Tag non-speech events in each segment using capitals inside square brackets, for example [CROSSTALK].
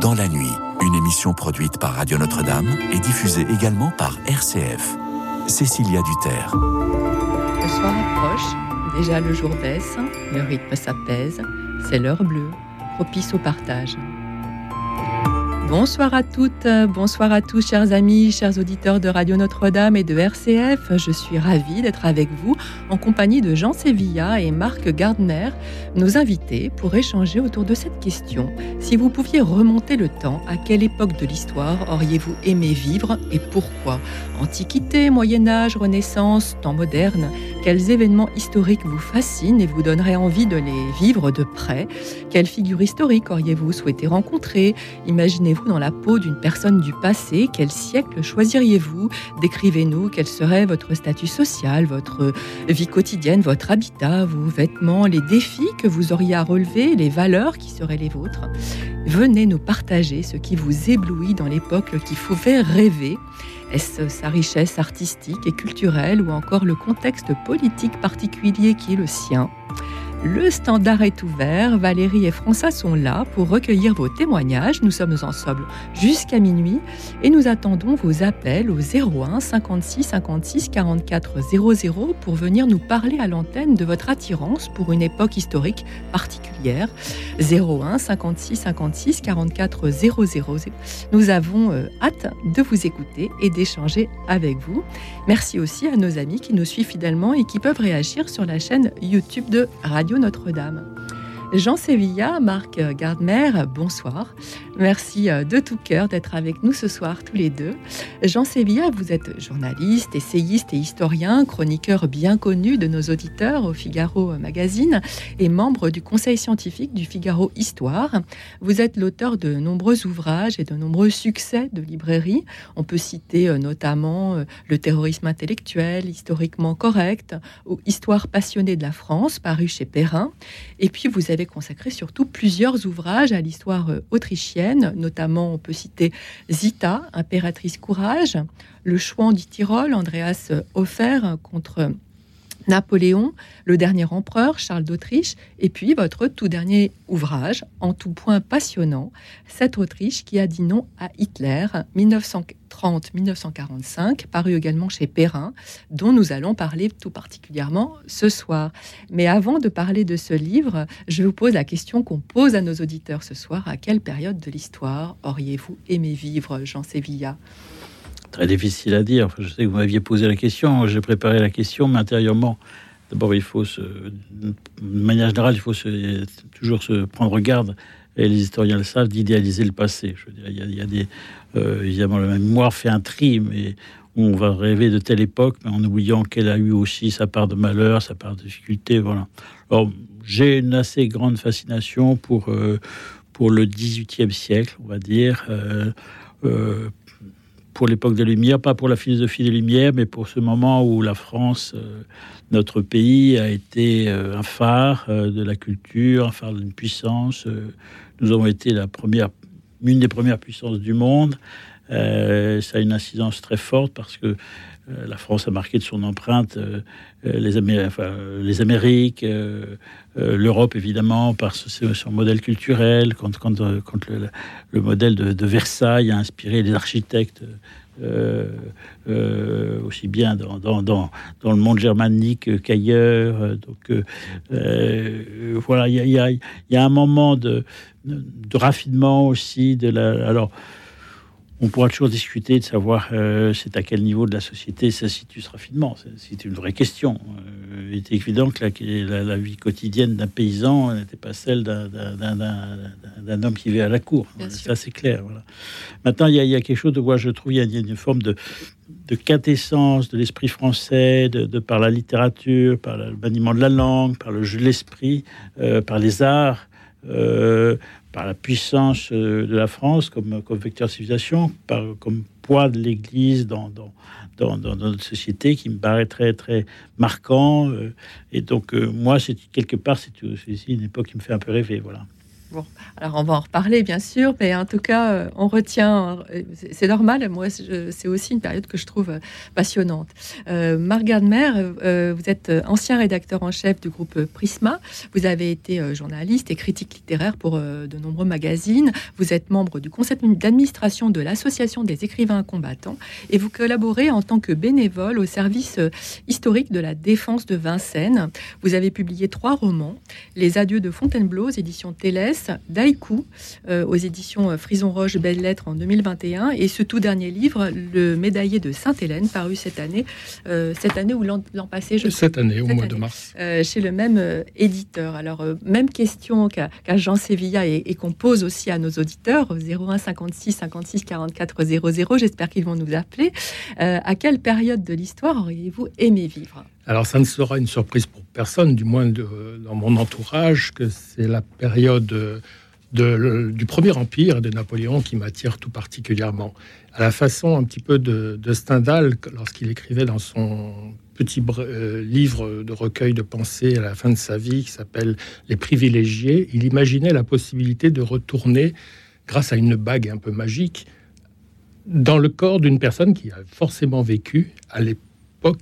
Dans la nuit, une émission produite par Radio Notre-Dame et diffusée également par RCF. Cécilia Duterre. Le soir approche, déjà le jour baisse, le rythme s'apaise, c'est l'heure bleue, propice au partage. Bonsoir à toutes, bonsoir à tous, chers amis, chers auditeurs de Radio Notre-Dame et de RCF. Je suis ravie d'être avec vous en compagnie de Jean Sévilla et Marc Gardner, nos invités, pour échanger autour de cette question. Si vous pouviez remonter le temps, à quelle époque de l'histoire auriez-vous aimé vivre et pourquoi? Antiquité, Moyen Âge, Renaissance, temps moderne Quels événements historiques vous fascinent et vous donneraient envie de les vivre de près? Quelle figure historique auriez-vous souhaité rencontrer? Imaginez-vous dans la peau d'une personne du passé Quel siècle choisiriez-vous? Décrivez-nous quel serait votre statut social, votre vie quotidienne, votre habitat, vos vêtements, les défis que vous auriez à relever, les valeurs qui seraient les vôtres. Venez nous partager ce qui vous éblouit dans l'époque qui vous fait rêver. Est-ce sa richesse artistique et culturelle ou encore le contexte politique particulier qui est le sien? Le standard est ouvert. Valérie et François sont là pour recueillir vos témoignages. Nous sommes ensemble jusqu'à minuit et nous attendons vos appels au 01 56 56 44 00 pour venir nous parler à l'antenne de votre attirance pour une époque historique particulière. 01 56 56 44 00. Nous avons euh, hâte de vous écouter et d'échanger avec vous. Merci aussi à nos amis qui nous suivent fidèlement et qui peuvent réagir sur la chaîne YouTube de Radio notre-Dame. Jean Sévilla, Marc Gardner, bonsoir. Merci euh, de tout cœur d'être avec nous ce soir tous les deux. Jean Sévilla, vous êtes journaliste, essayiste et historien, chroniqueur bien connu de nos auditeurs au Figaro Magazine et membre du conseil scientifique du Figaro Histoire. Vous êtes l'auteur de nombreux ouvrages et de nombreux succès de librairie. On peut citer euh, notamment euh, Le terrorisme intellectuel, historiquement correct ou Histoire passionnée de la France, paru chez Perrin. Et puis vous avez consacré surtout plusieurs ouvrages à l'histoire euh, notamment on peut citer Zita, impératrice courage, Le Chouan du Tyrol, Andreas Hofer contre Napoléon, le dernier empereur, Charles d'Autriche, et puis votre tout dernier ouvrage, en tout point passionnant, Cette Autriche qui a dit non à Hitler, 1930-1945, paru également chez Perrin, dont nous allons parler tout particulièrement ce soir. Mais avant de parler de ce livre, je vous pose la question qu'on pose à nos auditeurs ce soir. À quelle période de l'histoire auriez-vous aimé vivre, Jean Sévilla? Très difficile à dire. je sais que vous m'aviez posé la question, j'ai préparé la question, mais intérieurement, d'abord, il faut se, de manière générale, il faut se, toujours se prendre garde, et les historiens le savent, d'idéaliser le passé. Je veux dire, il y a, des, euh, évidemment, la mémoire fait un tri, mais on va rêver de telle époque, mais en oubliant qu'elle a eu aussi sa part de malheur, sa part de difficulté, voilà. Alors, j'ai une assez grande fascination pour, euh, pour le XVIIIe siècle, on va dire. Euh, pour l'époque des Lumières, pas pour la philosophie des Lumières, mais pour ce moment où la France, notre pays, a été un phare de la culture, un phare d'une puissance. nous avons été la première, une des premières puissances du monde. ça a une incidence très forte parce que la France a marqué de son empreinte les, les, Amériques, l'Europe évidemment par son modèle culturel, quand le, modèle de, de, Versailles a inspiré les architectes euh, euh, aussi bien dans, dans, dans, dans, le monde germanique qu'ailleurs. Donc euh, voilà, il y a, y, y a, un moment de, de, raffinement aussi de la. Alors, on pourra toujours discuter de savoir euh, c'est à quel niveau de la société ça situe ce raffinement. C'est une vraie question. Euh, il est évident que la, la, vie quotidienne d'un paysan n'était pas celle d'un homme qui vit à la cour. Ça, c'est clair. Voilà. Maintenant, il y, a, quelque chose de quoi je trouve il y a une, forme de, de quintessence de l'esprit français, de, par la littérature, par le maniement de la langue, par le jeu de l'esprit, euh, par les arts. Euh, par la puissance euh, de la France comme, comme vecteur civilisation, par, comme poids de l'Église dans, notre société qui me paraît très, très marquant. Euh, et donc, euh, moi, quelque part, c'est aussi une époque qui me fait un peu rêver. Voilà. Alors on va en reparler bien sûr, mais en tout cas, euh, on retient, euh, c'est normal, moi c'est aussi une période que je trouve euh, passionnante. Euh, Marc vous êtes ancien rédacteur en chef du groupe Prisma, vous avez été journaliste et critique littéraire pour de nombreux magazines, vous êtes membre du conseil d'administration de l'Association des écrivains combattants et vous collaborez en tant que bénévole au service historique de la défense de Vincennes. Vous avez publié trois romans, Les Adieux de Fontainebleau aux éditions Télès, Daïkou euh, aux éditions euh, Frison Roche Belles Lettres en 2021 et ce tout dernier livre, Le Médaillé de Sainte-Hélène, paru cette année, euh, cette année ou l'an passé, je Cette année, au mois de mars. chez le même éditeur. Alors, même question qu'à Jean Sévilla et, qu'on pose aussi à nos auditeurs, 01 56 56 44 00, j'espère qu'ils vont nous appeler. à quelle période de l'histoire auriez-vous aimé vivre? Alors ça ne sera une surprise pour personne, du moins dans mon entourage, que c'est la période du Premier Empire de Napoléon qui m'attire tout particulièrement. À la façon un petit peu de, Stendhal, lorsqu'il écrivait dans son petit euh, livre de recueil de pensées à la fin de sa vie qui s'appelle Les privilégiés, il imaginait la possibilité de retourner, grâce à une bague un peu magique, dans le corps d'une personne qui a forcément vécu à l'époque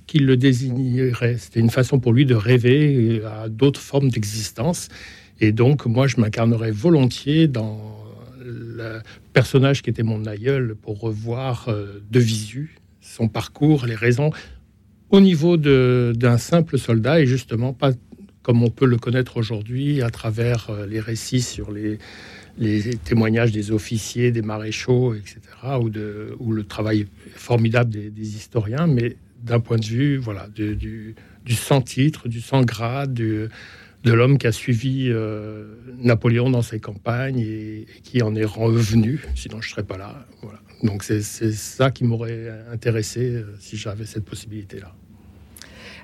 qu'il le désignerait. C'était une façon pour lui de rêver à d'autres formes d'existence. Et donc, moi, je m'incarnerais volontiers dans le personnage qui était mon aïeul pour revoir euh, de visu son parcours, les raisons au niveau d'un simple soldat et justement pas comme on peut le connaître aujourd'hui à travers euh, les récits sur les, témoignages des officiers, des maréchaux, etc., ou, de, ou le travail formidable des, des historiens, mais d'un point de vue voilà, du, du, sans-titre, du sans-grade, de l'homme qui a suivi euh, Napoléon dans ses campagnes et, qui en est revenu, sinon je ne serais pas là. Voilà. Donc c'est ça qui m'aurait intéressé euh, si j'avais cette possibilité-là.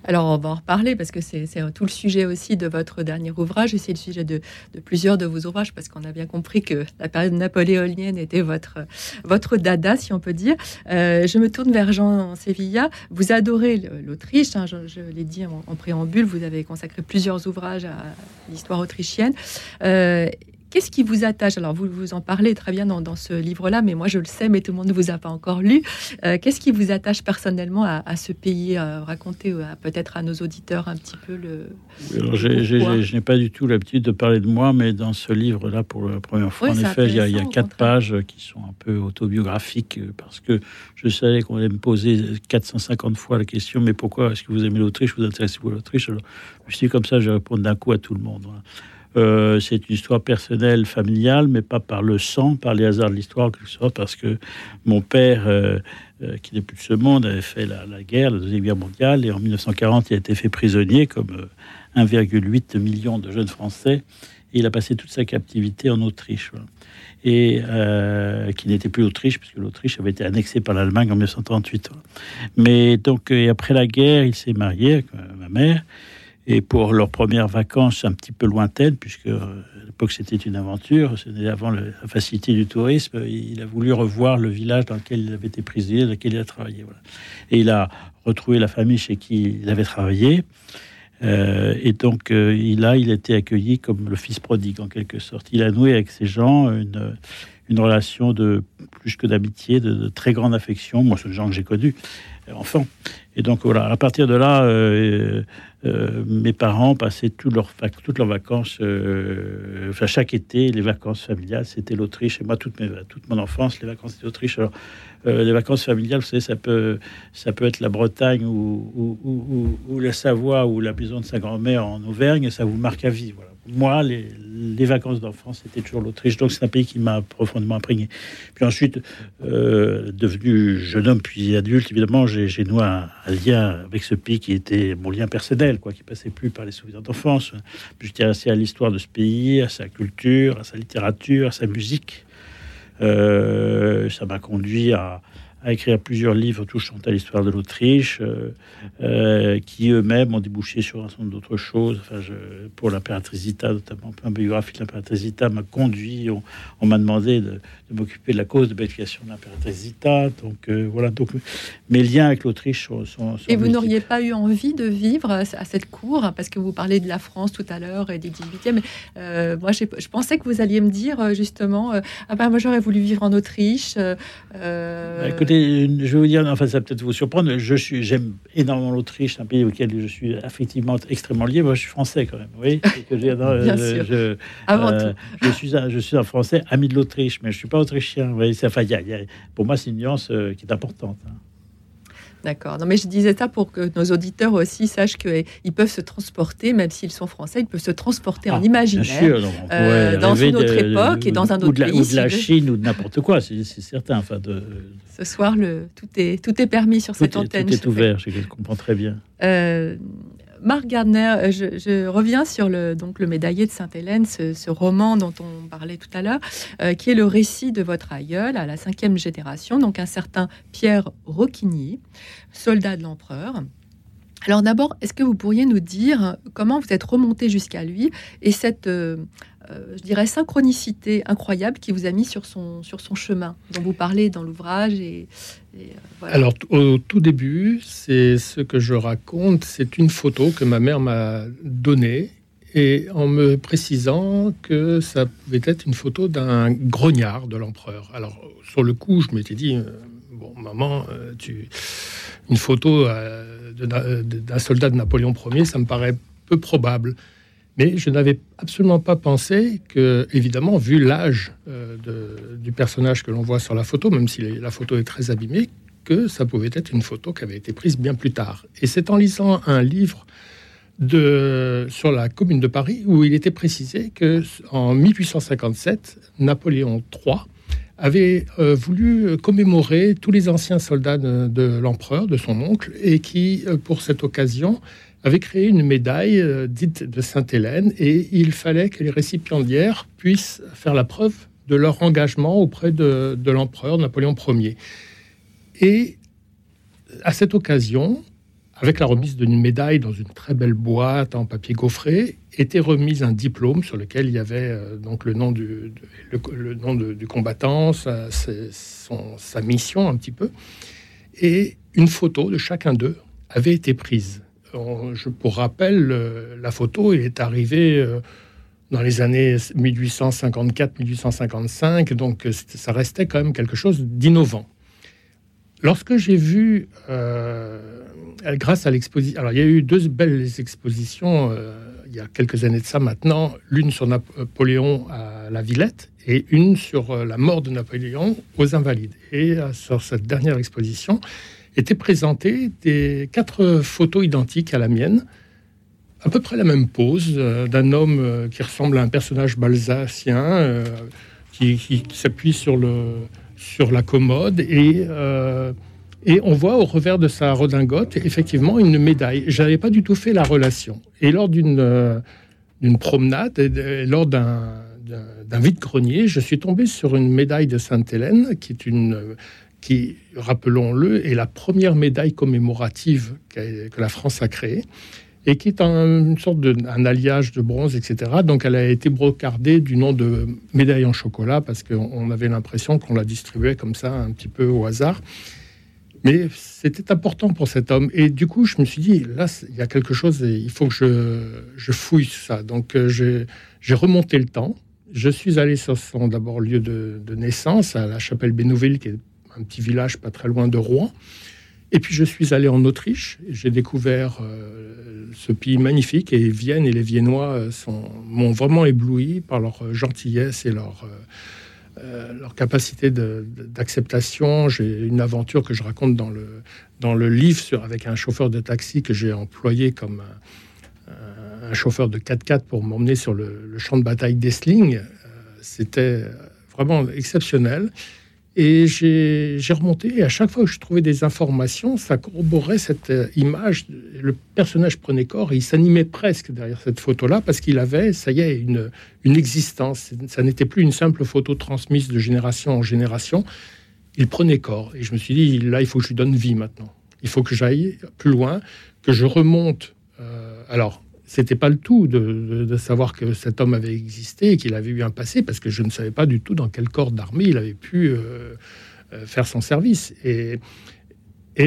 Alors, on va en reparler parce que c'est tout le sujet aussi de votre dernier ouvrage et c'est le sujet de, plusieurs de vos ouvrages parce qu'on a bien compris que la période napoléonienne était votre, votre dada, si on peut dire. Euh, je me tourne vers Jean Sevilla. Vous adorez l'Autriche, hein, je, l'ai dit en, préambule, vous avez consacré plusieurs ouvrages à l'histoire autrichienne. Euh, Qu'est-ce qui vous attache? Alors, vous vous en parlez très bien dans, ce livre-là, mais moi, je le sais, mais tout le monde ne vous a pas encore lu. Euh, qu'est-ce qui vous attache personnellement à, ce pays? Racontez euh, peut-être à nos auditeurs un petit peu le. je n'ai pas du tout l'habitude de parler de moi, mais dans ce livre-là, pour la première fois, en effet, il y, a, quatre pages qui sont un peu autobiographiques, euh, parce que je savais qu'on allait me poser 450 fois la question mais pourquoi est-ce que vous aimez l'Autriche? Vous intéressez-vous à l'Autriche? Je suis comme ça, je réponds d'un coup à tout le monde. Euh, c'est une histoire personnelle, familiale, mais pas par le sang, par les hasards de l'histoire, que ce soit parce que mon père, euh, euh, qui n'est plus de ce monde, avait fait la, guerre, la Deuxième Guerre mondiale, et en 1940, il a été fait prisonnier, comme 1,8 million de jeunes Français, et il a passé toute sa captivité en Autriche. Et qui n'était plus Autriche, puisque l'Autriche avait été annexée par l'Allemagne en 1938. Mais donc, et après la guerre, il s'est marié avec ma mère. Et pour leurs premières vacances un petit peu lointaines, puisque euh, à l'époque c'était une aventure, c'était avant la facilité du tourisme, il a voulu revoir le village dans lequel il avait été prisonnier, dans lequel il a travaillé. Et il a retrouvé la famille chez qui il avait travaillé. Euh, et donc, euh, il a, il a été accueilli comme le fils prodigue, en quelque sorte. Il a noué avec ces gens une, relation de plus que d'amitié, de, très grande affection. Moi, c'est le genre que j'ai connu, enfant. Et donc, voilà, à partir de là, euh, mes parents passaient toutes leurs, vacances, euh, enfin chaque été, les vacances familiales, c'était l'Autriche. Et moi, toute, mon enfance, les vacances c'était l'Autriche. Alors, euh, les vacances familiales, vous savez, ça peut, ça peut être la Bretagne ou, ou, la Savoie ou la maison de sa grand-mère en Auvergne, ça vous marque à vie. Voilà moi, les, vacances d'enfance, c'était toujours l'Autriche. Donc, c'est un pays qui m'a profondément imprégné. Puis ensuite, euh, devenu jeune homme puis adulte, évidemment, j'ai noué un, lien avec ce pays qui était mon lien personnel, quoi, qui passait plus par les souvenirs d'enfance. J'étais assez à l'histoire de ce pays, à sa culture, à sa littérature, à sa musique. Euh, ça m'a conduit à, à écrire plusieurs livres touchant à l'histoire de l'Autriche, qui eux-mêmes ont débouché sur un certain nombre d'autres choses. Enfin, je, pour l'impératrice Zita, notamment, ma biographie de l'impératrice Zita m'a conduit, on, m'a demandé de, m'occuper de la cause de béatification de l'impératrice Zita. Donc voilà, donc mes liens avec l'Autriche sont, sont, Et vous n'auriez pas eu envie de vivre à cette cour, parce que vous parlez de la France tout à l'heure et des 18e. Euh, moi, je pensais que vous alliez me dire euh, justement, euh, ah ben moi j'aurais voulu vivre en Autriche. Bah, écoutez, je vais vous dire, enfin ça peut-être vous surprendre, je suis, j'aime énormément l'Autriche, un pays auquel je suis effectivement extrêmement lié. Moi, je suis français quand même, oui. Que [LAUGHS] Bien sûr. Je, Avant tout. je suis un, je suis un Français ami de l'Autriche, mais je suis pas autrichien. Vous voyez, enfin, pour moi, c'est une nuance qui est importante. Hein. D'accord. Non, mais je disais ça pour que nos auditeurs aussi sachent qu'ils peuvent se transporter, même s'ils sont français, ils peuvent se transporter en ah, imaginaire euh, dans une autre époque et dans un autre pays. Ou de la Chine ou de n'importe quoi, c'est certain. Enfin, de... Ce soir, le, tout, est, tout est permis sur cette antenne. Tout est ouvert, je comprends très bien. Euh, Marc Gardner, euh, je, reviens sur le, donc, le médaillé de Sainte-Hélène, ce, roman dont on parlait tout à l'heure, euh, qui est le récit de votre aïeul à la cinquième génération, donc un certain Pierre Roquigny, soldat de l'empereur. Alors d'abord, est-ce que vous pourriez nous dire comment vous êtes remonté jusqu'à lui et cette, euh, je dirais, synchronicité incroyable qui vous a mis sur son, sur son chemin, dont vous parlez dans l'ouvrage et, euh, Alors, au tout début, c'est ce que je raconte, c'est une photo que ma mère m'a donnée et en me précisant que ça pouvait être une photo d'un grognard de l'empereur. Alors, sur le coup, je m'étais dit, euh, bon, maman, euh, tu... une photo d'un soldat de Napoléon Ier, ça me paraît peu probable. Mais je n'avais absolument pas pensé que, évidemment, vu l'âge euh, du personnage que l'on voit sur la photo, même si la photo est très abîmée, que ça pouvait être une photo qui avait été prise bien plus tard. Et c'est en lisant un livre sur la Commune de Paris où il était précisé que en 1857, Napoléon III avait euh, voulu commémorer tous les anciens soldats de, de l'empereur, de son oncle, et qui, euh, pour cette occasion, avait créé une médaille euh, dite de Sainte-Hélène et il fallait que les récipiendaires puissent faire la preuve de leur engagement auprès de, l'empereur Napoléon Ier. Et à cette occasion, avec la remise d'une médaille dans une très belle boîte en papier gaufré, était remise un diplôme sur lequel il y avait euh, donc le nom du, le, nom du combattant, sa, mission un petit peu, et une photo de chacun d'eux avait été prise je, pour rappel, la photo est arrivée euh, dans les années 1854-1855, donc euh, ça restait quand même quelque chose d'innovant. Lorsque j'ai vu, euh, grâce à l'exposition, alors il y a eu deux belles expositions il y a quelques années de ça maintenant, l'une sur Napoléon à la Villette et une sur la mort de Napoléon aux Invalides. Et sur cette dernière exposition, étaient présentées des quatre photos identiques à la mienne, à peu près la même pose, euh, d'un homme euh, qui ressemble à un personnage balsacien, euh, qui, s'appuie sur, sur la commode, et, et on voit au revers de sa redingote, effectivement, une médaille. Je n'avais pas du tout fait la relation. Et lors d'une d'une promenade, lors d'un vide-grenier, je suis tombé sur une médaille de Sainte-Hélène, qui est une qui, rappelons-le, est la première médaille commémorative que la France a créée et qui est une sorte d'un alliage de bronze, etc. Donc elle a été brocardée du nom de médaille en chocolat parce qu'on avait l'impression qu'on la distribuait comme ça un petit peu au hasard. Mais c'était important pour cet homme. Et du coup, je me suis dit, là, il y a quelque chose, et il faut que je, fouille ça. Donc euh, j'ai remonté le temps. Je suis allé sur son d'abord lieu de, naissance, à la chapelle Bénouville, qui est un petit village pas très loin de Rouen. Et puis je suis allé en Autriche, j'ai découvert euh, ce pays magnifique et Vienne et les Viennois euh, m'ont vraiment ébloui par leur gentillesse et leur, leur capacité d'acceptation. J'ai une aventure que je raconte dans le, dans le livre avec un chauffeur de taxi que j'ai employé comme un, chauffeur de 4x4 pour m'emmener sur le, champ de bataille d'Essling. C'était vraiment exceptionnel. Et j'ai remonté, et à chaque fois que je trouvais des informations, ça corroborait cette euh, image. Le personnage prenait corps et il s'animait presque derrière cette photo-là parce qu'il avait, ça y est, une, existence. Ça n'était plus une simple photo transmise de génération en génération. il prenait corps. Et je me suis dit, là, il faut que je lui donne vie maintenant. Il faut que j'aille plus loin, que je remonte. Euh, alors, c'était pas le tout de, savoir que cet homme avait existé et qu'il avait eu un passé, parce que je ne savais pas du tout dans quel corps d'armée il avait pu euh, euh, faire son service. Et,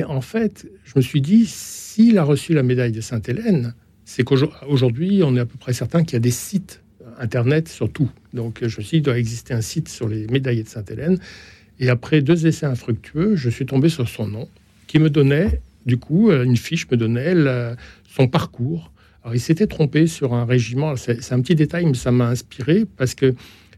en fait, je me suis dit, s'il a reçu la médaille de Sainte-Hélène, c'est qu'aujourd'hui, on est à peu près certain qu'il y a des sites Internet sur tout. Donc, je me suis dit, il doit exister un site sur les médaillés de Sainte-Hélène. Et après deux essais infructueux, je suis tombé sur son nom, qui me donnait, du coup, euh, une fiche me donnait son parcours. Alors, il s'était trompé sur un régiment. C'est un petit détail, mais ça m'a inspiré parce que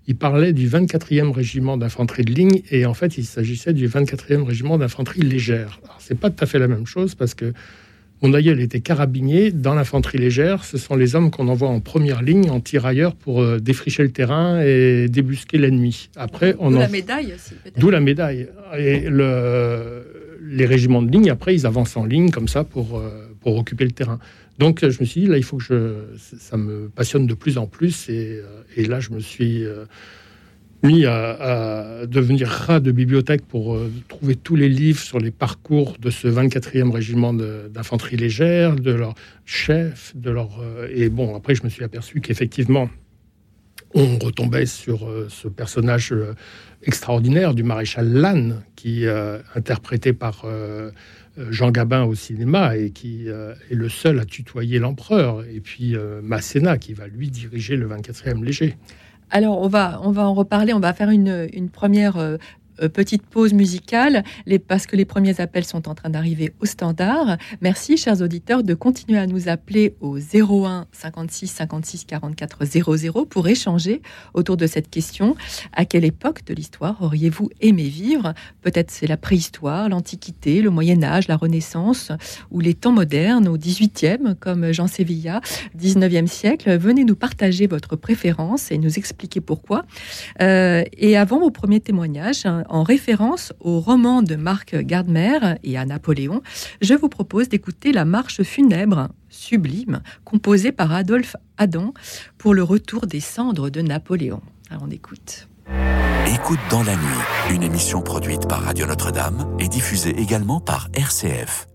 il parlait du 24e régiment d'infanterie de ligne et en fait, il s'agissait du 24e régiment d'infanterie légère. C'est pas tout à fait la même chose parce que mon aïeul était carabinier dans l'infanterie légère. Ce sont les hommes qu'on envoie en première ligne, en tirailleurs, pour euh, défricher le terrain et débusquer l'ennemi. Après, on D'où la médaille aussi, D'où la médaille. Et le... les régiments de ligne, après, ils avancent en ligne comme ça pour, euh, pour occuper le terrain. Donc, je me suis dit, là, il faut que je... Ça me passionne de plus en plus. Et, euh, et là, je me suis mis à, devenir rat de bibliothèque pour euh, trouver tous les livres sur les parcours de ce 24e régiment d'infanterie légère, de leur chef, de leur... Euh, et bon, après, je me suis aperçu qu'effectivement, on retombait sur euh, ce personnage extraordinaire du maréchal Lannes, qui interprété par Jean Gabin au cinéma et qui est le seul à tutoyer l'empereur, et puis Masséna, qui va lui diriger le 24e léger. Alors, on va, on va en reparler. On va faire une, une première euh, euh, petite pause musicale, parce que les premiers appels sont en train d'arriver au standard. Merci, chers auditeurs, de continuer à nous appeler au 01 56 56 44 00 pour échanger autour de cette question. À quelle époque de l'histoire auriez-vous aimé vivre? Peut-être c'est la préhistoire, l'Antiquité, le Moyen Âge, la Renaissance ou les temps modernes au 18e, comme Jean Sévilla, 19e siècle. Venez nous partager votre préférence et nous expliquer pourquoi. Euh, et avant vos premiers témoignages, en référence au roman de Marc Gardner et à Napoléon, je vous propose d'écouter la marche funèbre sublime composée par Adolphe Adam pour le retour des cendres de Napoléon. Alors on écoute. Écoute dans la nuit, une émission produite par Radio Notre-Dame et diffusée également par RCF.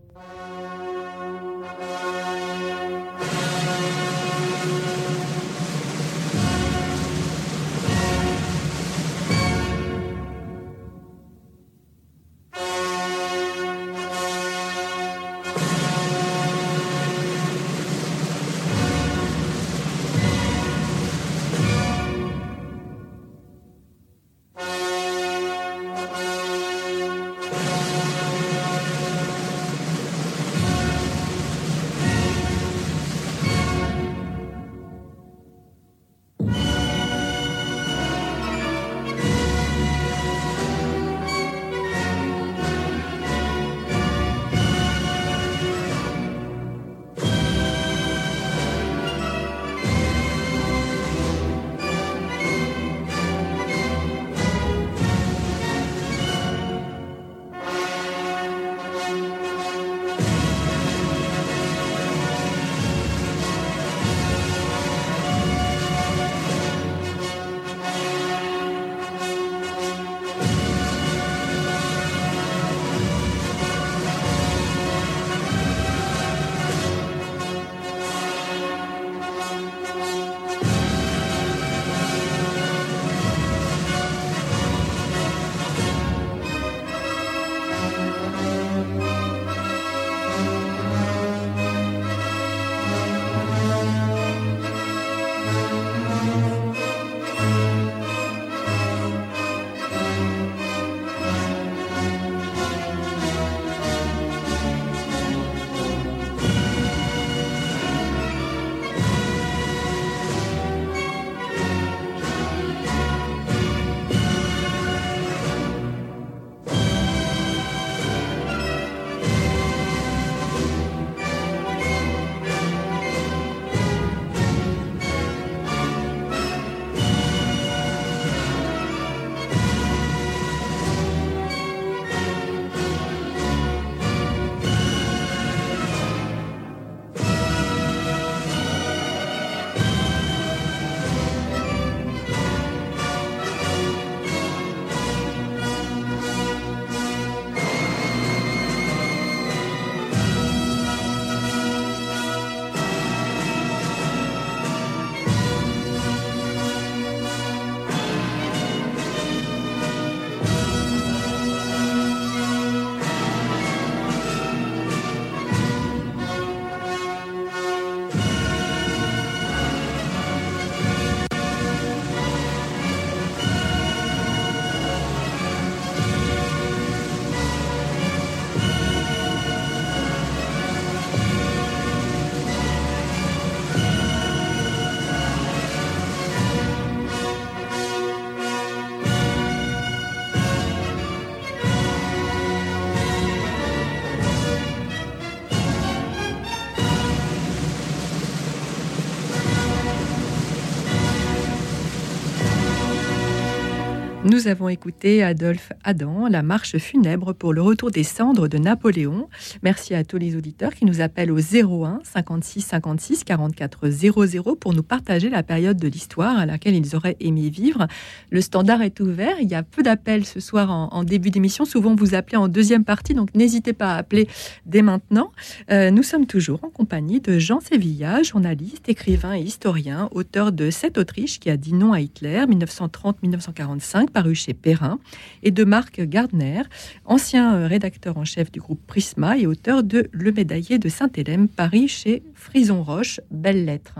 Nous avons écouté Adolphe Adam, la marche funèbre pour le retour des cendres de Napoléon. Merci à tous les auditeurs qui nous appellent au 01 56 56 44 00 pour nous partager la période de l'histoire à laquelle ils auraient aimé vivre. Le standard est ouvert. Il y a peu d'appels ce soir en, début d'émission. Souvent, vous appelez en deuxième partie, donc n'hésitez pas à appeler dès maintenant. Euh, nous sommes toujours en compagnie de Jean Sévilla, journaliste, écrivain et historien, auteur de Cette Autriche qui a dit non à Hitler, 1930-1945 chez Perrin, et de Marc Gardner, ancien euh, rédacteur en chef du groupe Prisma et auteur de Le médaillé de Saint-Hélène, Paris chez Frison Roche, Belles Lettres.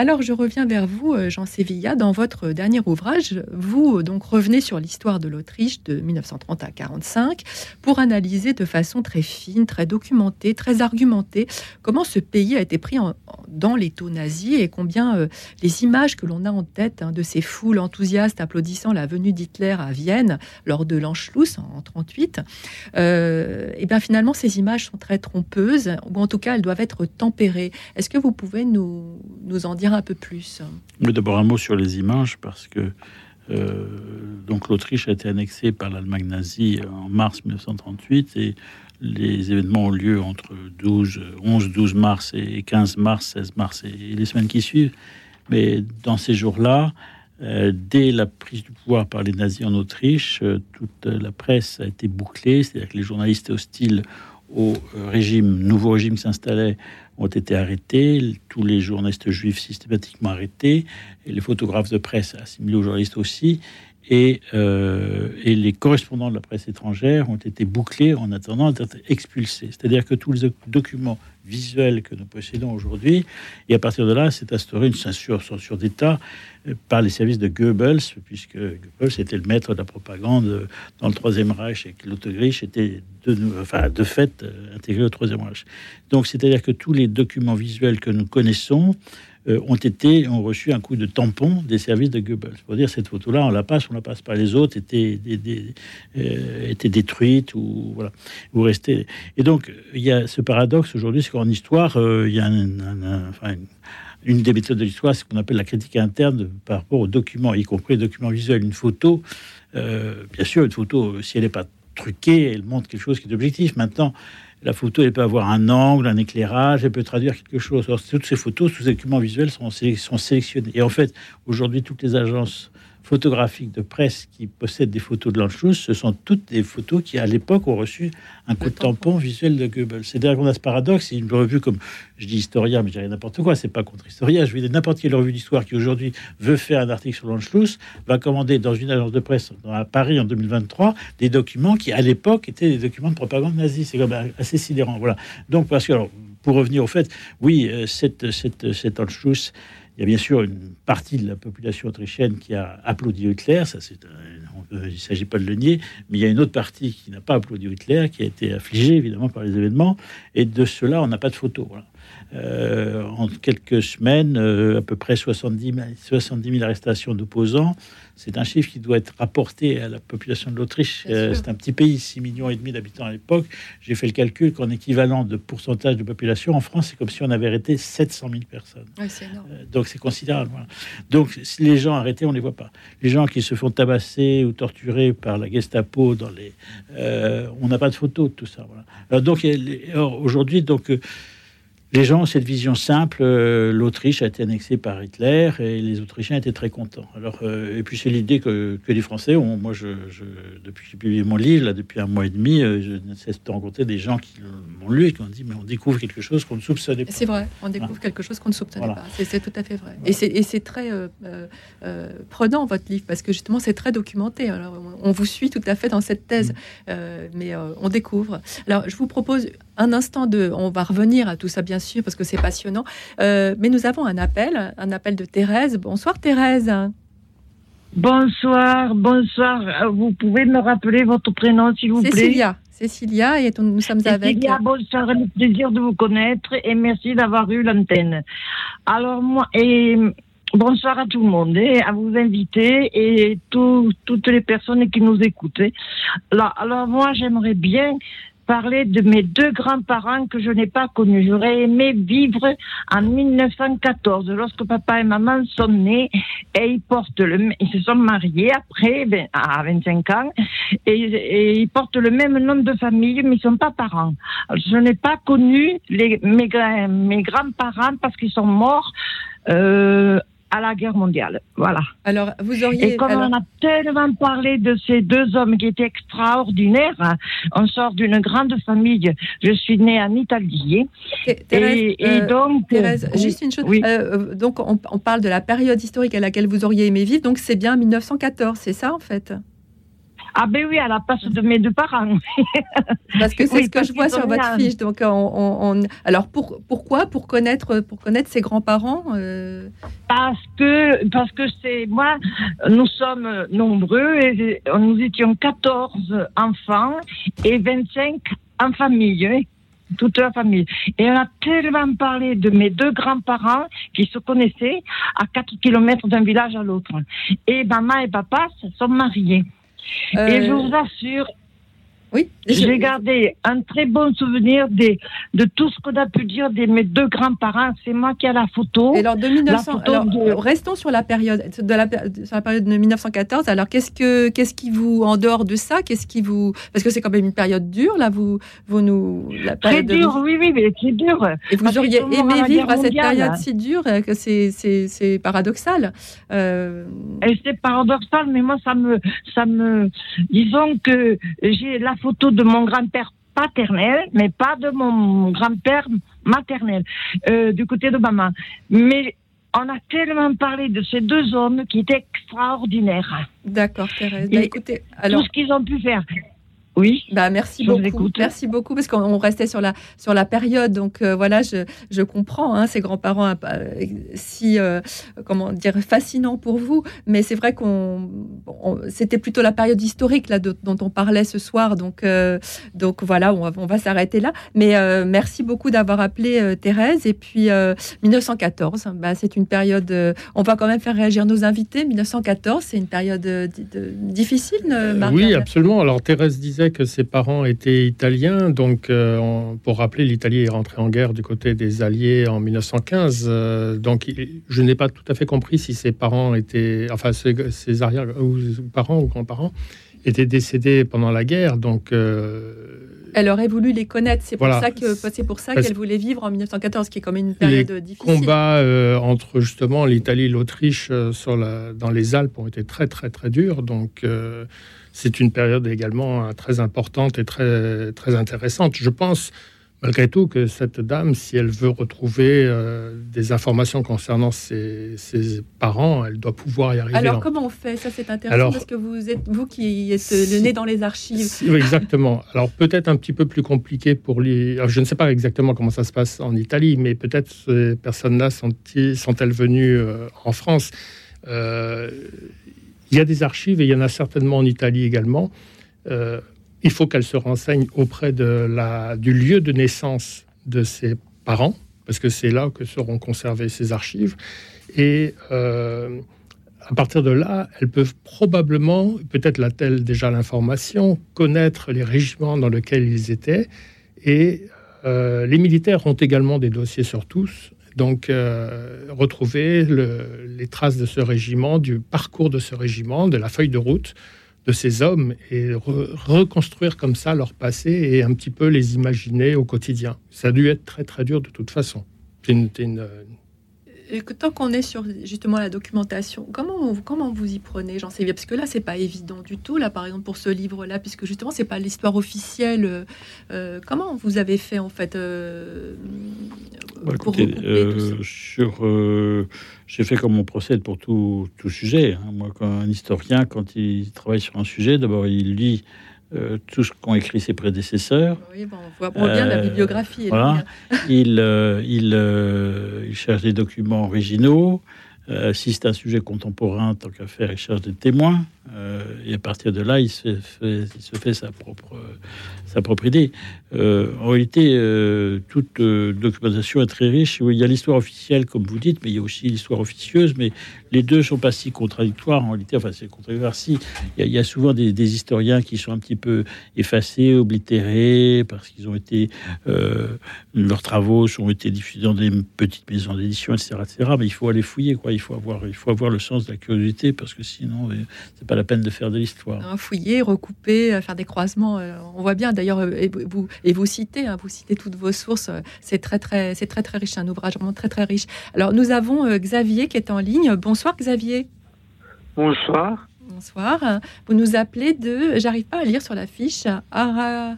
Alors je reviens vers vous, euh, Jean Sévilla, dans votre dernier ouvrage. Vous euh, donc revenez sur l'histoire de l'Autriche de 1930 à 45 pour analyser de façon très fine, très documentée, très argumentée comment ce pays a été pris dans les taux nazis et combien euh, les images que l'on a en tête hein, de ces foules enthousiastes applaudissant la venue d'Hitler à Vienne lors de l'Anschluss en 38, et bien finalement ces images sont très trompeuses ou en tout cas elles doivent être tempérées. Est-ce que vous pouvez nous, nous en dire un peu plus D'abord un mot sur les images, parce que euh, donc l'Autriche a été annexée par l'Allemagne nazie en mars 1938 et les événements ont lieu entre 12, 11, 12 mars et 15 mars, 16 mars et les semaines qui suivent. Mais dans ces jours-là, euh, dès la prise du pouvoir par les nazis en Autriche, euh, toute la presse a été bouclée, c'est-à-dire que les journalistes hostiles au régime, nouveau régime qui s'installait, ont été arrêtés, tous les journalistes juifs systématiquement arrêtés, les photographes de presse assimilés aux journalistes aussi, et, euh, et, les correspondants de la presse étrangère ont été bouclés en attendant d'être expulsés. C'est-à-dire que tous les documents visuels que nous possédons aujourd'hui, et à partir de là, c'est instauré une censure, censure d'État euh, par les services de Goebbels, puisque Goebbels était le maître de la propagande dans le Troisième Reich et que l'Autriche était de fait euh, intégré au Troisième Reich. Donc, c'est-à-dire que tous les documents visuels que nous connaissons euh, ont été ont reçu un coup de tampon des services de Goebbels. Pour dire cette photo-là, on la passe, on la passe pas. Les autres étaient, euh, étaient détruites ou voilà, ou restaient. Et donc il y a ce paradoxe aujourd'hui, c'est qu'en histoire, euh, il y a une, des méthodes de l'histoire, c'est ce qu'on appelle la critique interne par rapport aux documents, y compris les documents visuels. Une photo, bien sûr, une photo, si elle n'est pas truquée, elle montre quelque chose qui est objectif. Maintenant, la photo, elle peut avoir un angle, un éclairage, elle peut traduire quelque chose. Alors, toutes ces photos, tous ces documents visuels sont, sont sélectionnés. Et en fait, aujourd'hui, toutes les agences photographiques de presse qui possèdent des photos de l'Anschluss, ce sont toutes des photos qui, à l'époque, ont reçu un coup de tampon visuel de Goebbels. C'est-à-dire qu'on a ce paradoxe, c'est une revue comme, je dis historien, mais je n'importe quoi, c'est pas contre historien, je veux dire n'importe quelle revue d'histoire qui aujourd'hui veut faire un article sur l'Anschluss, va commander dans une agence de presse à Paris en 2023 des documents qui, à l'époque, étaient des documents de propagande nazie. C'est quand même assez sidérant. Voilà. Donc, parce que, alors, pour revenir au fait, oui, euh, cette, cette, cette Anschluss, il y a bien sûr une partie de la population autrichienne qui a applaudi Hitler, ça c'est il ne s'agit pas de le nier, mais il y a une autre partie qui n'a pas applaudi Hitler, qui a été affligée évidemment par les événements, et de cela on n'a pas de photo. Euh, en quelques semaines, euh, à peu près 70 70 000 arrestations d'opposants, c'est un chiffre qui doit être rapporté à la population de l'Autriche. Euh, c'est un petit pays, 6 millions et demi d'habitants à l'époque. J'ai fait le calcul qu'en équivalent de pourcentage de population, en France, c'est comme si on avait arrêté 700 000 personnes. Donc c'est considérable. Donc les gens arrêtés, on ne les voit pas. Les gens qui se font tabasser ou torturer par la Gestapo, dans les, on n'a pas de photos de tout ça. Alors, donc aujourd'hui, donc les gens ont cette vision simple. Euh, L'Autriche a été annexée par Hitler et les Autrichiens étaient très contents. Alors, euh, et puis c'est l'idée que, les Français ont. Moi, je, depuis que j'ai publié mon livre, là, depuis un mois et demi, euh, je ne cesse de rencontrer des gens qui m'ont lu et qui ont dit mais on découvre quelque chose qu'on ne soupçonnait pas. C'est vrai, on découvre quelque chose qu'on ne soupçonnait pas. C'est tout à fait vrai. Et c'est très prenant votre livre parce que justement c'est très documenté. Alors, on vous suit tout à fait dans cette thèse, mm. mais on découvre. Alors, je vous propose un instant de. On va revenir à tout ça bien sûr parce que c'est passionnant. Euh, mais nous avons un appel, un appel de Thérèse. Bonsoir Thérèse. Bonsoir, bonsoir. Vous pouvez me rappeler votre prénom, s'il vous plaît? Cécilia. Cécilia, et nous sommes avec. Cécilia, bonsoir, le plaisir de vous connaître et merci d'avoir eu l'antenne. Alors, moi, et bonsoir à tout le monde, et à vous inviter et toutes les personnes qui nous écoutent. Alors, alors moi, j'aimerais bien parler de mes deux grands-parents que je n'ai pas connus. J'aurais aimé vivre en 1914, lorsque papa et maman sont nés et ils portent le, ils se sont mariés après, à 25 ans, et, ils portent le même nom de famille, mais ils sont pas parents. Je n'ai pas connu les, mes, mes grands-parents parce qu'ils sont morts euh, à la guerre mondiale. Voilà. Alors, vous auriez. Et comme on a tellement parlé de ces deux hommes qui étaient extraordinaires, hein, on sort d'une grande famille. Je suis née en Italie. Thérèse, et, euh, donc. Thérèse, juste une chose. Euh, donc, on, on, parle de la période historique à laquelle vous auriez aimé vivre. Donc, c'est bien 1914, c'est ça, en fait? Ah ben oui, à la place de mes deux parents. [LAUGHS] parce que c'est ce que je vois sur votre fiche. Donc, on, alors pour, pourquoi? Pour connaître, pour connaître ses grands-parents euh? Parce que parce que c'est moi. Nous sommes nombreux et nous étions 14 enfants et 25 en famille. Hein, toute la famille. Et on a tellement parlé de mes deux grands-parents qui se connaissaient à 4 kilomètres d'un village à l'autre. Et maman et papa se sont mariés. Et je vous assure, oui. J'ai gardé un très bon souvenir des, de tout ce qu'on a pu dire de mes deux grands-parents. C'est moi qui ai la photo. alors, de 1900, restons sur la période de la, sur la période de 1914. Alors, qu'est-ce que qu'est-ce qui vous, en dehors de ça, qu'est-ce qui vous, parce que c'est quand même une période dure là, vous vous nous la très dure, oui, oui, mais très dure. Et vous auriez aimé vivre à cette période si dure euh, que c'est c'est paradoxal. Euh... C'est paradoxal, mais moi ça me ça me disons que j'ai la photo de mon grand-père paternel, mais pas de mon grand-père maternel, euh, du côté de maman. Mais on a tellement parlé de ces deux hommes qui étaient extraordinaires. D'accord, Thérèse. Bah, écoutez, alors... Tout ce qu'ils ont pu faire. Oui. Bah merci beaucoup. Merci beaucoup parce qu'on restait sur la sur la période. Donc euh, voilà, je, je comprends hein, ces grands-parents euh, si euh, comment dire fascinant pour vous, mais c'est vrai qu'on c'était plutôt la période historique là dont on parlait ce soir. Donc donc voilà, on va, on va s'arrêter là. Mais merci beaucoup d'avoir appelé Thérèse et puis 1914. Bah, c'est une période. on va quand même faire réagir nos invités. 1914, c'est une période difficile. oui, absolument. Alors Thérèse disait que ses parents étaient italiens. Donc, euh, pour rappeler, l'Italie est rentrée en guerre du côté des Alliés en 1915. Euh, donc, je n'ai pas tout à fait compris si ses parents étaient, enfin, ses, arrière-parents ou grands-parents étaient décédés pendant la guerre. Donc, euh, elle aurait voulu les connaître. C'est pour ça que c'est pour ça qu'elle voulait vivre en 1914, qui est comme une période les difficile. combats entre justement l'Italie et l'Autriche la, dans les Alpes ont été très très très durs. Donc c'est une période également euh, très importante et très, très intéressante. Je pense malgré tout que cette dame, si elle veut retrouver euh, des informations concernant ses, parents, elle doit pouvoir y arriver. Alors comment on fait? Ça c'est intéressant parce que vous êtes vous qui êtes le nez dans les archives. exactement. Alors peut-être un petit peu plus compliqué pour les. je ne sais pas exactement comment ça se passe en Italie, mais peut-être ces personnes-là sont-elles venues euh, en France? Il y a des archives et il y en a certainement en Italie également. Euh, il faut qu'elle se renseigne auprès de la, du lieu de naissance de ses parents, parce que c'est là que seront conservées ces archives. Et euh, à partir de là, elles peuvent probablement, peut-être l'a-t-elle déjà l'information, connaître les régiments dans lesquels ils étaient. Et euh, les militaires ont également des dossiers sur tous. Donc, euh, retrouver les traces de ce régiment, du parcours de ce régiment, de la feuille de route de ces hommes et reconstruire comme ça leur passé et un petit peu les imaginer au quotidien. Ça a dû être très très dur de toute façon. C'est une, tant qu'on est sur justement la documentation, comment, comment vous y prenez, j'en sais bien, parce que là, c'est pas évident du tout, là, par exemple, pour ce livre-là, puisque justement, c'est pas l'histoire officielle. Euh, euh, comment vous avez fait, en fait, euh, bah, sur, J'ai fait comme on procède pour tout, tout sujet. Hein. Moi, quand un historien, quand il travaille sur un sujet, d'abord, il lit euh, tout ce qu'ont écrit ses prédécesseurs. Oui, bon, on voit bien la euh, bibliographie. Voilà. [LAUGHS] il, euh, il, il, cherche des documents originaux. Si c'est un sujet contemporain, tant qu'à faire, il cherche des témoins. Et à partir de là, il se fait, il se fait sa, propre, sa propre idée. En réalité, toute documentation est très riche. Il y a l'histoire officielle, comme vous dites, mais il y a aussi l'histoire officieuse. Mais les deux sont pas si contradictoires en réalité. Enfin, c'est contradictoire. Si, il y, a, souvent des, historiens qui sont un petit peu effacés, oblitérés, parce qu'ils ont été. leurs travaux ont été diffusés dans des petites maisons d'édition, etc., etc. Mais il faut aller fouiller, quoi. Il faut avoir, il faut avoir le sens de la curiosité, parce que sinon, c'est pas la peine de faire de l'histoire. Fouiller, recouper, faire des croisements. On voit bien d'ailleurs, vous, et vous citez, hein, vous citez toutes vos sources. C'est très très, c'est très très riche, un ouvrage vraiment très très riche. Alors nous avons euh, Xavier qui est en ligne. Bonsoir Xavier. Bonsoir. Bonsoir. Vous nous appelez de, j'arrive pas à lire sur la fiche, Ara...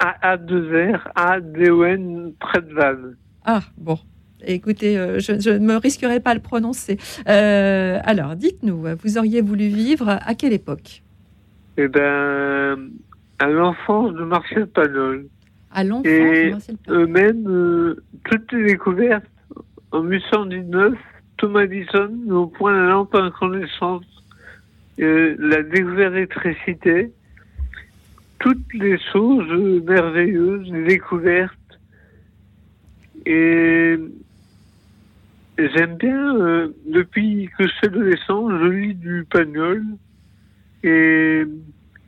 A 2 R A D O N Tredval. Ah bon. Écoutez, euh, je, ne me risquerai pas à le prononcer. Euh, alors, dites-nous, vous auriez voulu vivre à quelle époque? Eh ben, à l'enfance de Marcel Pagnol. À l'enfance de Marcel Pagnol. Eux-mêmes, euh, toutes les découvertes, en 1819, Thomas Edison au point la lampe à incandescence, euh, la découverte d'électricité, toutes les choses merveilleuses, les découvertes. Et j'aime bien, euh, depuis que je suis adolescent, je lis du Pagnol. Et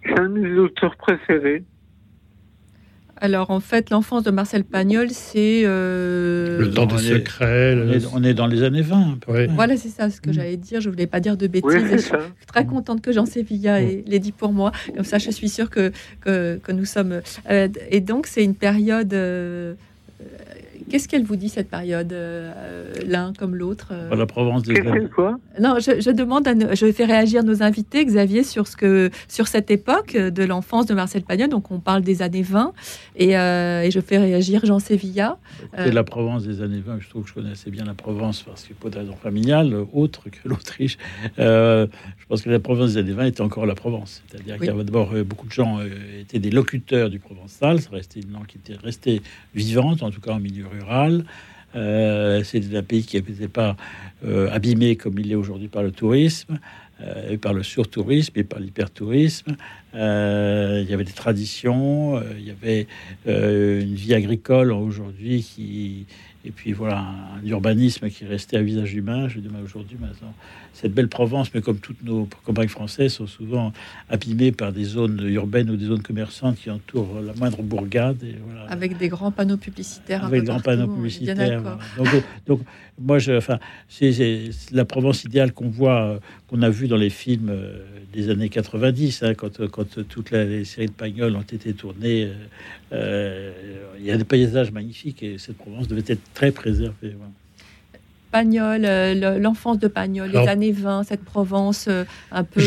c'est un de mes auteurs préférés. Alors en fait, l'enfance de Marcel Pagnol, c'est euh, le temps des secrets. On, est, dans les années 20. Voilà, c'est ça ce que mm. j'allais dire. Je voulais pas dire de bêtises. je suis très contente que Jean Sévilla mm. l'ait dit pour moi. Comme ça, je suis sûre que que, nous sommes. Euh, et donc, c'est une période. Euh, Qu'est-ce qu'elle vous dit cette période, euh, l'un comme l'autre euh La Provence des quoi? Non, je, demande, à je fais réagir nos invités, Xavier, sur ce que sur cette époque de l'enfance de Marcel Pagnol. Donc on parle des années 20 et, euh, et je fais réagir Jean Sévilla. C'est la Provence des années 20. Je trouve que je connais assez bien la Provence parce que pour des raisons familiales, autre que l'Autriche, je pense que la Provence des années 20 était encore la Provence. C'est-à-dire qu'il y avait d'abord beaucoup de gens étaient des locuteurs du provençal. Ça restait une langue qui était restée vivante, en tout cas en milieu rural rural. Euh, c'est un pays qui n'était pas euh, abîmé comme il est aujourd'hui par le tourisme, euh, et par le surtourisme et par l'hypertourisme. il y avait des traditions, il y avait une vie agricole aujourd'hui qui et puis voilà un, urbanisme qui restait à visage humain. Je dis aujourd'hui maintenant cette belle Provence, mais comme toutes nos campagnes françaises, sont souvent abîmées par des zones urbaines ou des zones commerçantes qui entourent la moindre bourgade. Et voilà. Avec des grands panneaux publicitaires. Avec des grands panneaux publicitaires. Donc, donc, moi, je, enfin, c'est la Provence idéale qu'on voit, euh, qu'on a vu dans les films euh, des années 90, hein, quand, quand toutes les séries de Pagnol ont été tournées. Euh, il y a des paysages magnifiques et cette Provence devait être très préservée. Pagnol, euh, l'enfance de Pagnol, les années 20, cette Provence euh, un peu.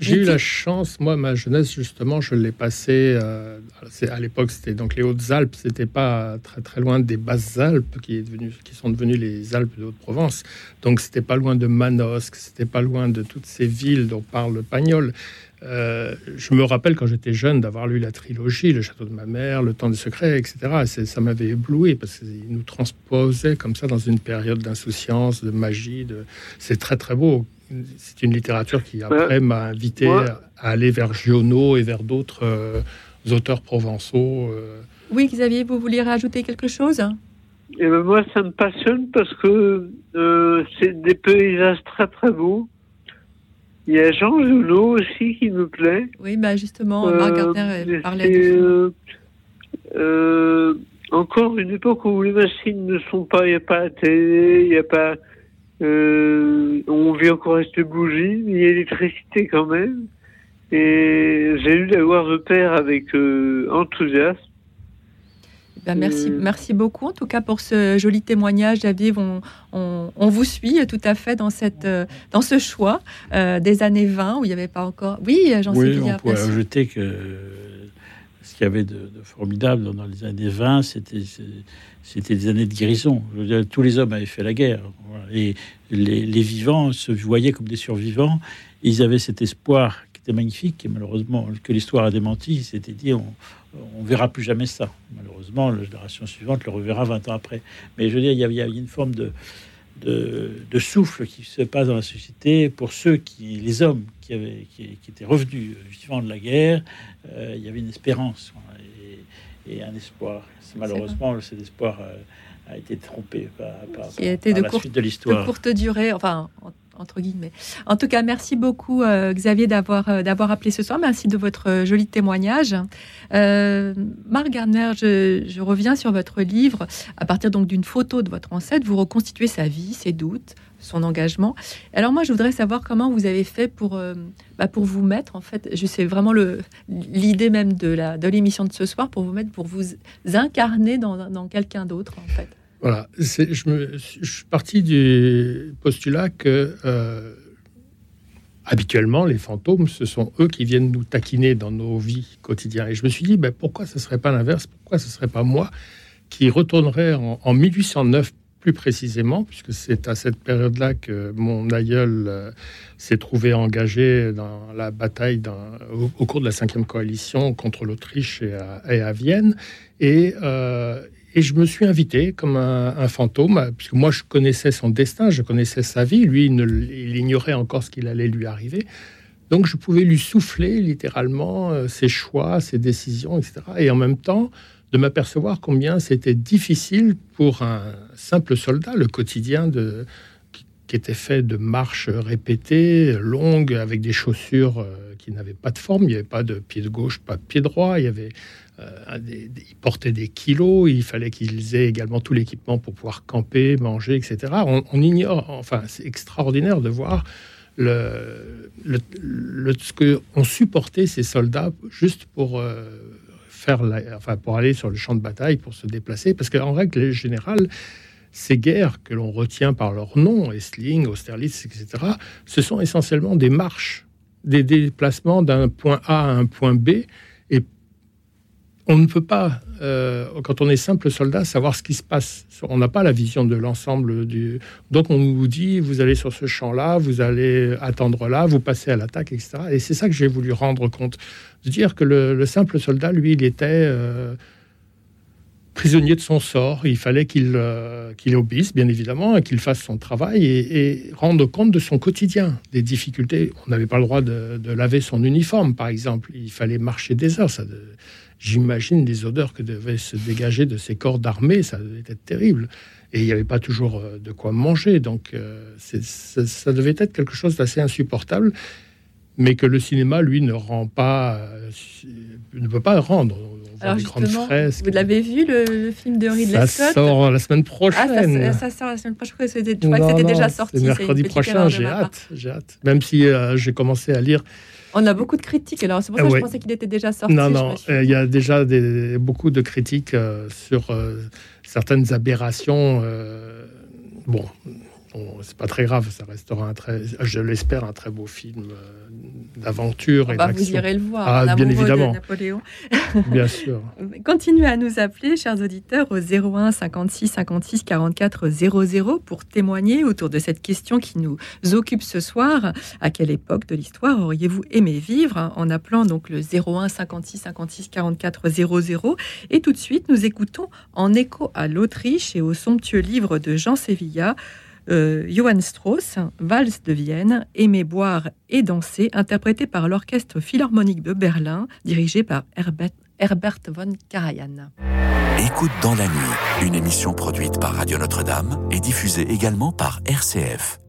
J'ai eu la chance, moi, ma jeunesse, justement, je l'ai passé. Euh, à l'époque, c'était donc les Hautes-Alpes, c'était pas très très loin des Basses-Alpes qui, est devenu, qui sont devenues les Alpes de Haute-Provence. Donc, c'était pas loin de Manosque, c'était pas loin de toutes ces villes dont parle Pagnol. Euh, je me rappelle quand j'étais jeune d'avoir lu la trilogie, Le Château de ma mère, Le Temps des Secrets, etc. Ça m'avait ébloui parce qu'il nous transposait comme ça dans une période d'insouciance, de magie. De... C'est très très beau. C'est une littérature qui après m'a invité à aller vers Giono et vers d'autres euh, auteurs provençaux. Euh. Oui, Xavier, vous vouliez rajouter quelque chose? Et eh ben Moi, ça me passionne parce que c'est des paysages très très beaux il y a Jean Joulot aussi qui me plaît. Oui, bah justement, Marc euh, Gardner parlait de euh, euh, encore une époque où les machines ne sont pas, il n'y a pas la télé, il n'y a pas. on vit encore avec des bougies, mais il y a l'électricité quand même. Et j'ai eu la voir de père avec enthousiasme. Ben, merci, mm. merci beaucoup en tout cas pour ce joli témoignage, David. On, on, vous suit tout à fait dans, cette, euh, dans ce choix euh, des années 20 où il n'y avait pas encore. Oui, j'en oui, On pourrait ajouter que ce qu'il y avait de, formidable dans les années 20, c'était c'était des années de guérison. tous les hommes avaient fait la guerre. Et les, les, vivants se voyaient comme des survivants. Ils avaient cet espoir qui était magnifique, et malheureusement, que l'histoire a démenti. C'était dit, on, on verra plus jamais ça. Malheureusement, la génération suivante le reverra 20 ans après. Mais je veux dire, il y a, une forme de, de, souffle qui se passe dans la société pour ceux qui, les hommes qui, avaient, qui, étaient revenus vivant de la guerre. Euh, il y avait une espérance et, un espoir. Malheureusement, cet espoir a été trompé par, qui a été de, la suite de l'histoire. De courte durée, enfin entre guillemets. En tout cas, merci beaucoup euh, Xavier d'avoir euh, d'avoir appelé ce soir. Merci de votre euh, joli témoignage. Marc Garner, je, reviens sur votre livre. À partir donc d'une photo de votre ancêtre, vous reconstituez sa vie, ses doutes, son engagement. Alors moi, je voudrais savoir comment vous avez fait pour bah, pour vous mettre en fait. Je sais vraiment le l'idée même de la de l'émission de ce soir pour vous mettre pour vous incarner dans, dans quelqu'un d'autre en fait. Voilà, je, suis parti du postulat que euh, habituellement, les fantômes, ce sont eux qui viennent nous taquiner dans nos vies quotidiennes. Et je me suis dit, ben, pourquoi ce serait pas l'inverse? Pourquoi ce serait pas moi qui retournerais en, 1809 plus précisément, puisque c'est à cette période-là que mon aïeul euh, s'est trouvé engagé dans la bataille au, cours de la cinquième coalition contre l'Autriche et, et à, Vienne. Et, euh, et je me suis invité comme un, fantôme, puisque moi je connaissais son destin, je connaissais sa vie, lui il, ignorait encore ce qu'il allait lui arriver. Donc je pouvais lui souffler littéralement euh, ses choix, ses décisions, etc. Et en même temps, de m'apercevoir combien c'était difficile pour un simple soldat, le quotidien qui était fait de marches répétées, longues, avec des chaussures euh, qui n'avaient pas de forme. Il n'y avait pas de pied de gauche, pas de pied droit. Il y avait euh, ils portaient des kilos, il fallait qu'ils aient également tout l'équipement pour pouvoir camper, manger, etc. On, ignore, enfin, c'est extraordinaire de voir le, le, ce que ont supporté ces soldats juste pour euh, faire, enfin, pour aller sur le champ de bataille, pour se déplacer, parce qu'en règle générale, ces guerres que l'on retient par leur nom, Essling, Austerlitz, etc., ce sont essentiellement des marches, des déplacements d'un point A à un point B, on ne peut pas, euh, quand on est simple soldat, savoir ce qui se passe. On n'a pas la vision de l'ensemble du. Donc on vous dit, vous allez sur ce champ-là, vous allez attendre là, vous passez à l'attaque, etc. Et c'est ça que j'ai voulu rendre compte, de dire que le, simple soldat, lui, il était euh, prisonnier de son sort. Il fallait qu'il euh, qu'il obéisse, bien évidemment, qu'il fasse son travail et, rendre compte de son quotidien, des difficultés. On n'avait pas le droit de, laver son uniforme, par exemple. Il fallait marcher des heures. J'imagine les odeurs que devaient se dégager de ces corps d'armée, ça devait être terrible. Et il n'y avait pas toujours euh, de quoi manger, donc euh, ça, devait être quelque chose d'assez insupportable, mais que le cinéma, lui, ne rend pas, euh, ne peut pas rendre. Alors vous l'avez vu le, film de Ridley Scott Ça sort la semaine prochaine. Ah, ça, sort la semaine prochaine. Je crois que c'était déjà sorti. Mercredi prochain, j'ai hâte, j'ai hâte. Même si j'ai commencé à lire on a beaucoup de critiques, alors c'est pour ça que je pensais qu'il était déjà sorti. Non, non, euh, il y a déjà des, beaucoup de critiques euh, sur euh, certaines aberrations. bon, c'est pas très grave, ça restera un très, je l'espère, un très beau film euh, d'aventure et bah, Vous irez le voir, ah, bien évidemment. Napoléon. [LAUGHS] bien sûr. Continuez à nous appeler, chers auditeurs, au 01 56 56 44 00 pour témoigner autour de cette question qui nous occupe ce soir. À quelle époque de l'histoire auriez-vous aimé vivre? En appelant donc le 01 56 56 44 00. Et tout de suite, nous écoutons en écho à l'Autriche et au somptueux livre de Jean Sevilla. Euh, Johann Strauss, Valse de Vienne, Aimer boire et danser, interprété par l'Orchestre Philharmonique de Berlin, dirigé par Herbert, Herbert von Karajan. Écoute dans la nuit, une émission produite par Radio Notre-Dame et diffusée également par RCF.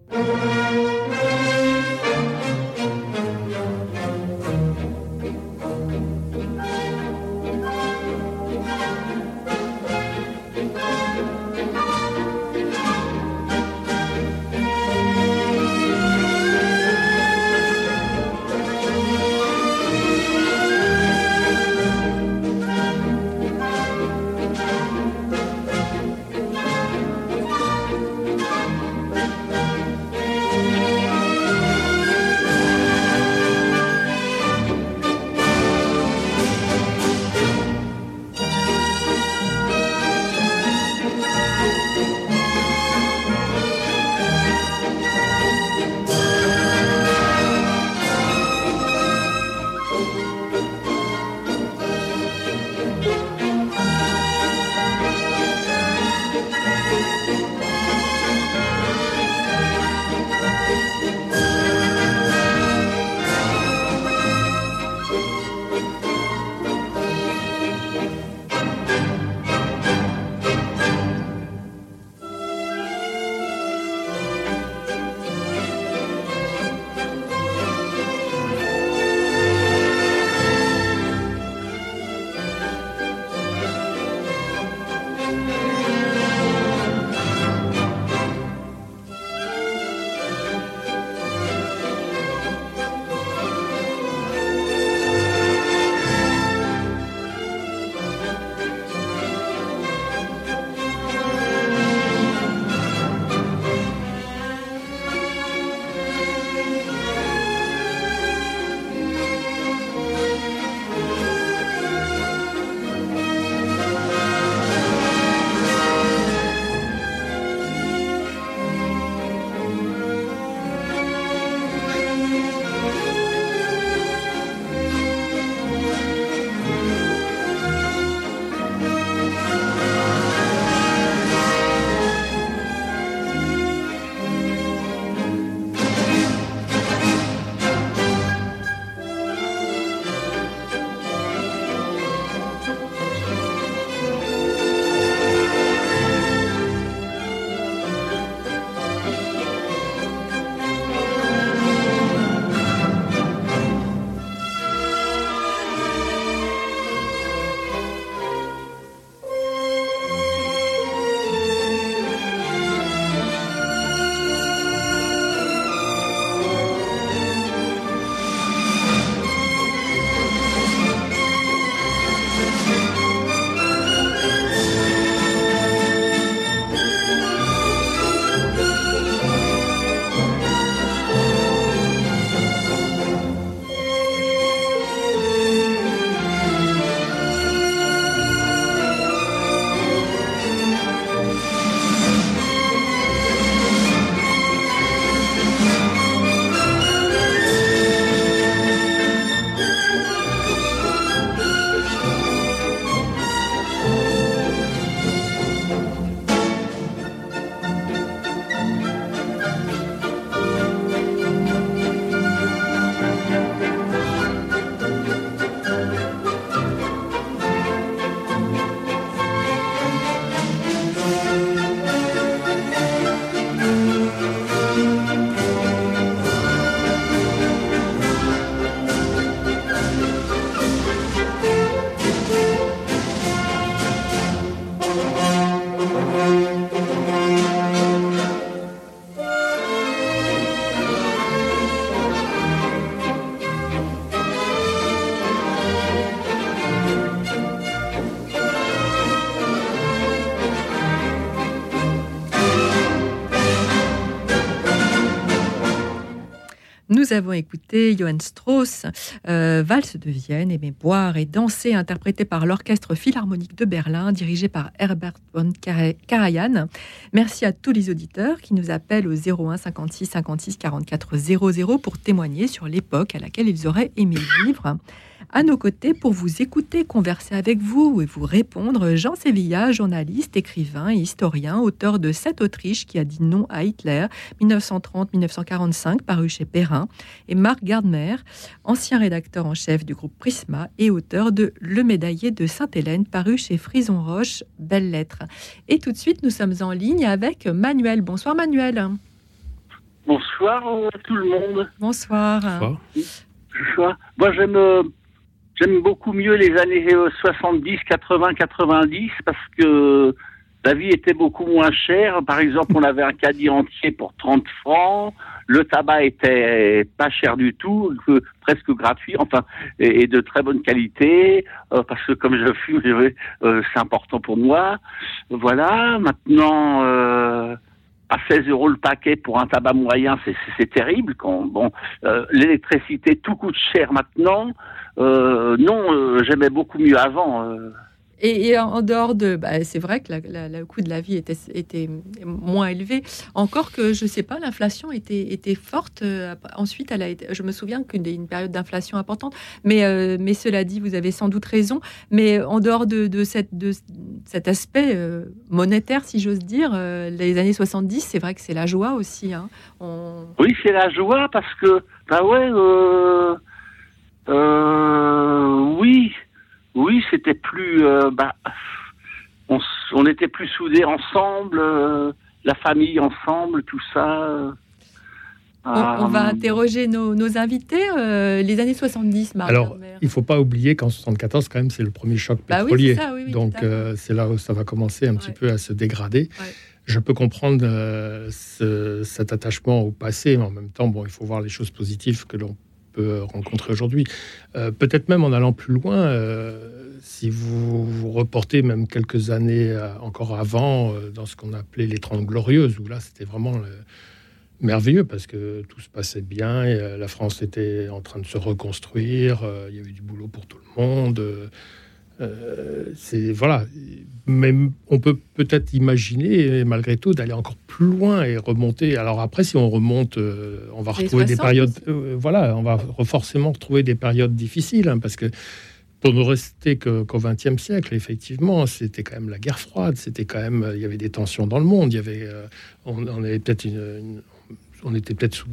Nous avons écouté Johann Strauss, euh, Valse de Vienne, Aimer boire et danser, interprété par l'Orchestre Philharmonique de Berlin, dirigé par Herbert von Karajan. Merci à tous les auditeurs qui nous appellent au 01 56 56 44 00 pour témoigner sur l'époque à laquelle ils auraient aimé vivre. À nos côtés, pour vous écouter, converser avec vous et vous répondre, Jean Sévilla, journaliste, écrivain et historien, auteur de Cette Autriche qui a dit non à Hitler, 1930-1945, paru chez Perrin, et Marc Gardner, ancien rédacteur en chef du groupe Prisma et auteur de Le Médaillé de Sainte-Hélène, paru chez Frison Roche, Belles Lettres. Et tout de suite, nous sommes en ligne avec Manuel. Bonsoir Manuel. Bonsoir à tout le monde. Bonsoir. Bonsoir. Moi, j'aime J'aime beaucoup mieux les années 70, 80, 90 parce que la vie était beaucoup moins chère. Par exemple, on avait un caddie entier pour 30 francs. Le tabac était pas cher du tout, presque gratuit, enfin, et, de très bonne qualité, euh, parce que comme je fume, euh, c'est important pour moi. Voilà. Maintenant, euh, à 16 euros le paquet pour un tabac moyen, c'est terrible. Quand, bon, l'électricité, tout coûte cher maintenant. Euh, non, euh, j'aimais beaucoup mieux avant. Euh. Et, en dehors de, bah, c'est vrai que le coût de la vie était, était moins élevé. Encore que je sais pas, l'inflation était, était forte. ensuite, elle a été, je me souviens qu'une période d'inflation importante. Mais, mais cela dit, vous avez sans doute raison. Mais en dehors de, cette, de cet aspect monétaire, si j'ose dire, les années 70, c'est vrai que c'est la joie aussi. Hein. Oui, c'est la joie parce que, bah ouais. Euh, oui, oui, c'était plus. Euh, bah, on, était plus soudés ensemble, euh, la famille ensemble, tout ça. On, va interroger nos, invités. les années 70, Marie Alors, il ne faut pas oublier qu'en 74, quand même, c'est le premier choc bah pétrolier. Donc, c'est là où ça va commencer un petit peu à se dégrader. Je peux comprendre cet attachement au passé, mais en même temps, bon, il faut voir les choses positives que l'on peut rencontrer aujourd'hui. Euh, peut-être même en allant plus loin, euh, si vous vous reportez même quelques années euh, encore avant, dans ce qu'on appelait les Trente Glorieuses, où là c'était vraiment merveilleux parce que tout se passait bien, et, la France était en train de se reconstruire, il y avait du boulot pour tout le monde. Euh, c'est voilà, mais on peut peut-être imaginer malgré tout d'aller encore plus loin et remonter. Alors après, si on remonte, euh, on va retrouver des périodes. Euh, voilà, on va forcément retrouver des périodes difficiles hein, parce que pour ne rester qu'au XXe siècle, effectivement, c'était quand même la guerre froide. C'était quand même, il y avait des tensions dans le monde. Il y avait, on, avait peut-être une on était peut-être sous,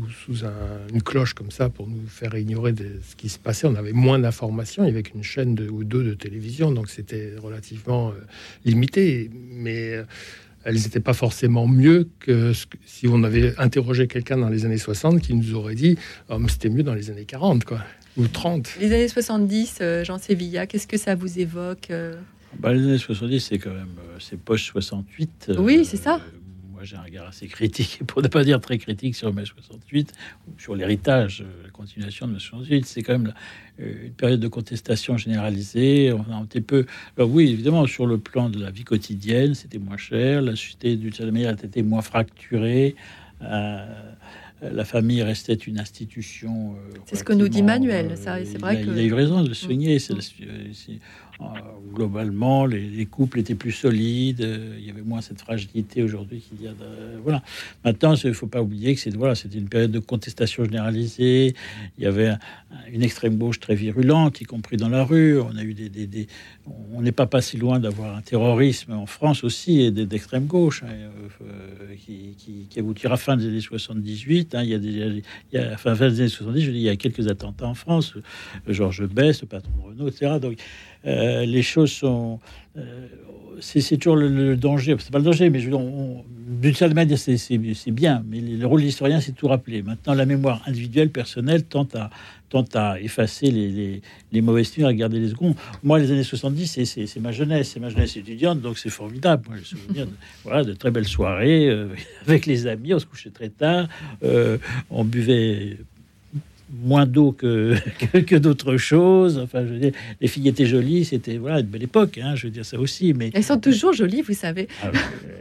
une cloche comme ça pour nous faire ignorer ce qui se passait. On avait moins d'informations. Il n'y avait qu'une chaîne de, ou deux de télévision, donc c'était relativement euh, limité. Mais euh, elles n'étaient pas forcément mieux que, si on avait interrogé quelqu'un dans les années 60 qui nous aurait dit oh, c'était mieux dans les années 40 quoi, ou 30. Les années 70, euh, Jean Sévilla, qu'est-ce que ça vous évoque bah, Les années 70, c'est quand même c'est poche 68. Oui, c'est ça moi j'ai un regard assez critique, [LAUGHS] pour ne pas dire très critique sur mai 68, ou sur l'héritage, euh, la continuation de mai 68. C'est quand même euh, une période de contestation généralisée. On a un petit peu. Alors oui, évidemment, sur le plan de la vie quotidienne, c'était moins cher. La société, d'une certaine manière, était moins fracturée. Euh, la famille restait une institution. c'est ce que nous dit Manuel. c'est vrai il a, eu raison de le. C'est euh, globalement, les, couples étaient plus solides, euh, il y avait moins cette fragilité aujourd'hui qu'il y a. voilà. Maintenant, il ne faut pas oublier que c'est voilà, c'était une période de contestation généralisée. Il y avait une extrême gauche très virulente, y compris dans la rue. On a eu des, on n'est pas passé loin d'avoir un terrorisme en France aussi et d'extrême gauche hein, euh, qui, aboutira fin des années 78. Hein. il y a des, il y a, fin, des années 70, je dis, il y a quelques attentats en France. Georges Best, le patron de Renault, etc. Donc les choses sont c'est toujours le, danger. C'est pas le danger, mais d'une certaine manière, c'est bien. Mais le rôle de l'historien, c'est tout rappeler. Maintenant, la mémoire individuelle, personnelle, tente à, tente à effacer les, les, les mauvaises à garder les secondes. Moi, les années 70, c'est ma jeunesse, c'est ma jeunesse étudiante, donc c'est formidable. Moi, je souviens de, [LAUGHS] voilà, de très belles soirées euh, [LAUGHS] avec les amis, on se couchait très tard, euh, on buvait moins d'eau [LAUGHS] que, que, d'autres choses. Enfin, je veux dire, les filles étaient jolies, c'était voilà une belle époque. Hein, je veux dire ça aussi. Mais elles sont toujours jolies, vous savez. Ah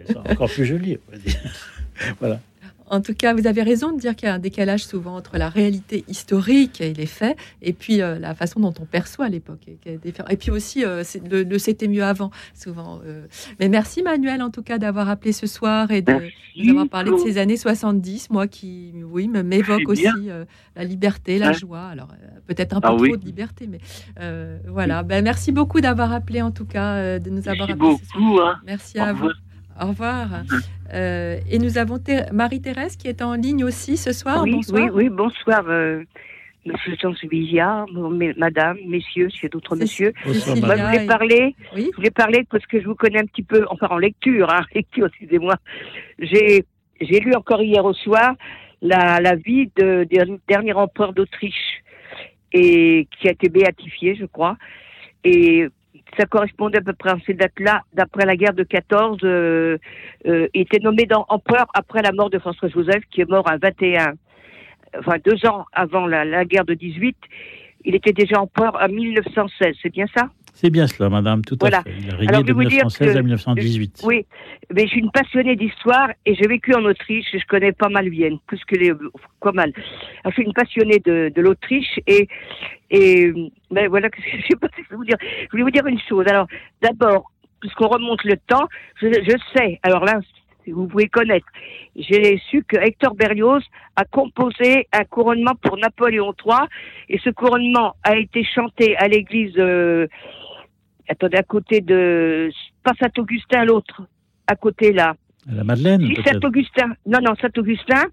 elles sont encore plus jolies. On va dire. [LAUGHS] voilà. En tout cas, vous avez raison de dire qu'il y a un décalage souvent entre la réalité historique et les faits, et puis euh, la façon dont on perçoit l'époque. Et puis aussi, euh, le, c'était mieux avant, souvent. Euh. Mais merci Manuel, en tout cas, d'avoir appelé ce soir et de nous avoir parlé de ces années 70, moi qui, oui, m'évoque aussi la liberté, la joie. Alors, peut-être un peu ah trop de liberté, mais voilà. Ben, merci beaucoup d'avoir appelé, en tout cas, de nous avoir appelé. ce soir. Hein. Merci à vous. Au revoir. Euh, et nous avons Marie-Thérèse qui est en ligne aussi ce soir. Oui, bonsoir. oui, oui, bonsoir. Euh, Monsieur Madame, Messieurs, a d'autres Messieurs. Moi, je voulais parler, oui? je voulais parler parce que je vous connais un petit peu, enfin en lecture, hein, [LAUGHS] lecture, excusez-moi. J'ai, j'ai lu encore hier au soir la, la vie de, de dernier empereur d'Autriche et qui a été béatifié, je crois. Et ça correspondait à peu près à ces dates-là, d'après la guerre de 14, euh, euh, était nommé empereur après la mort de François-Joseph, qui est mort à 21, enfin deux ans avant la, la guerre de 18. Il était déjà empereur en 1916, c'est bien ça? C'est bien cela, madame, tout à fait. Il a régné de 1916 à 1918. Oui, mais je suis une passionnée d'histoire et j'ai vécu en Autriche je connais pas mal Vienne, plus que les. Quoi mal. Alors, je suis une passionnée de, de l'Autriche et. et mais voilà, [LAUGHS] je sais pas ce que je vais vous dire. Je voulais vous dire une chose. Alors, d'abord, puisqu'on remonte le temps, je, je sais, alors là, vous pouvez connaître. J'ai su que Hector Berlioz a composé un couronnement pour Napoléon III et ce couronnement a été chanté à l'église euh, attendez, à côté de, pas Saint-Augustin, l'autre, à côté là. la Madeleine Saint-Augustin, non, non, Saint-Augustin,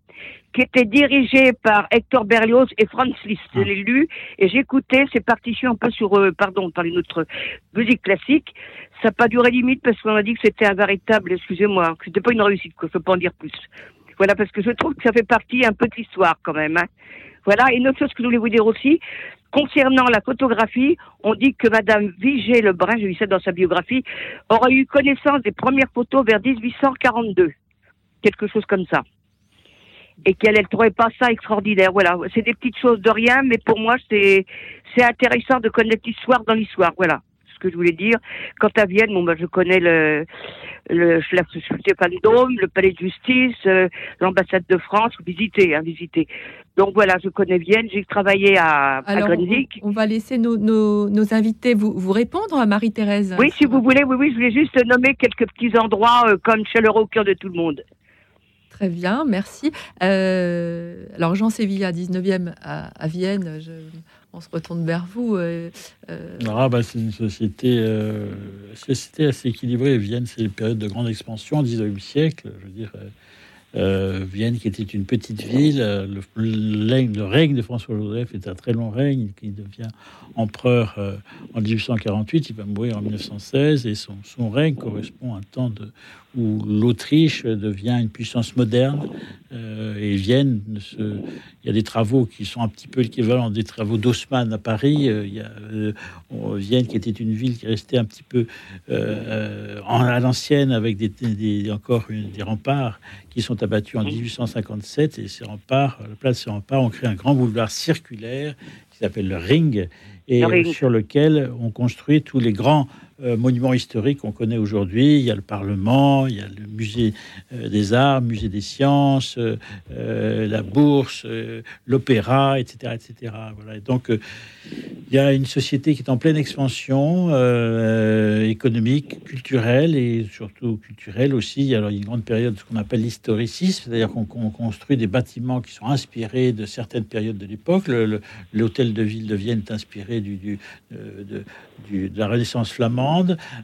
qui était dirigé par Hector Berlioz et Franz Liszt. Je ah. l'ai lu et j'écoutais ces partitions un peu sur, euh, pardon, par notre musique classique. Ça n'a pas duré limite parce qu'on a dit que c'était un véritable, excusez-moi, que c'était pas une réussite, que je peux pas en dire plus. Voilà, parce que je trouve que ça fait partie un peu de l'histoire quand même. Hein. Voilà, et une autre chose que je voulais vous dire aussi, Concernant la photographie, on dit que Madame Vigée Lebrun, je lis ça dans sa biographie, aurait eu connaissance des premières photos vers 1842. Quelque chose comme ça. Et qu'elle ne trouvait pas ça extraordinaire. Voilà. C'est des petites choses de rien, mais pour moi, c'est, intéressant de connaître l'histoire dans l'histoire. Voilà que je voulais dire. Quant à Vienne, bon, ben, je connais le, le, le Dôme, le palais de justice, euh, l'ambassade de France, visiter, hein, visiter. Donc voilà, je connais Vienne, j'ai travaillé à, Alors, à On, va laisser nos, nos, invités vous, vous, répondre, à Marie-Thérèse. Oui, si vous voulez, oui, oui, je voulais juste nommer quelques petits endroits euh, comme chaleureux au cœur de tout le monde. Très bien, merci. Euh, alors Jean Sévilla, 19e à, Vienne, on se retourne vers vous. Euh, ah, bah, c'est une société, société assez équilibrée. Vienne, c'est une période de grande expansion, au 19e siècle. Je veux dire, euh, Vienne, qui était une petite ville, euh, le, règne de François-Joseph est un très long règne, qui devient empereur euh, en 1848, il va mourir en 1916, et son, son règne correspond à un temps de, où l'Autriche devient une puissance moderne euh, et Vienne. il y a des travaux qui sont un petit peu l'équivalent des travaux d'Haussmann à Paris. Euh, il y a euh, Vienne qui était une ville qui restait un petit peu à l'ancienne avec des, encore des remparts qui sont abattus en 1857 et ces remparts, la place de ces remparts, ont créé un grand boulevard circulaire qui s'appelle le Ring et sur lequel on construit tous les grands euh, monuments historiques qu'on connaît aujourd'hui. Il y a le Parlement, il y a le musée euh, des arts, musée des sciences, euh, la bourse, l'opéra, etc., etc. Voilà. donc, il y a une société qui est en pleine expansion économique, culturelle et surtout culturelle aussi. Il y a une grande période de ce qu'on appelle l'historicisme, c'est-à-dire qu'on construit des bâtiments qui sont inspirés de certaines périodes de l'époque. L'hôtel de ville de Vienne est inspiré du, de la Renaissance flamande.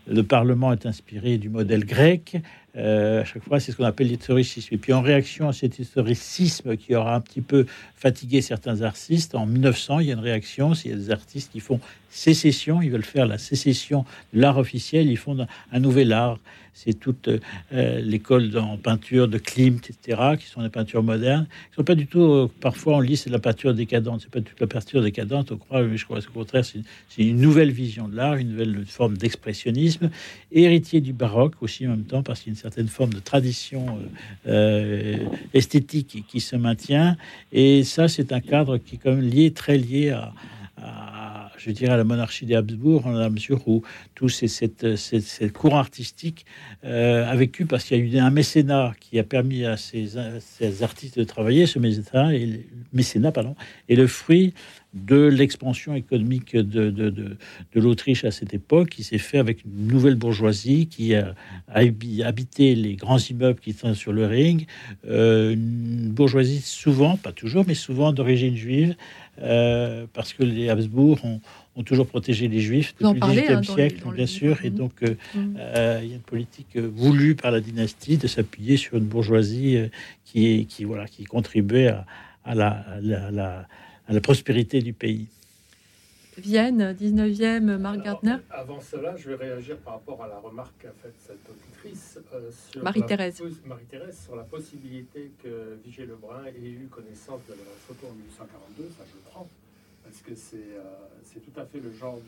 Le Parlement est inspiré du modèle grec. Euh, à chaque fois, c'est ce qu'on appelle l'historicisme. Et puis, en réaction à cet historicisme qui aura un petit peu fatiguer certains artistes. En 1900, il y a une réaction. S'il y a des artistes qui font sécession, ils veulent faire la sécession de l'art officiel, ils font un nouvel art c'est toute euh, l'école en peinture de Klimt, etc., qui sont des peintures modernes, qui sont pas du tout, euh, parfois on lit c'est de la peinture décadente, c'est pas toute la peinture décadente, on croit, mais je crois au contraire, c'est une, nouvelle vision de l'art, une nouvelle forme d'expressionnisme, héritier du baroque aussi en même temps, parce qu'il y a une certaine forme de tradition euh, esthétique qui se maintient, et ça c'est un cadre qui est quand même lié, très lié à je dirais, à la monarchie des Habsbourg, en la mesure où tout cette, cette, cette courant artistique euh, a vécu parce qu'il y a eu un mécénat qui a permis à ces, ces artistes de travailler. Ce mécénat, et le mécénat pardon, est le fruit de l'expansion économique de, de l'Autriche à cette époque, qui s'est fait avec une nouvelle bourgeoisie qui a, habité les grands immeubles qui sont sur le ring, euh, une bourgeoisie souvent, pas toujours, mais souvent d'origine juive, euh, parce que les Habsbourg ont, toujours protégé les Juifs depuis le XVIIIe hein, siècle, bien sûr, et donc euh, mm. euh, il y a une politique voulue par la dynastie de s'appuyer sur une bourgeoisie qui, qui, voilà, qui contribuait à, à, la, à, la, prospérité du pays. Vienne, 19e, Marc Gardner. Avant cela, je vais réagir par rapport à la remarque qu'a faite cette auditrice sur Marie-Thérèse. Marie-Thérèse sur la possibilité que Vigée Lebrun ait eu connaissance de la photo en 1842, ça je le prends, parce que c'est euh, tout à fait le genre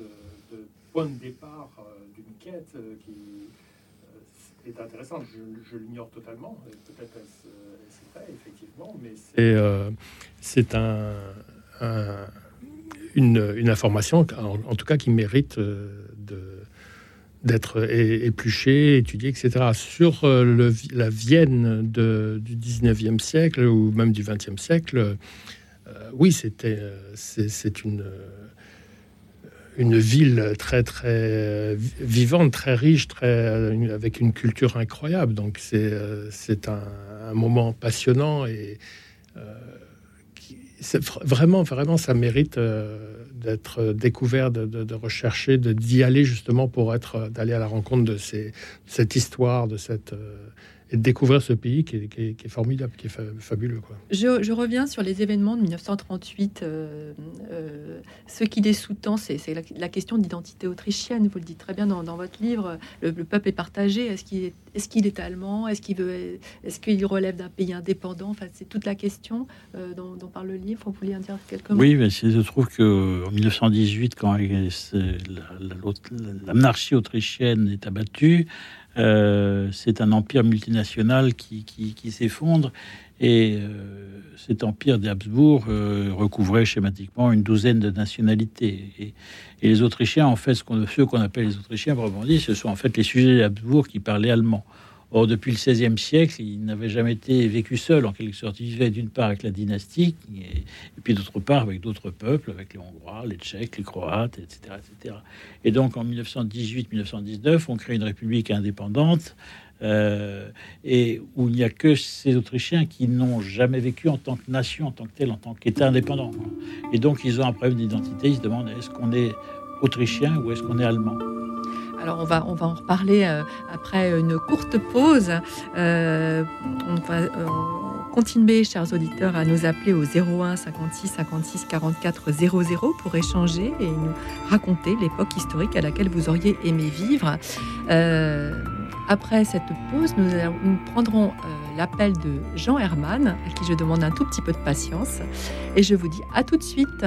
de, point de départ euh, d'une quête euh, qui est intéressante. Je, l'ignore totalement, peut-être c'est vrai, effectivement, mais c'est un, une, information, en, tout cas, qui mérite d'être épluché, étudié, etc. Sur euh, le, la Vienne du 19e siècle ou même du 20e siècle, euh, oui, c'était euh, c'est une une ville très très vivante, très riche, très avec une culture incroyable. Donc c'est c'est un, moment passionnant et vraiment, vraiment, ça mérite euh, d'être découvert, de, de, rechercher, d'y aller justement pour être, d'aller à la rencontre de ces, cette histoire, de cette, euh, et de découvrir ce pays qui est, formidable, qui est fabuleux. Quoi. Je, reviens sur les événements de 1938. Euh, euh, ce qui les sous-tend, c'est la, question d'identité autrichienne. Vous le dites très bien dans, votre livre. Le, peuple est partagé. Est-ce qu'il est, est, est, allemand? Est-ce qu'il veut Est-ce qu'il relève d'un pays indépendant? Enfin, c'est toute la question euh, dont, parle le livre. Vous voulez en dire quelques mots? Oui, mais je trouve que en 1918, quand la, la monarchie autrichienne est abattue, euh, c'est un empire multinational qui, s'effondre et euh, cet empire des Habsbourg euh, recouvrait schématiquement une douzaine de nationalités. Et, les Autrichiens, en fait, ce qu'on, ceux qu'on appelle les Autrichiens, ce sont en fait les sujets des Habsbourg qui parlaient allemand. Or, depuis le XVIe siècle, il n'avait jamais été vécu seul, en quelque sorte. Il vivait d'une part avec la dynastie, et, puis d'autre part avec d'autres peuples, avec les Hongrois, les Tchèques, les Croates, etc. etc. Et donc, en 1918-1919, on crée une république indépendante, euh, et où il n'y a que ces Autrichiens qui n'ont jamais vécu en tant que nation, en tant que tel, en tant qu'État indépendant. Et donc, ils ont un problème d'identité. Ils se demandent est-ce qu'on est autrichien ou est-ce qu'on est allemand? Alors on va, en reparler euh, après une courte pause. Euh, on va euh, continuer, chers auditeurs, à nous appeler au 01 56 56 44 00 pour échanger et nous raconter l'époque historique à laquelle vous auriez aimé vivre. après cette pause, nous, nous prendrons l'appel de Jean Herman, à qui je demande un tout petit peu de patience. Et je vous dis à tout de suite.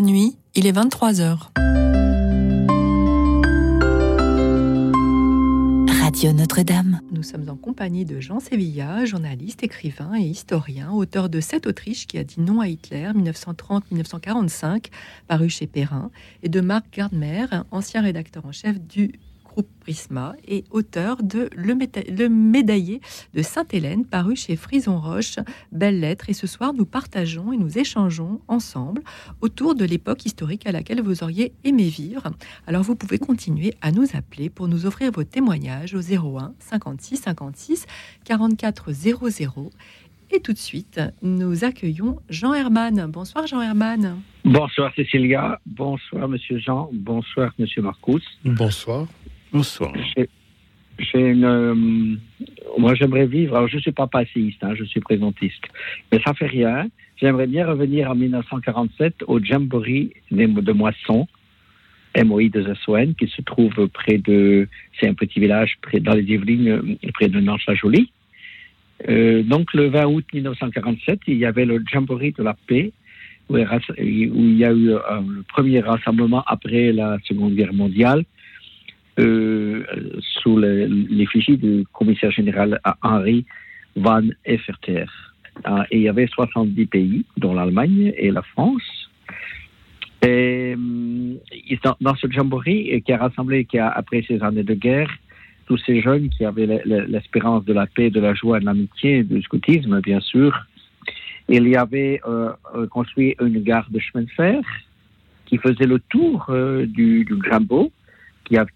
La nuit, il est 23 heures. Radio Notre-Dame. Nous sommes en compagnie de Jean Sévilla, journaliste, écrivain et historien, auteur de Cette Autriche qui a dit non à Hitler 1930-1945, paru chez Perrin, et de Marc Gardmer, ancien rédacteur en chef du groupe Prisma et auteur de Le, le médaillé de Sainte-Hélène, paru chez Frison Roche. Belle lettre. Et ce soir, nous partageons et nous échangeons ensemble autour de l'époque historique à laquelle vous auriez aimé vivre. Alors, vous pouvez continuer à nous appeler pour nous offrir vos témoignages au 01 56 56 44 00. Et tout de suite, nous accueillons Jean Herman. Bonsoir Jean Herman. Bonsoir Cécilia. Bonsoir Monsieur Jean. Bonsoir Monsieur Marcus. Bonsoir. Bonsoir. Euh, moi, j'aimerais vivre. Alors, je ne suis pas passéiste, hein, je suis présentiste. Mais ça fait rien. J'aimerais bien revenir en 1947 au Jamboree de Moisson, MOI de Zassouen, qui se trouve près de. C'est un petit village près, dans les Yvelines, près de Nantes-la-Jolie. Euh, donc, le 20 août 1947, il y avait le Jamboree de la paix, où, il y a eu euh, le premier rassemblement après la Seconde Guerre mondiale euh, sous l'effigie du commissaire général Henri Van Efferter. Ah, et il y avait 70 pays, dont l'Allemagne et la France. Et euh, dans, ce jamboree qui a rassemblé, qui a, après ces années de guerre, tous ces jeunes qui avaient l'espérance de la paix, de la joie, de l'amitié, du scoutisme, bien sûr, il y avait euh, construit une gare de chemin de fer qui faisait le tour du, du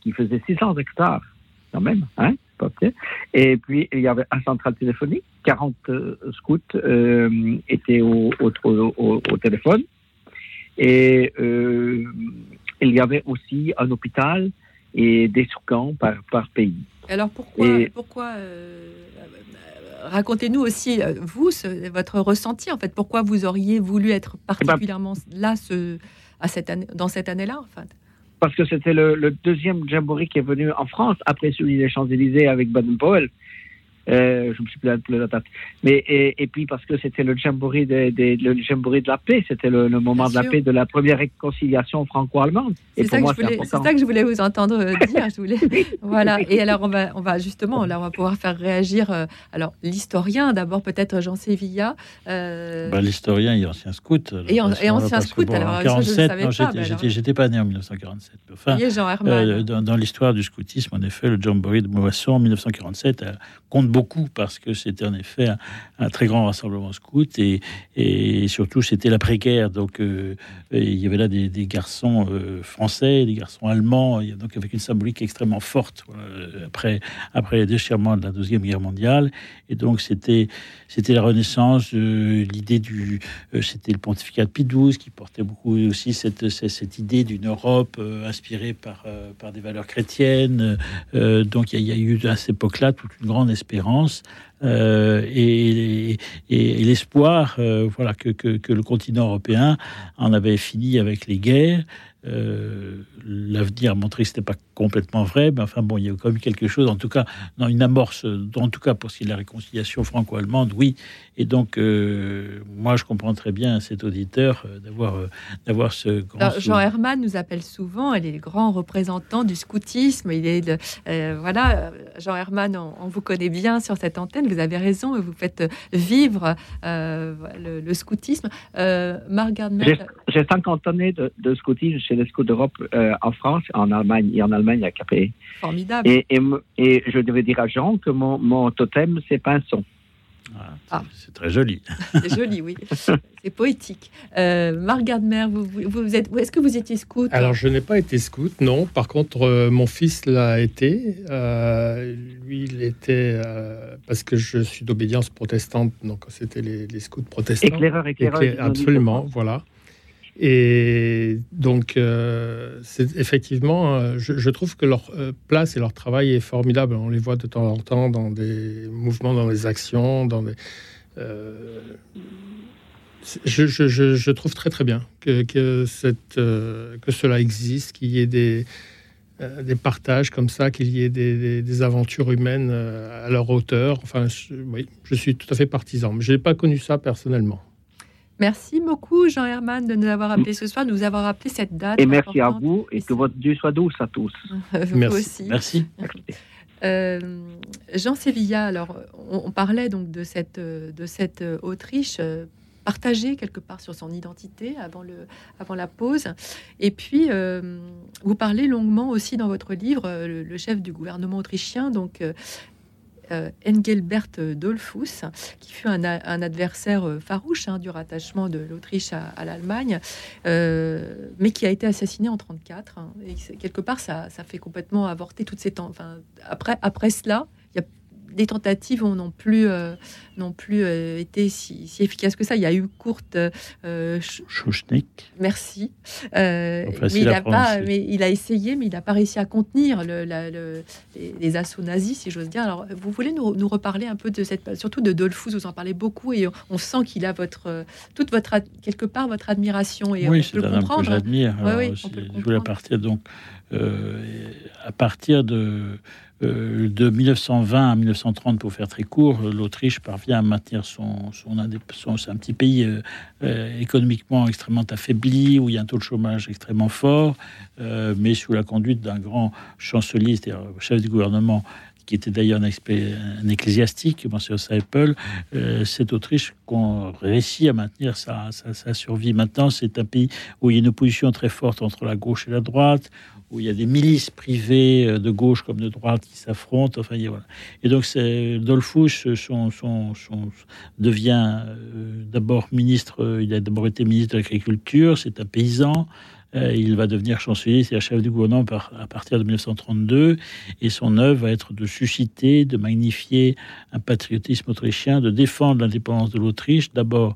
qui, faisait 600 hectares, quand même, hein, et puis, il y avait un central téléphonique, 40 euh, scouts euh, étaient au, au, téléphone, et euh, il y avait aussi un hôpital et des soukans par, par pays. Alors pourquoi, pourquoi racontez-nous aussi, vous, votre ressenti, en fait, pourquoi vous auriez voulu être eh ben, particulièrement là ce, à cette année, dans cette année-là, en fait? Parce que c'était le, deuxième jamboree qui est venu en France après celui des Champs-Élysées avec Baden-Powell. Euh, je me suis plus la date. Mais et, puis parce que c'était le jamboree de, le jamboree de la paix, c'était le, moment de la paix de la première réconciliation franco-allemande. C'est ça, ça, que je voulais vous entendre euh, dire. [LAUGHS] Je voulais, voilà. Et alors on va, on va justement, là, on va pouvoir faire réagir. Euh, alors l'historien, d'abord peut-être Jean Sévilla. Bah, l'historien et ancien scout. et, ancien scout. alors, 47, j'étais pas, né en 1947. Enfin, Jean dans, l'histoire du scoutisme, en effet, le jamboree de Moisson en 1947 compte beaucoup parce que c'était en effet un, très grand rassemblement scout et, et surtout c'était l'après-guerre. Donc euh, il y avait là des, garçons euh, français, des garçons allemands, donc avec une symbolique extrêmement forte après, après le déchirement de la Deuxième Guerre mondiale. Et donc c'était la renaissance, l'idée du. Euh, c'était le pontificat de Pie XII qui portait beaucoup aussi cette, cette, idée d'une Europe inspirée par, par des valeurs chrétiennes. donc il y, a eu à cette époque-là toute une grande espérance euh, et, l'espoir euh, voilà, que, que, le continent européen en avait fini avec les guerres euh, l'avenir a montré que ce n'était pas complètement vrai, mais enfin bon, il y a quand même quelque chose, en tout cas, dans une amorce, en tout cas pour ce qui est de la réconciliation franco-allemande, oui. Et donc, euh, moi, je comprends très bien cet auditeur euh, d'avoir d'avoir ce grand. Jean Herman nous appelle souvent, elle est le grand représentant du scoutisme. Il est voilà, Jean Herman, on, vous connaît bien sur cette antenne. vous avez raison, vous faites vivre le, scoutisme. Marc J'ai 50 années de, scoutisme chez les Scouts d'Europe en France, en Allemagne et en Allemagne à Capé. Formidable. Et, et, je devais dire à Jean que mon, mon totem, c'est Pinson. Ah, c'est très joli. [LAUGHS] C'est joli, oui. C'est poétique. Euh, Marc Gardner, vous, vous, êtes, est-ce que vous étiez scout Alors, je n'ai pas été scout, non. Par contre, euh, mon fils l'a été. Euh, lui, il était parce que je suis d'obédience protestante, donc c'était les, scouts protestants. Éclaireur, éclaireur. absolument, voilà. Et donc, euh, effectivement, euh, je, trouve que leur euh, place et leur travail est formidable. On les voit de temps en temps dans des mouvements, dans des actions. Je, trouve très très bien que, cela existe, qu'il y ait des, partages comme ça, qu'il y ait des, des, aventures humaines à leur hauteur. Enfin, oui, je suis tout à fait partisan. Je n'ai pas connu ça personnellement. Merci beaucoup, Jean Herman, de nous avoir appelé ce soir, de nous avoir appelé cette date. Et merci à vous et que votre Dieu soit douce à tous. [LAUGHS] vous merci. aussi. Merci. Euh, Jean Sévilla, alors on, parlait donc de cette, de cette Autriche euh, partagée quelque part sur son identité avant, le, avant la pause. Et puis, euh, vous parlez longuement aussi dans votre livre, le, chef du gouvernement autrichien, donc euh, Engelbert Dollfuss, qui fut un, adversaire euh, farouche hein, du rattachement de l'Autriche à, l'Allemagne, euh, mais qui a été assassiné en 1934. Hein. et quelque part, ça, ça, fait complètement avorter toutes ces temps. Enfin, après, après cela, les tentatives n'ont plus, euh, non plus euh, été si, efficaces que ça. Il y a eu courte. Euh, Merci. Euh, mais, il a pas, mais il a essayé, mais il n'a pas réussi à contenir le, les, assauts nazis, si j'ose dire. Alors, vous voulez nous, nous, reparler un peu de cette, surtout de Dolphus, vous en parlez beaucoup et on, sent qu'il a votre, toute votre, quelque part votre admiration et oui, c'est un homme que j'admire. je voulais partir donc à partir de euh, de 1920 à 1930, pour faire très court, l'Autriche parvient à maintenir son, son, c'est un petit pays euh, euh, économiquement extrêmement affaibli, où il y a un taux de chômage extrêmement fort, mais sous la conduite d'un grand chancelier, c'est-à-dire chef du gouvernement, qui était d'ailleurs un, ecclésiastique, Monsieur Seipel, cette Autriche qu'on réussit à maintenir sa survie. Maintenant, c'est un pays où il y a une opposition très forte entre la gauche et la droite, où il y a des milices privées euh, de gauche comme de droite qui s'affrontent. Enfin. Et donc, c'est Dolphus son, son, devient euh, d'abord ministre. Euh, il a d'abord été ministre de l'Agriculture. C'est un paysan. il va devenir chancelier, c'est chef du gouvernement à partir de 1932, et son œuvre va être de susciter, de magnifier un patriotisme autrichien, de défendre l'indépendance de l'Autriche, d'abord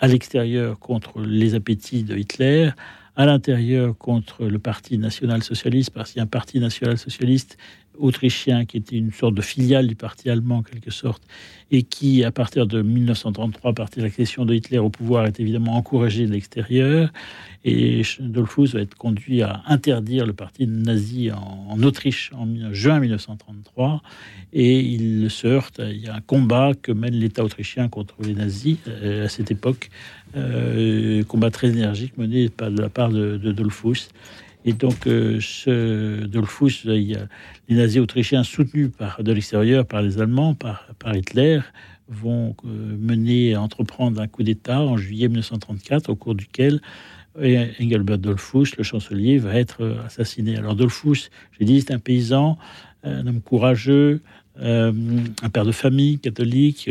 à l'extérieur contre les appétits de Hitler, à l'intérieur contre le Parti national-socialiste, parce qu'il y a un Parti national-socialiste autrichien qui était une sorte de filiale du Parti allemand en quelque sorte, et qui, à partir de 1933, à partir de l'accession de Hitler au pouvoir, est évidemment encouragé de l'extérieur. Et Dollfuss va être conduit à interdire le parti nazi en, Autriche en juin 1933. Et il se heurte, il y a un combat que mène l'État autrichien contre les nazis euh, à cette époque, combat très énergique mené de la part de, de Dollfuss. Et donc, euh, ce Dollfuss, les nazis autrichiens soutenus par, de l'extérieur par les Allemands, par, par Hitler, vont euh, mener, entreprendre un coup d'État en juillet 1934, au cours duquel Engelbert Dollfuss, le chancelier, va être assassiné. Alors Dollfuss, j'ai dit, c'est un paysan, un homme courageux, un père de famille catholique,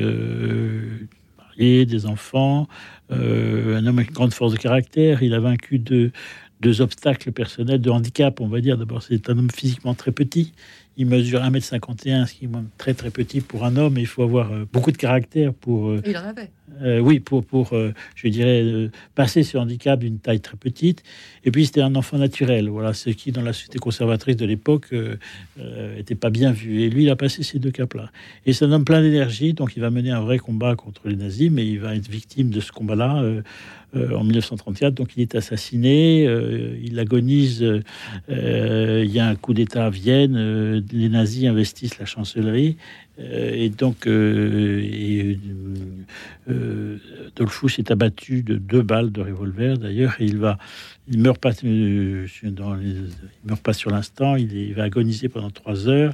marié, des enfants, un homme avec une grande force de caractère. Il a vaincu de, deux obstacles personnels de handicap, on va dire. D'abord, c'est un homme physiquement très petit. Il mesure 1m51, ce qui est très très petit pour un homme. il faut avoir euh, beaucoup de caractère pour. Euh, il en avait. Euh, oui, pour, pour je dirais, passer ce handicap d'une taille très petite. Et puis, c'était un enfant naturel. Voilà, ce qui, dans la société conservatrice de l'époque, n'était pas bien vu. Et lui, il a passé ces deux caps-là. Et c'est un homme plein d'énergie, donc il va mener un vrai combat contre les nazis, mais il va être victime de ce combat-là euh, en 1934. Donc il est assassiné, euh, il agonise. Euh, il y a un coup d'État à Vienne, les nazis investissent la chancellerie. Et donc, et, Dolphus est abattu de deux balles de revolver d'ailleurs, et il va, il meurt pas, il meurt pas sur l'instant, il, il, va agoniser pendant trois heures.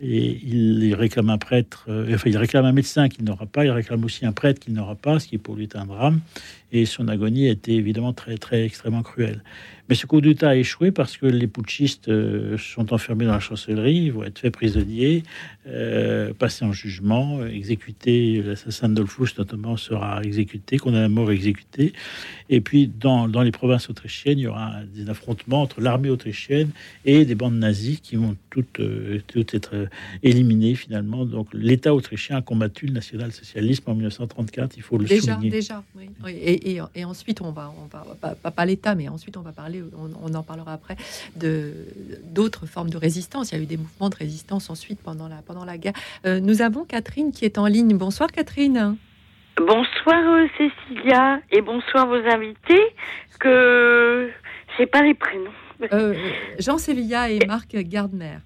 et il réclame un prêtre, euh, enfin il réclame un médecin qu'il n'aura pas, il réclame aussi un prêtre qu'il n'aura pas, ce qui pour lui est un drame, et son agonie a été évidemment très très extrêmement cruelle. Mais ce coup d'État a échoué parce que les putschistes euh, sont enfermés dans la chancellerie, vont être faits prisonniers, euh, passés en jugement, exécutés. L'assassin de notamment, sera exécuté, qu'on a la mort exécuté. Et puis, dans, dans, les provinces autrichiennes, il y aura des affrontements entre l'armée autrichienne et des bandes nazies qui vont toutes, euh, toutes être euh, éliminées finalement. Donc, l'État autrichien a combattu le national-socialisme en 1934, il faut le déjà, souligner. Déjà, oui. Et, et, et, ensuite, on va, on va pas, pas l'État, mais ensuite, on va parler on, en parlera après, d'autres formes de résistance. Il y a eu des mouvements de résistance ensuite pendant la, pendant la guerre. Euh, nous avons Catherine qui est en ligne. Bonsoir Catherine. Bonsoir euh, Cécilia et bonsoir vos invités que je sais pas les prénoms. Euh, Jean Sévilla et Marc Gardner.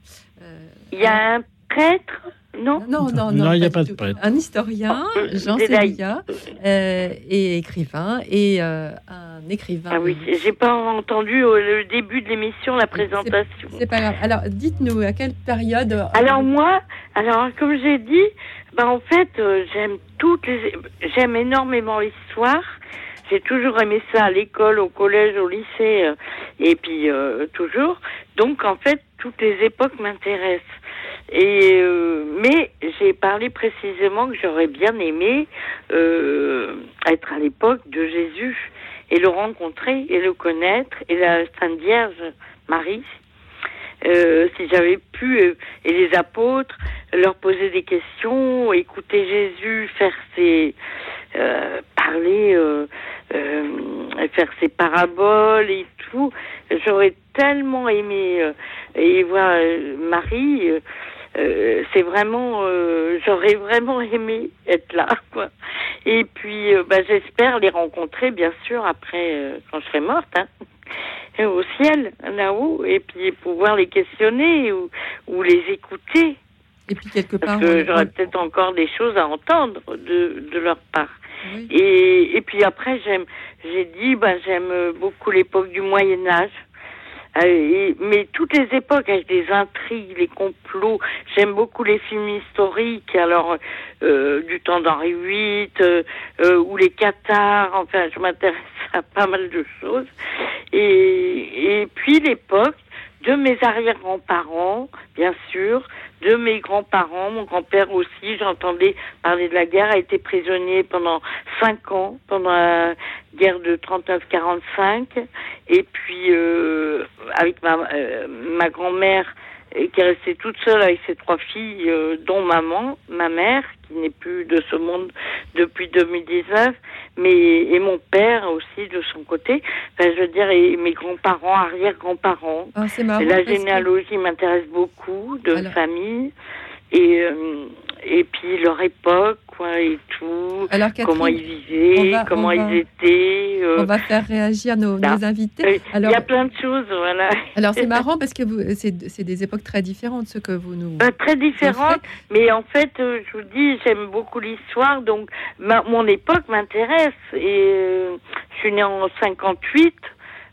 Il y a un prêtre non Non, non, non. il n'y a pas de prêtre. Un historien, Jean Sévilla, euh, et écrivain, et euh, un écrivain. Ah oui, j'ai pas entendu au le début de l'émission la présentation. C'est pas grave. Alors, dites-nous, à quelle période euh, Alors, moi, alors, comme j'ai dit, bah, en fait, j'aime toutes les. J'aime énormément l'histoire. J'ai toujours aimé ça à l'école, au collège, au lycée, et puis toujours. Donc, en fait, toutes les époques m'intéressent. Et euh, mais j'ai parlé précisément que j'aurais bien aimé euh, être à l'époque de Jésus et le rencontrer et le connaître et la Sainte Vierge Marie. Euh, si j'avais pu et les apôtres leur poser des questions, écouter Jésus faire ses parler, faire ses paraboles et tout, j'aurais tellement aimé et voir Marie euh, c'est vraiment, euh, j'aurais vraiment [LAUGHS] aimé être là, quoi. Et puis, euh, bah, j'espère les rencontrer, bien sûr, après, quand je serai morte, hein, au ciel, là-haut, et puis pouvoir les questionner ou, ou les écouter. Et puis quelque part, Parce que j'aurais peut-être encore des choses à entendre de, de leur part. Et, et puis après, j'aime, j'ai dit, bah, j'aime beaucoup l'époque du Moyen Âge. Euh, mais toutes les époques avec des intrigues, les complots. J'aime beaucoup les films historiques, alors euh, du temps d'Henri VIII euh, euh, ou les Qatars. Enfin, je m'intéresse à pas mal de choses. Et, et puis l'époque de mes arrière-grands-parents, bien sûr, de mes grands-parents, mon grand-père aussi, j'entendais parler de la guerre, a été prisonnier pendant cinq ans, pendant la guerre de 39-45, et puis euh, avec ma, euh, ma grand-mère qui est restée toute seule avec ses trois filles, euh, dont maman, ma mère, qui n'est plus de ce monde depuis 2019, mais et mon père aussi de son côté. Enfin, je veux dire, et mes grands-parents, arrière-grands-parents. Ah, la généalogie m'intéresse beaucoup de famille et euh, et puis leur époque quoi et tout. Comment ils vivaient comment ils étaient euh, on va faire réagir nos, nos invités. alors il y a plein de choses voilà. Alors c'est [LAUGHS] marrant parce que c'est des époques très différentes ce que vous nous bah, très différentes mais en fait euh, je vous dis j'aime beaucoup l'histoire donc mon époque m'intéresse et je suis née en 58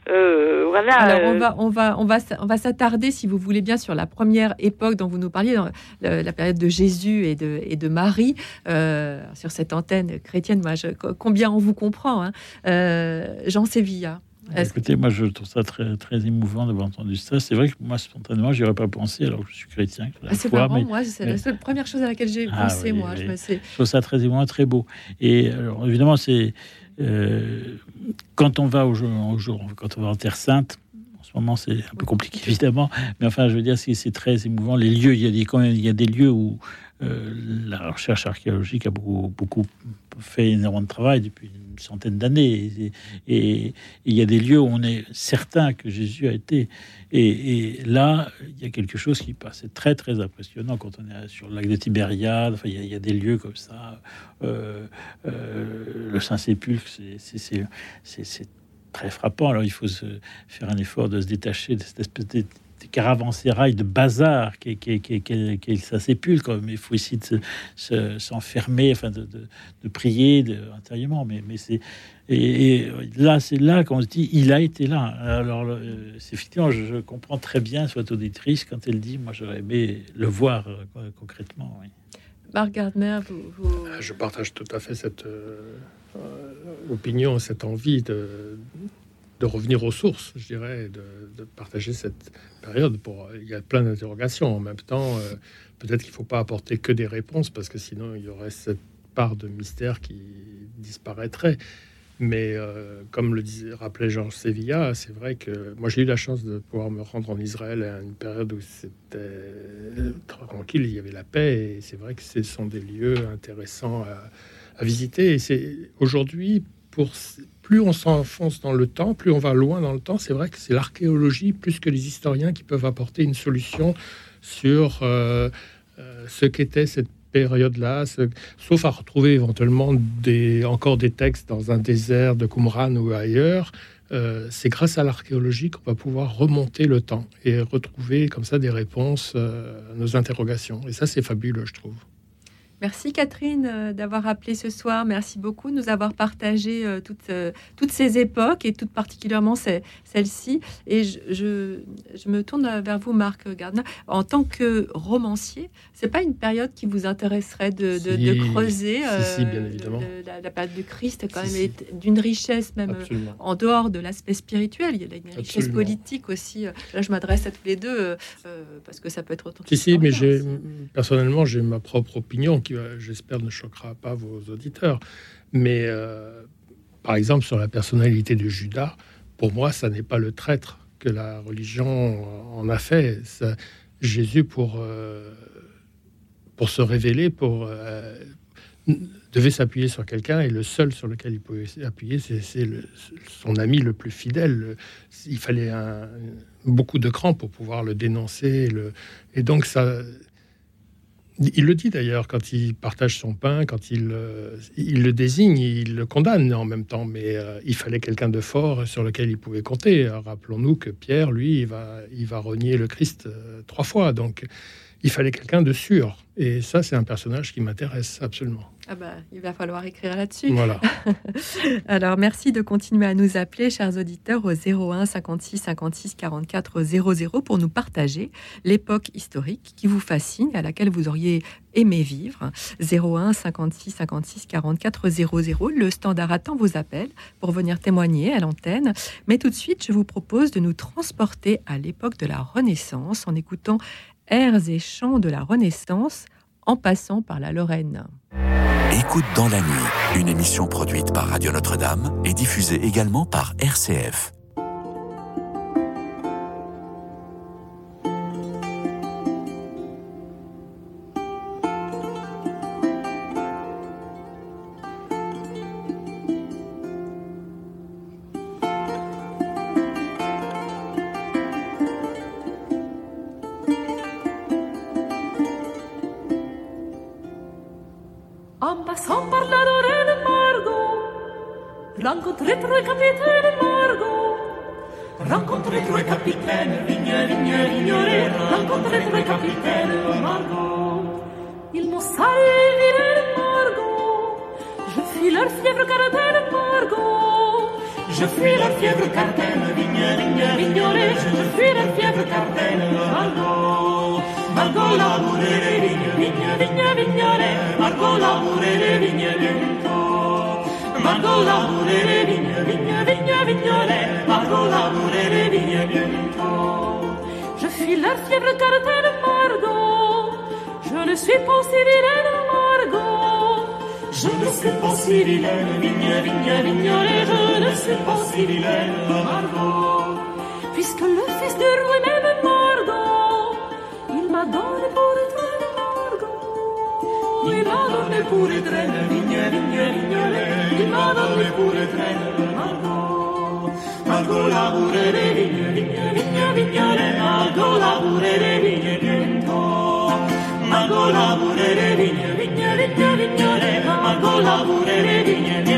euh, voilà. Alors on euh, va, on va, on va, on va s'attarder, si vous voulez bien, sur la première époque dont vous nous parliez, dans la, période de Jésus et de, et de Marie, euh, sur cette antenne chrétienne. Moi, je, combien on vous comprend, hein. Jean Sévilla. Écoutez, moi je trouve ça très, très émouvant d'avoir entendu ça. C'est vrai que moi, spontanément, j'y aurais pas pensé alors que je suis chrétien. Ah, c'est marrant, moi, c'est la seule première chose à laquelle j'ai ah pensé, moi. Je, me je, trouve ça très émouvant, très beau. Et alors, évidemment, c'est euh, quand on va au jour, quand on va en Terre Sainte, en ce moment c'est un peu compliqué évidemment, mais enfin je veux dire c'est très émouvant. Les lieux, il y a des, lieux où euh, la recherche archéologique a beaucoup fait énormément de travail depuis une centaine d'années. Et, il y a des lieux où on est certain que Jésus a été. Et, là, il y a quelque chose qui passe. C'est très, très impressionnant quand on est sur le lac de Tibériade. Enfin, il, y a, des lieux comme ça. Euh, euh, le Saint-Sépulcre, c'est très frappant. Alors, il faut faire un effort de se détacher de cette espèce caravansérail de bazar qui, qui, qui, qui, sa sépulcre. Mais il faut essayer de s'enfermer, enfin de, de, prier de, intérieurement. Mais, mais c'est et, là, c'est là qu'on se dit, il a été là. Alors, euh, c'est effectivement, je, comprends très bien soit auditrice quand elle dit, moi, j'aurais aimé le voir euh, concrètement. Oui. Marc Gardner, vous, ah, Je partage tout à fait cette euh, opinion, cette envie de, de revenir aux sources, je dirais, de, partager cette période. Pour, il y a plein d'interrogations. En même temps, peut-être qu'il ne faut pas apporter que des réponses, parce que sinon, il y aurait cette part de mystère qui disparaîtrait. Mais euh, comme le disait, rappelait Georges Sevilla, c'est vrai que moi j'ai eu la chance de pouvoir me rendre en Israël à une période où c'était tranquille, il y avait la paix, et c'est vrai que ce sont des lieux intéressants à, visiter. Et c'est aujourd'hui, pour plus on s'enfonce dans le temps, plus on va loin dans le temps, c'est vrai que c'est l'archéologie plus que les historiens qui peuvent apporter une solution sur euh, euh, ce qu'était cette période-là, sauf à retrouver éventuellement des, encore des textes dans un désert de Qumran ou ailleurs. Euh, c'est grâce à l'archéologie qu'on va pouvoir remonter le temps et retrouver comme ça des réponses à nos interrogations. Et ça, c'est fabuleux, je trouve. Merci Catherine euh, d'avoir appelé ce soir. Merci beaucoup de nous avoir partagé euh, toutes, euh, toutes ces époques et tout particulièrement celle-ci. Et je, je, me tourne vers vous, Marc Gardner. En tant que romancier, c'est pas une période qui vous intéresserait de, de, creuser si, bien évidemment. la, période du Christ, quand même, d'une richesse même en dehors de l'aspect spirituel. Il y a une richesse politique aussi. Là, je m'adresse à tous les deux parce que ça peut être autant. Si, si, mais j'ai personnellement, j'ai ma propre opinion qui, j'espère, ne choquera pas vos auditeurs. Mais euh, par exemple, sur la personnalité de Judas, pour moi, ça n'est pas le traître que la religion en a fait. Jésus, pour, euh, pour se révéler, euh, devait s'appuyer sur quelqu'un et le seul sur lequel il pouvait s'appuyer, c'est son ami le plus fidèle. Il fallait un, beaucoup de cran pour pouvoir le dénoncer. Et donc, ça, il le dit d'ailleurs quand il partage son pain, quand il, euh, le désigne, il le condamne en même temps, mais euh, il fallait quelqu'un de fort sur lequel il pouvait compter. Rappelons-nous que Pierre, lui, il va, il va renier le Christ euh, trois fois, donc il fallait quelqu'un de sûr. Et ça, c'est un personnage qui m'intéresse absolument. Ah bah, il va falloir écrire là-dessus. Voilà. [LAUGHS] Alors, merci de continuer à nous appeler, chers auditeurs, au 01 56 56 44 00 pour nous partager l'époque historique qui vous fascine, à laquelle vous auriez aimé vivre. 01 56 56 44 00. Le standard attend vos appels pour venir témoigner à l'antenne. Mais tout de suite, je vous propose de nous transporter à l'époque de la Renaissance en écoutant airs et chants de la Renaissance en passant par la Lorraine. Écoute dans la nuit, une émission produite par Radio Notre-Dame et diffusée également par RCF. laburere, vigne, vinto. Marco laburere, vigne, vigne, vigne, vignole. Marco laburere, vigne, vinto. Je suis leur fièvre cartel Margot. Je ne suis pas si vilaine Margot. Je ne suis pas si vilaine, vigne, vigne, vignole. Je ne suis pas si vilaine Margot. Puisque le fils de Rouy m'aime Margot, il m'a donné pour le pure tre, vigne, vigne, vignole, di mano le pure tre, Margo, Margo la pure le vigne, vigne, vigne, vignole, Margo la pure le vigne, viento, Margo la pure le vigne, vigne, vigne, vignole, Margo la pure le vigne, viento.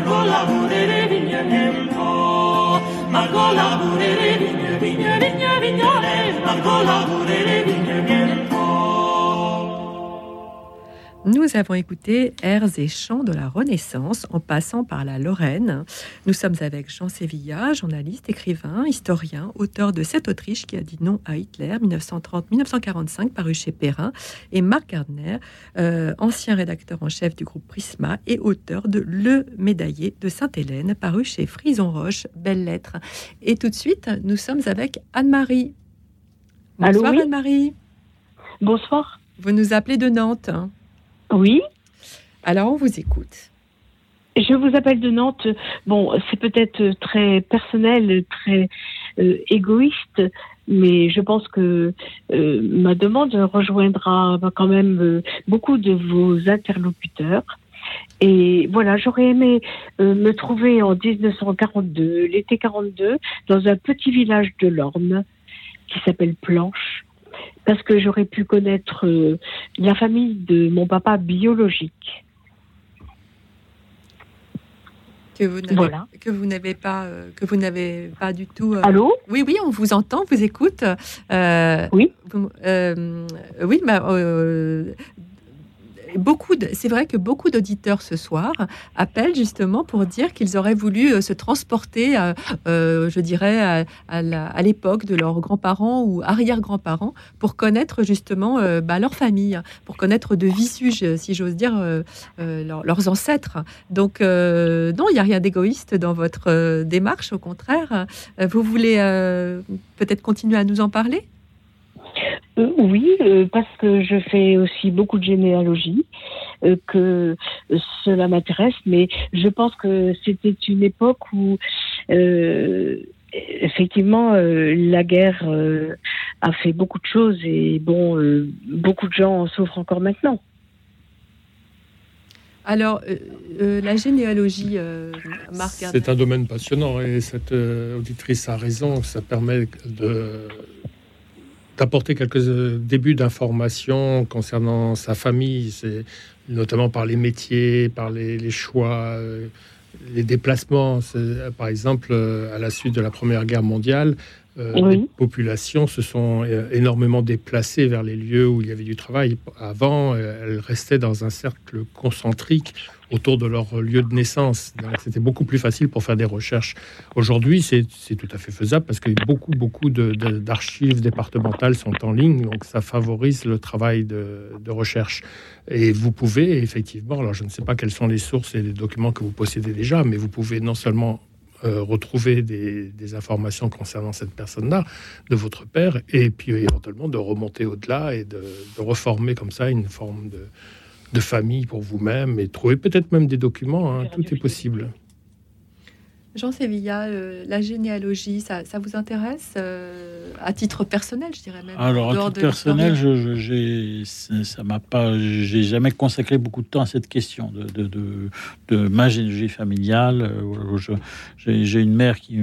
Vignolée. Margot, l'amour des vignes, vigne, Margot, l'amour des vignes, vigne, vigne, vignolée. Margot, Nous avons écouté airs et chants de la Renaissance en passant par la Lorraine. Nous sommes avec Jean Sévilla, journaliste, écrivain, historien, auteur de Cette Autriche qui a dit non à Hitler 1930-1945 paru chez Perrin et Marc Gardner, euh, ancien rédacteur en chef du groupe Prisma et auteur de Le Médaillé de Sainte-Hélène paru chez Frison Roche, belle lettre. Et tout de suite, nous sommes avec Anne-Marie. Bonsoir oui Anne-Marie. Bonsoir. Vous nous appelez de Nantes. Oui. Alors on vous écoute. Je vous appelle de Nantes. Bon, c'est peut-être très personnel, très euh, égoïste, mais je pense que euh, ma demande rejoindra quand même euh, beaucoup de vos interlocuteurs. Et voilà, j'aurais aimé euh, me trouver en 1942, l'été 42, dans un petit village de l'Orne qui s'appelle Planche, parce que j'aurais pu connaître euh, la famille de mon papa biologique. que vous n'avez Voilà. que vous n'avez pas euh, que vous n'avez pas du tout. euh, Allô? Oui, oui, on vous entend, on vous écoute. Oui. oui, bah, beaucoup. de- C'est vrai que beaucoup d'auditeurs ce soir appellent justement pour dire qu'ils auraient voulu euh, se transporter, euh, euh, je dirais, à, l'époque de leurs grands-parents ou arrière-grands-parents pour connaître justement bah, leur famille, pour connaître de visu, si j'ose dire, leurs- ancêtres. Donc, non, il n'y a rien d'égoïste dans votre démarche, au contraire. Vous voulez peut-être continuer à nous en parler? Euh, oui, euh, parce que je fais aussi beaucoup de généalogie, euh, que cela m'intéresse, mais je pense que c'était une époque où, euh, effectivement, euh, la guerre euh, a fait beaucoup de choses et bon, euh, beaucoup de gens en souffrent encore maintenant. Alors, euh, euh, la généalogie, euh, Marc C'est un domaine passionnant et cette euh, auditrice a raison. Ça permet de d'apporter quelques euh, débuts d'informations concernant sa famille, c'est notamment par les métiers, par les, choix, euh, les déplacements. Par exemple, euh, à la suite de la Première Guerre mondiale, euh, Oui. les populations se sont euh, énormément déplacées vers les lieux où il y avait du travail. Avant, euh, elles restaient dans un cercle concentrique autour de leur lieu de naissance. C'était beaucoup plus facile pour faire des recherches. Aujourd'hui, c'est tout à fait faisable parce que beaucoup, beaucoup de- de- d'archives départementales sont en ligne, donc ça favorise le travail de, de recherche. Et vous pouvez effectivement, alors je ne sais pas quelles sont les sources et les documents que vous possédez déjà, mais vous pouvez non seulement euh, retrouver des, des informations concernant cette personne-là, de votre père, et puis éventuellement de remonter au-delà et de, de reformer comme ça une forme de, de famille pour vous-même et trouver peut-être même des documents. hein, tout est possible. Jean Sévilla, euh, la généalogie, ça, ça vous intéresse euh, à titre personnel, je dirais même. Alors, à titre de personnel, je, je- ça ça m'a pas, j'ai jamais consacré beaucoup de temps à cette question de, de, de, de ma généalogie familiale. Euh, J'ai une mère qui,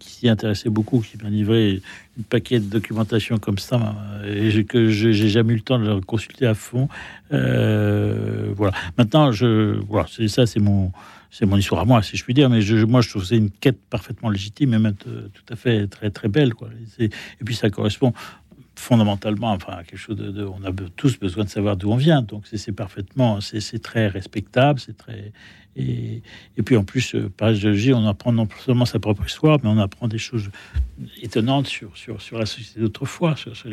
s'y intéressait beaucoup, qui m'a livré une paquet de documentation comme ça, et que je- j'ai jamais eu le temps de le consulter à fond. Euh, voilà. Maintenant, je, voilà, c'est ça, c'est mon, c'est mon histoire à moi, si je puis dire. Mais moi, je trouve c'est une quête parfaitement légitime et même euh, tout à fait très très belle. Et, puis ça correspond fondamentalement, enfin, à quelque chose de, de- on a tous besoin de savoir d'où on vient, donc c'est parfaitement, c'est très respectable, c'est très, Et, et puis en plus, euh, par géologie, on apprend non seulement sa propre histoire, mais on apprend des choses étonnantes sur, sur, sur la société d'autrefois. Sur, sur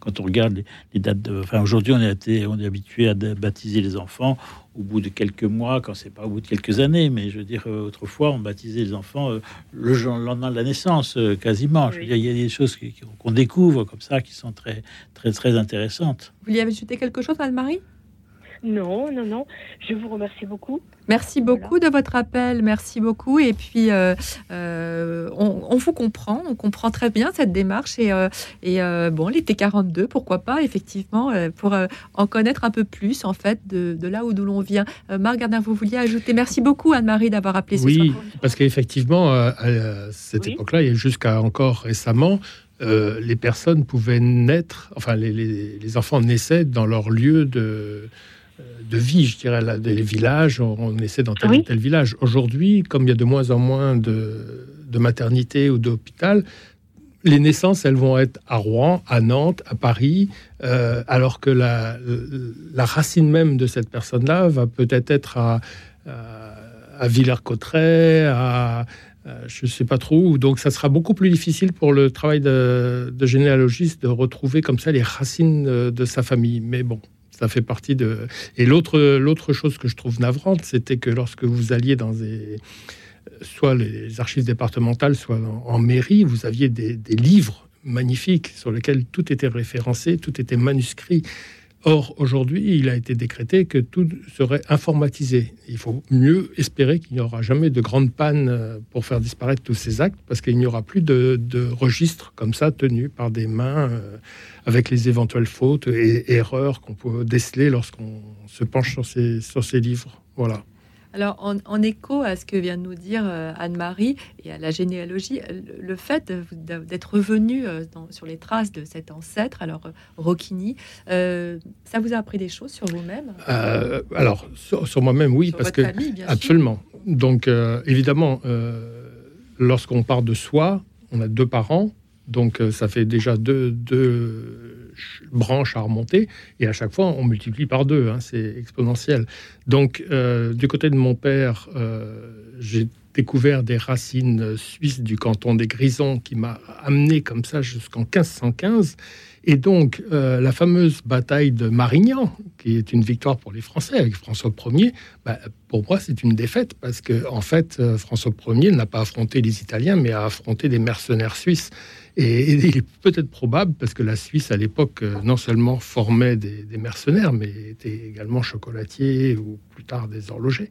quand on regarde les, les dates de. Enfin, aujourd'hui, on, est été, on est habitué à baptiser les enfants au bout de quelques mois, quand c'est pas au bout de quelques années, mais je veux dire, euh, autrefois, on baptisait les enfants euh, le, jour, le lendemain de la naissance, quasiment. Je veux dire, il y a des choses qu'on découvre comme ça qui sont très, très, très intéressantes. Vous vouliez ajouter quelque chose, Anne-Marie? Non, non, non. Je vous remercie beaucoup. Merci beaucoup de votre appel, merci beaucoup. Et puis, euh, euh, on, on vous comprend, on comprend très bien cette démarche. Et, euh, et euh, bon, l'été 42, pourquoi pas, effectivement, pour euh, en connaître un peu plus, en fait, de, de là où d'où l'on vient. Euh, Marc Gardin, vous vouliez ajouter Merci beaucoup, Anne-Marie, d'avoir appelé ce Oui, soir. parce qu'effectivement, à cette époque-là, et jusqu'à encore récemment, euh, les personnes pouvaient naître, enfin, les, les- les enfants naissaient dans leur lieu de, de vie, je dirais, là, les villages, on, on naissait dans tel ou tel village. Aujourd'hui, comme il y a de moins en moins de, de maternité ou d'hôpital, les naissances, elles vont être à Rouen, à Nantes, à Paris, euh, alors que la, la racine même de cette personne-là va peut-être être à, à, à Villers-Cotterêts, à, à je ne sais pas trop où. Donc, ça sera beaucoup plus difficile pour le travail de, de généalogiste de retrouver comme ça les racines de, de sa famille. Mais bon, ça fait partie de. Et l'autre chose que je trouve navrante, c'était que lorsque vous alliez dans soit les archives départementales, soit en, mairie, vous aviez des livres magnifiques sur lesquels tout était référencé, tout était manuscrit. Or, aujourd'hui, il a été décrété que tout serait informatisé. Il faut mieux espérer qu'il n'y aura jamais de grande panne euh, pour faire disparaître tous ces actes, parce qu'il n'y aura plus de, de registres comme ça tenus par des mains euh, avec les éventuelles fautes et erreurs qu'on peut déceler lorsqu'on se penche sur ces, sur ces livres. Voilà. Alors, en, en écho à ce que vient de nous dire euh, Anne-Marie et à la généalogie, euh, le, fait d'être revenu euh, dans- sur les traces de cet ancêtre, alors Rocchini, euh, ça vous a appris des choses sur vous-même? Euh, alors, sur, sur moi-même, oui, Sur parce que famille, bien sûr. absolument. Donc, euh, évidemment, lorsqu'on part de soi, on a deux parents, donc ça fait déjà deux, branches à remonter, et à chaque fois, on multiplie par deux, hein, c'est exponentiel. Donc, euh, du côté de mon père, euh, j'ai découvert des racines suisses du canton des Grisons qui m'a amené comme ça jusqu'en 1515. Et donc, euh, la fameuse bataille de Marignan, qui est une victoire pour les Français avec François Ier, bah, pour moi, c'est une défaite parce que, en fait, François Ier n'a pas affronté les Italiens, mais a affronté des mercenaires suisses. Et, il est peut-être probable, parce que la Suisse, à l'époque, euh, non seulement formait des, mercenaires, mais était également chocolatier ou plus tard des horlogers.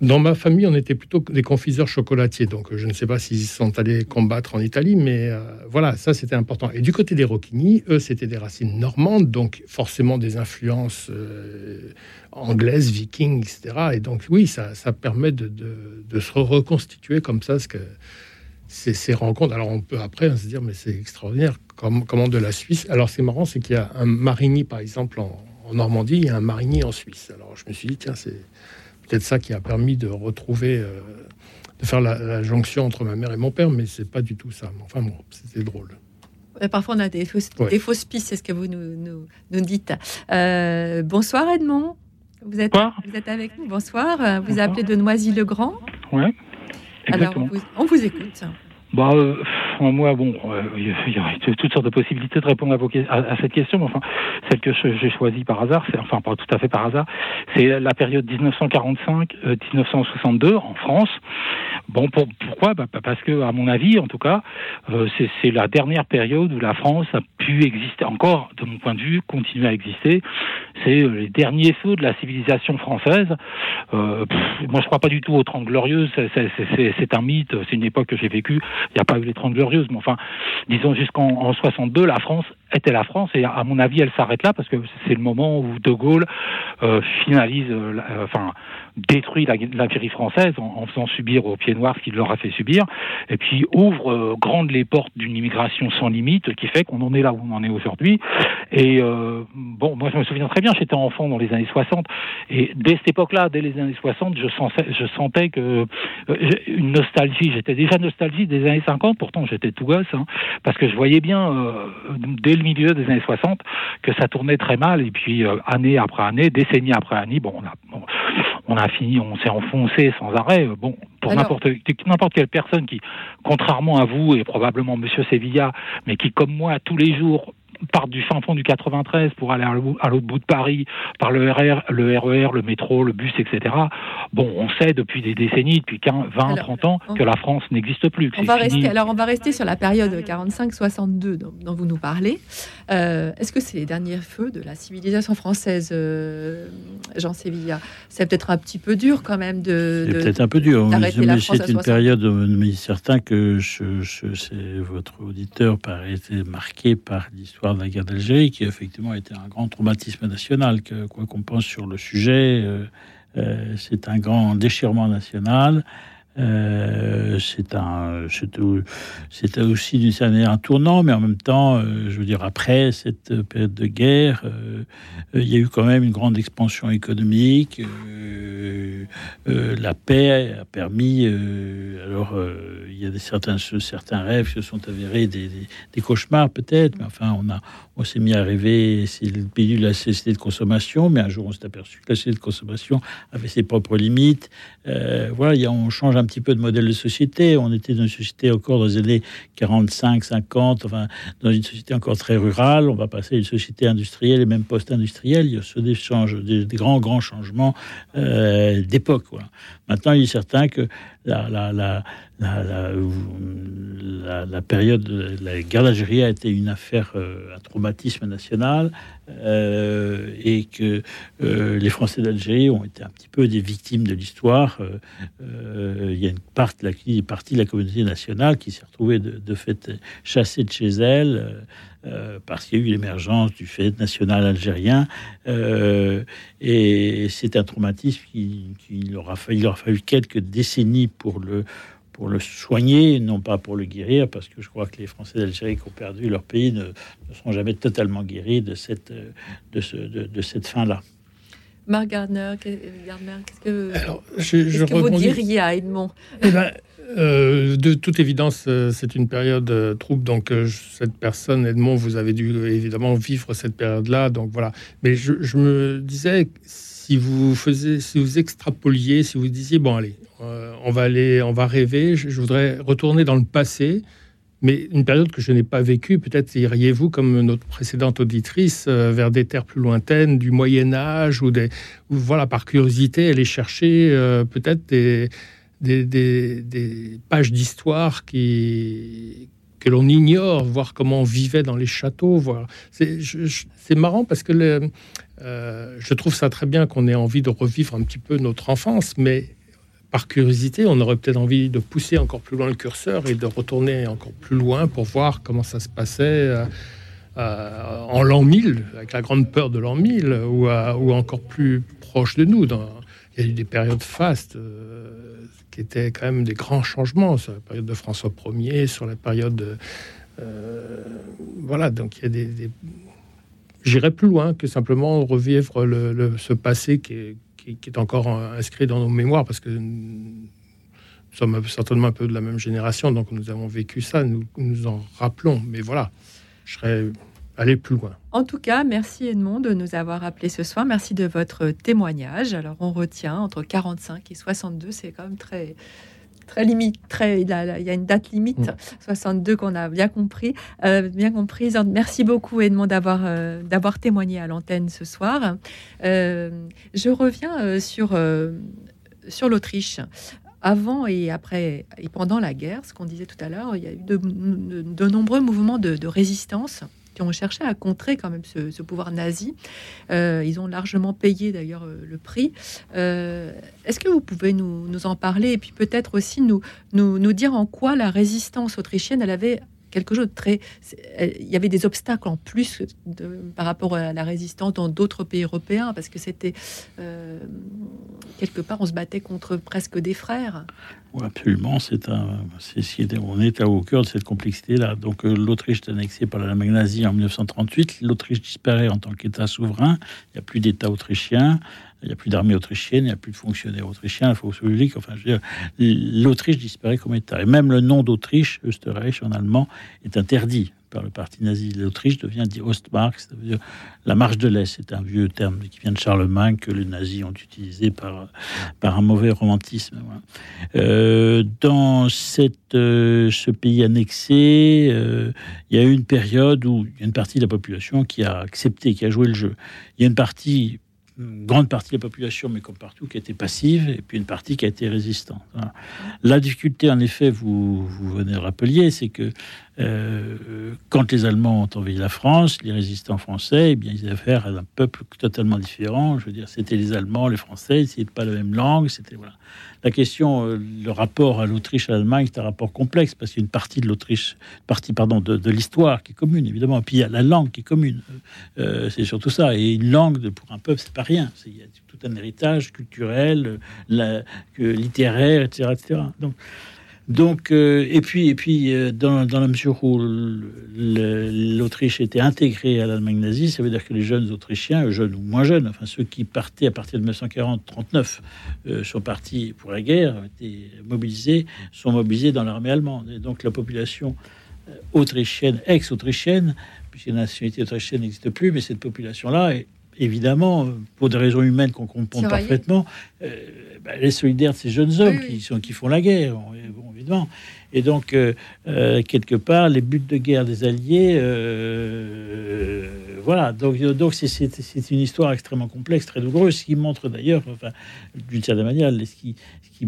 Dans ma famille, on était plutôt des confiseurs chocolatiers, donc je ne sais pas s'ils sont allés combattre en Italie, mais euh, voilà, ça c'était important. Et du côté des Rocchini, eux, c'était des racines normandes, donc forcément des influences euh, anglaises, vikings, etc. Et donc oui, ça, permet de, de- de se reconstituer comme ça, ce que ces, ces rencontres. Alors on peut après se dire, mais c'est extraordinaire, comme, comment de la Suisse. Alors c'est marrant, c'est qu'il y a un Marigny, par exemple, en, en Normandie, il y a un Marigny en Suisse. Alors je me suis dit, tiens, c'est peut-être ça qui a permis de retrouver, euh, de faire la, la jonction entre ma mère et mon père, mais c'est pas du tout ça. Enfin bon, c'était drôle. Parfois, on a des fausses, Ouais. des fausses pistes, c'est ce que vous nous, nous, nous dites. Euh, bonsoir Edmond, vous êtes, vous êtes avec nous. Bonsoir, vous appelez de Noisy-le-Grand. Ouais. Alors, Exactement. on vous, on vous écoute. Bah, euh, pff, moi, bon, euh, il y aurait toutes sortes de possibilités de répondre à, vos à, cette question, mais enfin, celle que j'ai choisie par hasard, c'est enfin pas tout à fait par hasard, c'est la période 1945-1962 en France. Bon, pour- pourquoi? Bah, bah, Parce que, à mon avis, en tout cas, euh, c'est la dernière période où la France a pu exister, encore, de mon point de vue, continuer à exister. C'est euh, les derniers feux de la civilisation française. Euh, moi, je crois pas du tout aux Trente Glorieuses. C'est un mythe. C'est une époque que j'ai vécue. Il n'y a pas eu les Trente Glorieuses, mais enfin, disons jusqu'en en 62, la France était la France et à mon avis, elle s'arrête là parce que c'est le moment où De Gaulle euh, finalise, euh, la- euh, enfin, détruit la- l'Algérie française en, faisant subir aux pieds noirs ce qu'il leur a fait subir, et puis ouvre euh, grandes les portes d'une immigration sans limite qui fait qu'on en est là où on en est aujourd'hui. Et euh, bon, moi je me souviens très bien, j'étais enfant dans les années 60, et dès cette époque-là, dès les années 60, je sentais, je sentais que une nostalgie. J'étais déjà nostalgique des années 50, pourtant j'étais tout gosse, hein, parce que je voyais bien dès le milieu des années 60 que ça tournait très mal. Et puis, euh, année après année, décennie après année, bon, on a, bon, on a fini, on s'est enfoncé sans arrêt. Euh, Bon, pour n'importe n'importe quelle personne qui, contrairement à vous et probablement Monsieur Sevilla, mais qui, comme moi, tous les jours part du fin fond du 93 pour aller à l'au- à l'autre bout de Paris par le RR, le RER, le métro, le bus, etc. Bon, on sait depuis des décennies, depuis 15, 20, Alors, 30 ans, on- que la France n'existe plus. que On c'est va fini. rester, alors on va rester sur la période 45-62 dont, dont vous nous parlez. Euh, Est-ce que c'est les derniers feux de la civilisation française, euh, Jean Sévilla? C'est peut-être un petit peu dur quand même de. C'est peut-être un peu dur, mais, c'est une 60. période, mais certain que je, votre auditeur paraît été marqué par l'histoire de la guerre d'Algérie, qui effectivement été un grand traumatisme national, que, quoi qu'on pense sur le sujet, euh, euh, c'est un grand déchirement national. Euh, c'est un, aussi d'une certaine manière un tournant, mais en même temps, euh, je veux dire, après cette période de guerre, euh, euh, il y a eu quand même une grande expansion économique. la paix a permis. alors, il y a des certains, certains rêves qui se sont avérés des, cauchemars peut-être, mais enfin, on on s'est mis à rêver. C'est le pays de la société de consommation, mais un jour, on s'est aperçu que la société de consommation avait ses propres limites. Voilà, on change un petit peu de modèle de société. On était dans une société encore dans les années 45, 50, enfin, dans une société encore très rurale. On va passer à une société industrielle et même post-industrielle. Il y a ce des, des, grands, grands changements euh, d'époque. Maintenant, il est certain que la, la, la, la, la- la- la période de la guerre d'Algérie a été une affaire, euh, un traumatisme national, euh, et que euh, les Français d'Algérie ont été un petit peu des victimes de l'histoire. Euh, il y a une partie, de la, communauté nationale qui s'est retrouvée de, fait chassée de chez elle. parce qu'il y a eu l'émergence du fait national algérien, et c'est un traumatisme qui, qui il aura fallu quelques décennies pour le pour le soigner, non pas pour le guérir, parce que je crois que les Français d'Algérie qui ont perdu leur pays ne, ne seront jamais totalement guéris de cette, euh, de, ce, de, de cette fin-là. Marc Gardner, qu'est- Gardner, qu'est-ce que, je- qu'est-ce je que vous diriez à Edmond? Eh ben, euh, de toute évidence, euh, c'est une période euh, trouble. Donc, cette personne, Edmond, vous avez dû évidemment vivre cette période-là. Donc, voilà. Mais je, me disais, si vous faisiez, si vous extrapoliez, si vous disiez, bon, allez, on va aller, on va rêver, je, voudrais retourner dans le passé. Mais une période que je n'ai pas vécue, peut-être iriez-vous, comme notre précédente auditrice, vers des terres plus lointaines, du Moyen Âge, ou des, voilà, par curiosité, aller chercher peut-être des, des, pages d'histoire qui que l'on ignore, voir comment on vivait dans les châteaux. Voir. C'est, marrant parce que euh, je trouve ça très bien qu'on ait envie de revivre un petit peu notre enfance, mais par curiosité, on aurait peut-être envie de pousser encore plus loin le curseur et de retourner encore plus loin pour voir comment ça se passait euh, euh, en l'an 1000, avec la grande peur de l'an 1000, ou, encore plus proche de nous. Dans, il y a eu des périodes fastes qui quand même des grands changements sur la période de François Ier, sur la période. de- euh, voilà, donc il y a des. des- J'irais plus loin que simplement revivre le, ce passé qui est, qui, qui est encore euh, inscrit dans nos mémoires, parce que nous sommes certainement un peu de la même génération, donc nous avons vécu ça, nous nous en rappelons. Mais voilà, je serais allé plus loin. En tout cas, merci Edmond de nous avoir appelés ce soir. Merci de votre témoignage. Alors, on retient entre 45 et 62, c'est quand même très très limite, très, il, y a, il y a une date limite, Mm. 62 qu'on a bien compris, euh, bien comprise. Merci beaucoup Edmond d'avoir euh, d'avoir témoigné à l'antenne ce soir. Euh, je reviens sur sur l'Autriche. Avant et après et pendant la guerre, ce qu'on disait tout à l'heure, il y a eu de, de- de nombreux mouvements de, de résistance qui ont cherché à contrer quand même ce, pouvoir nazi. Euh, ils ont largement payé d'ailleurs euh, le prix. Euh, Est-ce que vous pouvez nous, en parler et puis peut-être aussi nous, nous, nous dire en quoi la résistance autrichienne, elle avait quelque chose de très... elle- Il y avait des obstacles en plus par rapport à la résistance dans d'autres pays européens parce que c'était... euh, quelque part, on se battait contre presque des frères. Oui, absolument, c'est un, c'est- on est au cœur de cette complexité-là. Donc, euh, l'Autriche est annexée par l'Allemagne nazie en 1938. L'Autriche disparaît en tant qu'État souverain. Il n'y a plus d'État autrichien. Il n'y a plus d'armée autrichienne. Il n'y a plus de fonctionnaires autrichiens, la fonction publique. Enfin, l'Autriche disparaît comme État. Et même le nom d'Autriche, Österreich en allemand, est interdit par le parti nazi. L'Autriche devient dit Ostmark, ça veut dire la marche de l'Est. C'est un vieux terme qui vient de Charlemagne que les nazis ont utilisé par, par un mauvais romantisme. Euh, dans cette, euh, ce pays annexé, euh, il y a eu une période où il y a une partie de la population qui a accepté, qui a joué le jeu. Il y a une partie grande partie de la population, mais comme partout, qui été passive, et puis une partie qui a été résistante. La difficulté, en effet, vous, vous venez de rappeler, c'est que euh, quand les Allemands ont envahi la France, les résistants français, eh bien, ils avaient affaire à un peuple totalement différent. Je veux dire, c'était les Allemands, les Français, c'était pas la même langue. C'était voilà. La question, euh, le rapport à l'Autriche, à l'Allemagne, c'est un rapport complexe parce qu'il y a une partie de l'Autriche, partie pardon de, l'histoire qui est commune évidemment. Et puis il y a la langue qui est commune. Euh, c'est surtout ça. Et une langue pour un peuple, c'est pas rien. Il y a tout un héritage culturel, littéraire, etc., etc. Donc donc, euh, et puis, et puis euh, dans, dans la mesure où l'Autriche était intégrée à l'Allemagne nazie, ça veut dire que les jeunes Autrichiens, euh, jeunes ou moins jeunes, enfin ceux qui partaient à partir de 1940-39, euh, sont partis pour la guerre, ont mobilisés, sont mobilisés dans l'armée allemande. Et donc la population autrichienne, ex-autrichienne, puisque la nationalité autrichienne n'existe plus, mais cette population-là est évidemment, pour des raisons humaines qu'on comprend parfaitement, euh, bah, elle est solidaire de ces jeunes hommes qui, sont, qui font la guerre, bon, évidemment. Et donc, euh, euh, quelque part, les buts de guerre des Alliés, euh, voilà. Donc, donc c'est- une histoire extrêmement complexe, très douloureuse, ce qui montre d'ailleurs, enfin, d'une certaine manière, ce qui, ce qui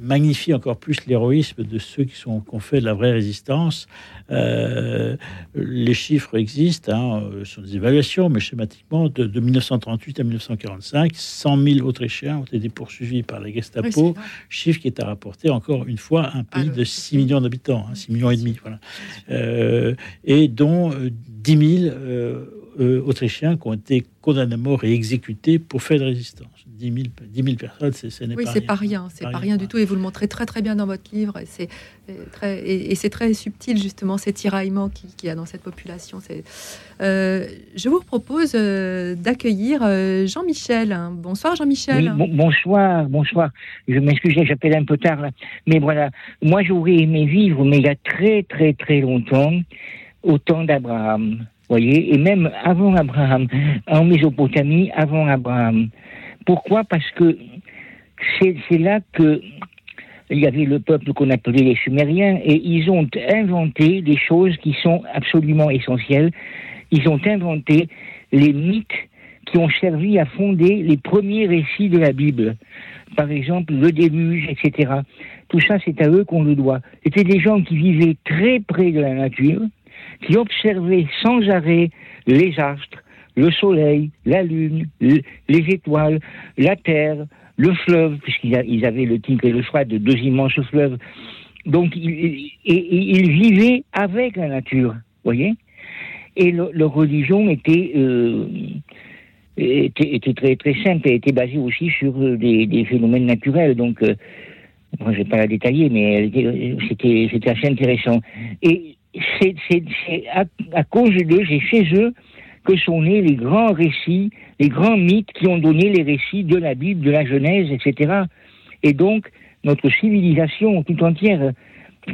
magnifie encore plus l'héroïsme de ceux qui, sont, fait de la vraie résistance. Euh, les chiffres existent, hein, euh, ce sont des évaluations, mais schématiquement, de, de 1938 à 1945, 100 000 Autrichiens ont été poursuivis par la Gestapo, chiffre qui est à rapporter encore une fois un pays de 6 millions d'habitants, hein, 6 millions et demi, voilà. Euh, et dont euh, 10 000 euh, euh, Autrichiens qui ont été condamnés à mort et exécutés pour fait de résistance. 10 000, 10 000 personnes, c'est- ce n'est Oui, pas rien. pas rien, c'est pas rien du tout, et vous le montrez très très bien dans votre livre. Et c'est très et, et c'est très subtil justement ces tiraillements qui- qu'il y a dans cette population. C'est euh, je vous propose euh, d'accueillir euh, Jean-Michel. Bonsoir Jean-Michel. Oui, bon- bonsoir, bonsoir. Je m'excuse, j'appelle un peu tard là. Mais voilà, moi j'aurais aimé vivre, mais il y a très très très longtemps, au temps d'Abraham. Voyez, et même avant Abraham, en Mésopotamie, avant Abraham. Pourquoi Parce que c'est là que il y avait le peuple qu'on appelait les Sumériens et ils ont inventé des choses qui sont absolument essentielles. Ils ont inventé les mythes qui ont servi à fonder les premiers récits de la Bible. Par exemple, le déluge, etc. Tout ça, c'est à eux qu'on le doit. C'était des gens qui vivaient très près de la nature, qui observaient sans arrêt les astres, le soleil, la lune, les étoiles, la terre, le fleuve, puisqu'ils avaient le Tigre et le Froid, de deux immenses fleuves. Donc, ils, vivaient avec la nature, voyez Et le- leur religion était, euh, était, très, très simple et était basée aussi sur euh, des, phénomènes naturels. Donc, euh, moi, je vais pas la détailler, mais elle était- c'était assez intéressant. Et c'est à, à cause d'eux, c'est chez eux que sont nés les grands récits, les grands mythes qui ont donné les récits de la Bible, de la Genèse, etc. Et donc, notre civilisation tout entière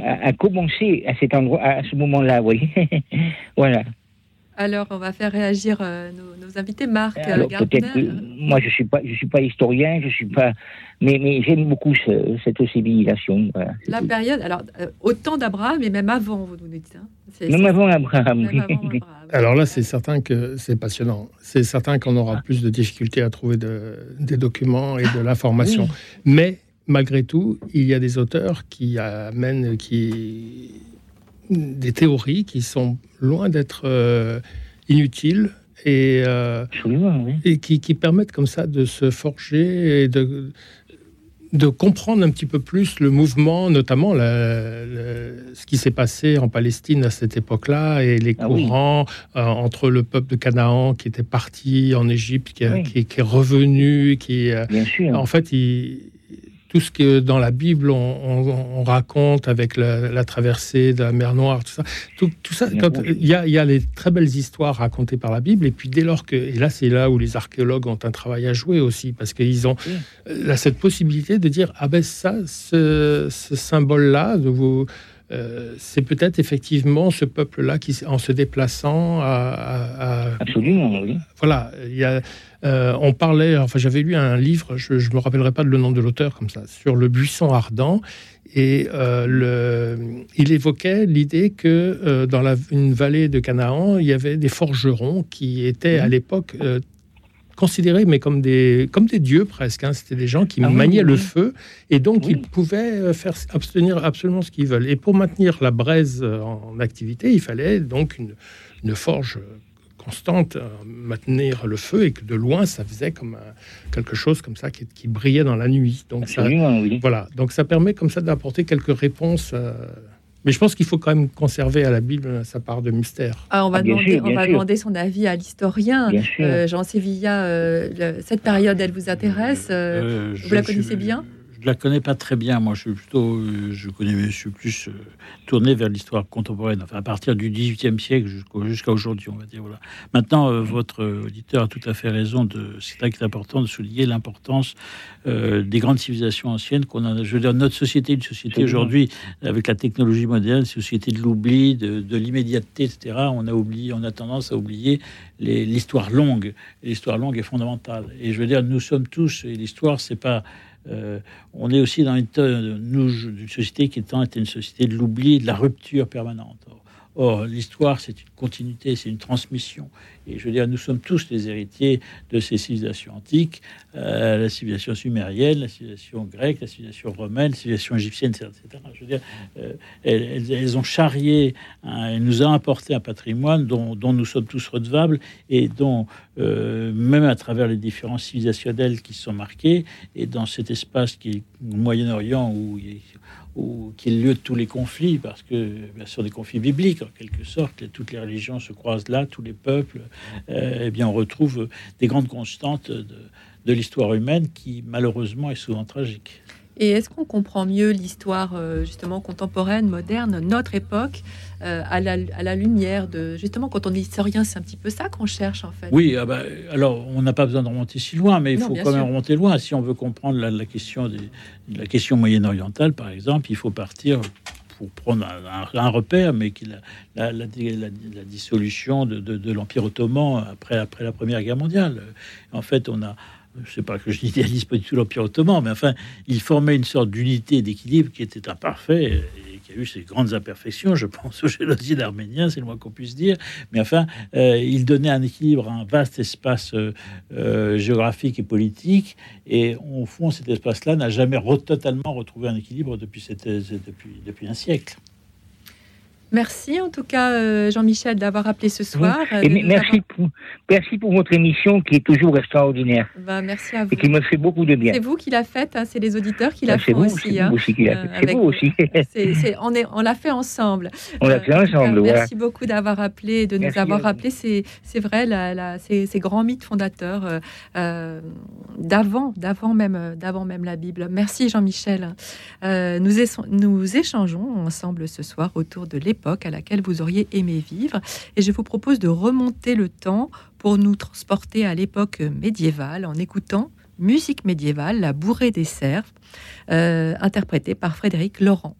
a, commencé à cet endroit, à ce moment-là, vous voyez. [LAUGHS] voilà. Alors on va faire réagir euh, nos, nos invités. Marc euh, Alors Gardner. peut-être que moi je suis pas je suis pas historien, je suis pas mais mais j'aime beaucoup ce- cette civilisation. Voilà. La période, alors euh, au temps d'Abraham et même avant, vous nous dites. hein. C'est- Même c'est- avant Abraham. Même oui. avant Abraham. Alors là, c'est certain que c'est passionnant. C'est certain qu'on aura plus de difficultés à trouver de- des documents et de l'information. Mais malgré tout, il y a des auteurs qui amènent qui des théories qui sont loin d'être euh, inutiles et, euh, et qui, qui permettent comme ça de se forger et de de comprendre un petit peu plus le mouvement, notamment la- le- ce qui s'est passé en Palestine à cette époque-là et les Ah oui. courants euh, entre le peuple de Canaan qui était parti en Égypte, qui, a- Oui. qui- qui est revenu, qui Bien sûr. en fait il- tout ce que dans la Bible on, on- on raconte avec la, la traversée de la mer Noire, tout ça, tout, tout ça, il y a, il y a les très belles histoires racontées par la Bible, et puis dès lors que, et là c'est là où les archéologues ont un travail à jouer aussi, parce qu'ils ont euh, là, cette possibilité de dire ah ben ça, ce, ce symbole-là, de vous euh, c'est peut-être effectivement ce peuple-là qui, en se déplaçant, à, absolument, oui. Voilà, il y a, euh, on parlait, enfin j'avais lu un livre, je ne me rappellerai pas le nom de l'auteur comme ça, sur le buisson ardent, et euh, le, il évoquait l'idée que dans la, une vallée de Canaan, il y avait des forgerons qui étaient à l'époque considérés mais comme des, comme des dieux presque. Hein. C'était des gens qui Ah maniaient oui, le feu et donc ils pouvaient euh, faire obtenir absolument ce qu'ils veulent. Et pour maintenir la braise euh, en activité, il fallait donc une, une forge constante, euh, maintenir le feu et que de loin ça faisait comme quelque chose comme ça qui, qui brillait dans la nuit. Donc ça, Absolument, oui. voilà, donc ça permet comme ça d'apporter quelques réponses. euh, mais je pense qu'il faut quand même conserver à la Bible sa part de mystère. Ah, on va, Ah, demander, sûr, on bien va sûr. demander son avis à l'historien. Euh, Jean Sévilla, euh, cette période, elle vous intéresse euh, Euh, Vous je- la je- connaissez bien? Je la connais pas très bien. Moi, je suis plutôt, euh, je connais, je suis plus euh, tourné vers l'histoire contemporaine. Enfin, à partir du XVIIIe siècle jusqu'à aujourd'hui, on va dire. Voilà. Maintenant, euh, votre auditeur a tout à fait raison. De, c'est vrai que c'est important de souligner l'importance des grandes civilisations anciennes qu'on a. Je veux dire, notre société, une société aujourd'hui avec la technologie moderne, une société de l'oubli, de, de l'immédiateté, etc. On a oublié, on a tendance à oublier l'histoire longue. L'histoire longue est fondamentale. Et je veux dire, nous sommes tous. Et l'histoire, c'est pas euh, on est aussi dans une, société qui étant était une société de l'oubli, de la rupture permanente. Or, l'histoire, c'est une continuité, c'est une transmission. Je veux dire, nous sommes tous les héritiers de ces civilisations antiques, euh, la civilisation sumérienne, la civilisation grecque, la civilisation romaine, la civilisation égyptienne, etc. Je veux dire, euh, elles, ont charrié, elles nous ont apporté un patrimoine dont, nous sommes tous redevables et dont, euh, même à travers les différences civilisationnelles qui sont marquées, et dans cet espace qui est Moyen-Orient où, il y où- qui est le lieu de tous les conflits, parce que bien sûr des conflits bibliques en quelque sorte, et toutes les religions se croisent là, tous les peuples, euh, eh bien on retrouve des grandes constantes de, de l'histoire humaine qui malheureusement est souvent tragique. Et est-ce qu'on comprend mieux l'histoire euh, justement contemporaine, moderne, notre époque, euh, à, la, à la lumière de justement quand on est historien, c'est un petit peu ça qu'on cherche en fait. Oui, ah bah, alors on n'a pas besoin de remonter si loin, mais il Non, faut quand même remonter loin. Si on veut comprendre la, la question des, la question moyen-orientale, par exemple, il faut partir pour prendre un, un- un repère, mais qui la, la, la- la- la dissolution de, de- de l'Empire ottoman après, après la Première Guerre mondiale. En fait, on a je sais pas que je n'idéalise pas du tout l'Empire ottoman, mais enfin, il formait une sorte d'unité d'équilibre qui était imparfait et qui a eu ses grandes imperfections. Je pense au génocide arménien, c'est le moins qu'on puisse dire. Mais enfin, euh, il donnait un équilibre à un vaste espace euh, euh, géographique et politique. Et au fond, cet espace-là n'a jamais totalement retrouvé un équilibre depuis, cette, depuis un siècle. Merci en tout cas euh, Jean-Michel d'avoir appelé ce soir. euh, Et merci, pour, merci pour votre émission qui est toujours extraordinaire Bah, merci à vous. et qui me fait beaucoup de bien. C'est vous qui l'a faite, hein, c'est les auditeurs qui Ah, la font vous, aussi. c'est hein, vous aussi qui l'a euh, fait. C'est avec vous aussi. [LAUGHS] On est, on l'a fait ensemble. On l'a fait tout cas, ensemble, voilà. Merci beaucoup d'avoir appelé, de Merci nous avoir rappelé. C'est, c'est vrai, la, la- ces, ces grands mythes fondateurs euh, euh, d'avant, d'avant même, euh, d'avant même la Bible. Merci Jean-Michel. Euh, nous, nous échangeons ensemble ce soir autour de l'époque à laquelle vous auriez aimé vivre, et je vous propose de remonter le temps pour nous transporter à l'époque médiévale en écoutant musique médiévale, la bourrée des cerfs, euh, interprétée par Frédéric Laurent.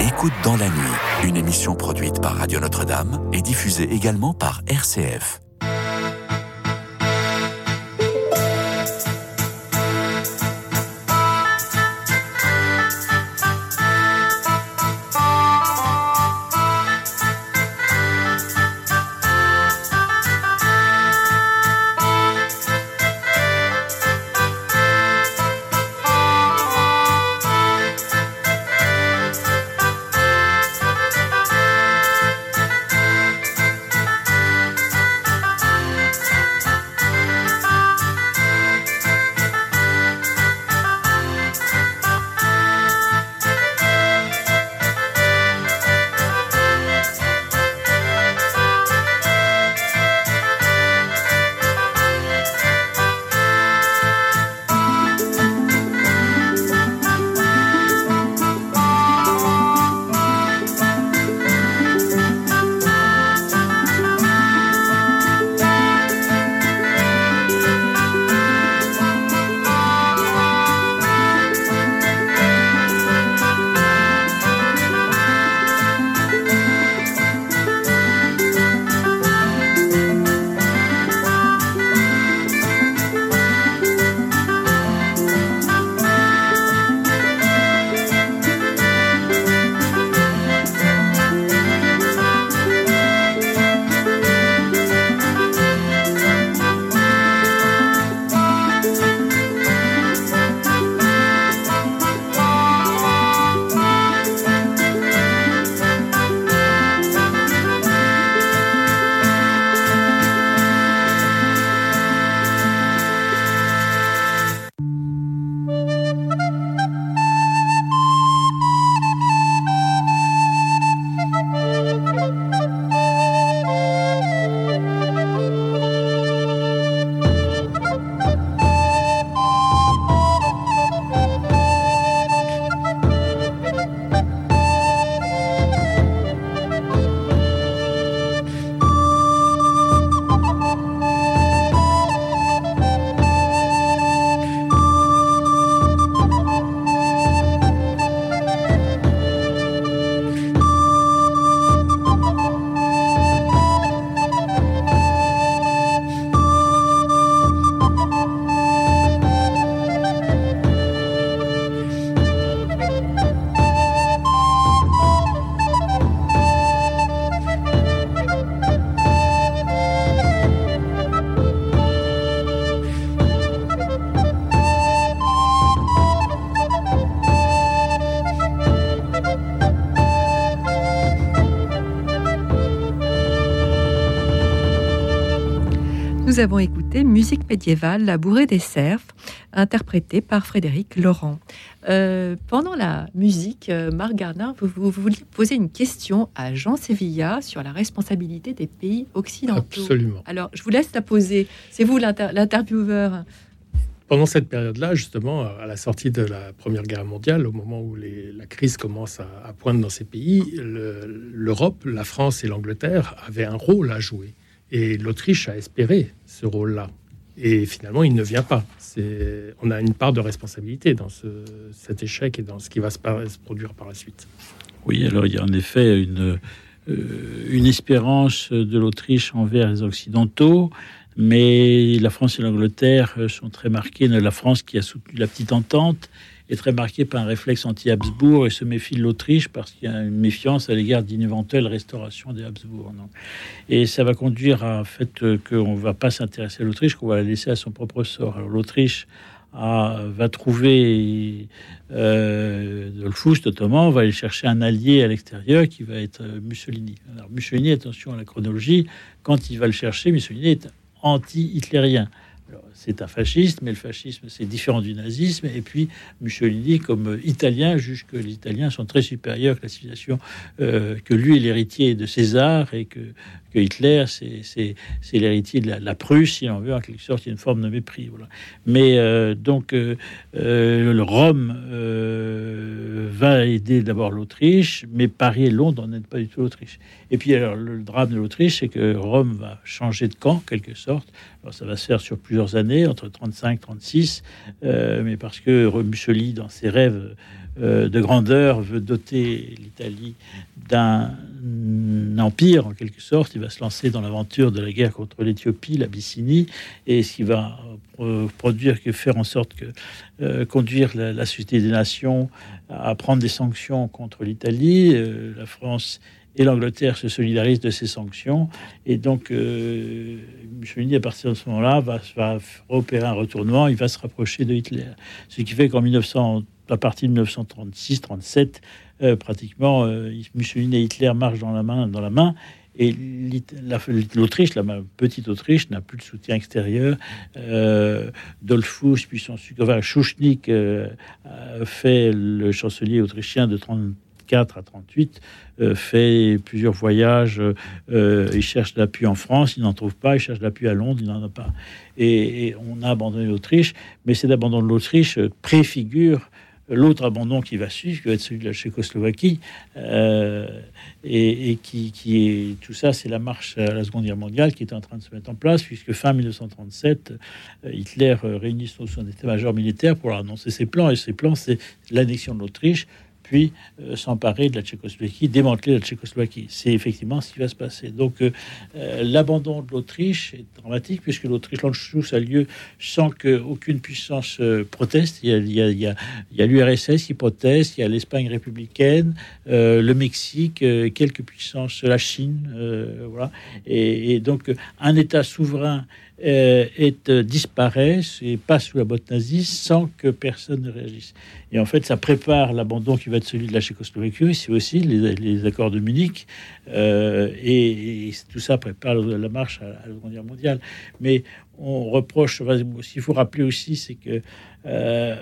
Écoute dans la nuit, une émission produite par Radio Notre-Dame et diffusée également par RCF. Nous avons écouté Musique médiévale, La bourrée des cerfs, interprétée par Frédéric Laurent. Euh, pendant la musique, euh, Marc Gardin, vous, vous, vous vouliez poser une question à Jean Sevilla sur la responsabilité des pays occidentaux. Absolument. Alors, je vous laisse la poser. C'est vous l'inter- l'intervieweur. Pendant cette période-là, justement, à la sortie de la Première Guerre mondiale, au moment où les- la crise commence à, à poindre dans ces pays, le- l'Europe, la France et l'Angleterre avaient un rôle à jouer. Et l'Autriche a espéré ce rôle-là. Et finalement, il ne vient pas. On a une part de responsabilité dans ce- cet échec et dans ce qui va se produire par la suite. Oui, alors il y a en effet une, euh, une espérance de l'Autriche envers les Occidentaux, mais la France et l'Angleterre euh, sont très marquées. La France, qui a soutenu la petite entente, est très marquée par un réflexe anti-Habsbourg et se méfie de l'Autriche parce qu'il y a une méfiance à l'égard d'une éventuelle restauration des Habsbourg. Et ça va conduire à fait qu'on ne va pas s'intéresser à l'Autriche, qu'on va la laisser à son propre sort. Alors l'Autriche va trouver euh, Dolphus ottoman, va aller chercher un allié à l'extérieur qui va être euh, Mussolini. Alors Mussolini, attention à la chronologie, quand il va le chercher, Mussolini est anti-hitlérien. C'est un fasciste, mais le fascisme c'est différent du nazisme. Et puis Mussolini, comme italien, juge que les Italiens sont très supérieurs que la civilisation, euh, que lui est l'héritier de César et que, que Hitler c'est- l'héritier de la, Prusse, si on veut, en quelque sorte, il une forme de mépris. Mais euh, donc euh, euh, Rome va aider d'abord l'Autriche, mais Paris et Londres n'aident pas du tout l'Autriche. Et puis alors le drame de l'Autriche, c'est que Rome va changer de camp, quelque sorte. Alors ça va se faire sur plusieurs années, entre 35 et 36, euh, mais parce que Mussolini, dans ses rêves de grandeur, veut doter l'Italie d'un empire, en quelque sorte. Il va se lancer dans l'aventure de la guerre contre l'Éthiopie, l'Abyssinie, et ce qui va euh, produire, que faire en sorte que euh, conduire la, la Société des Nations à prendre des sanctions contre l'Italie. Euh, la France et l'Angleterre se solidarisent de ces sanctions. Et donc, euh, Mussolini, à partir de ce moment-là, va, opérer un retournement, il va se rapprocher de Hitler. Ce qui fait qu'en 1900, à partir de 1936-37, euh, pratiquement, euh, Mussolini et Hitler marchent dans la main, dans la main. Et l'Autriche, la petite Autriche, n'a plus de soutien extérieur. Euh, Dollfuss, puis son enfin, Schuschnigg euh, fait le chancelier autrichien de 34 à 38, euh, fait plusieurs voyages. il cherche l'appui en France, il n'en trouve pas. Il cherche l'appui à Londres, il n'en a pas. Et, et on a abandonné l'Autriche, mais cet abandon de l'Autriche préfigure l'autre abandon qui va suivre, qui va être celui de la Tchécoslovaquie, euh, et, qui, est tout ça, c'est la marche à la Seconde Guerre mondiale qui est en train de se mettre en place, puisque fin 1937, euh, Hitler réunit son, son état-major militaire pour annoncer ses plans, et ses plans, c'est l'annexion de l'Autriche, puis euh, s'emparer de la Tchécoslovaquie, démanteler la Tchécoslovaquie. C'est effectivement ce qui va se passer. Donc euh, euh, l'abandon de l'Autriche est dramatique puisque l'Autriche l'Anschluss a lieu sans qu'aucune puissance proteste. Il y a, l'URSS qui proteste, il y a l'Espagne républicaine, le Mexique, quelques puissances, la Chine, voilà. Et, donc un État souverain est euh, disparaît et passe sous la botte nazie sans que personne ne réagisse. Et en fait, ça prépare l'abandon qui va être celui de la Tchécoslovaquie, c'est aussi les, accords de Munich, euh, et, et tout ça prépare la marche à, à la Seconde Guerre mondiale. Mais on reproche, qu'il faut rappeler aussi, c'est que euh,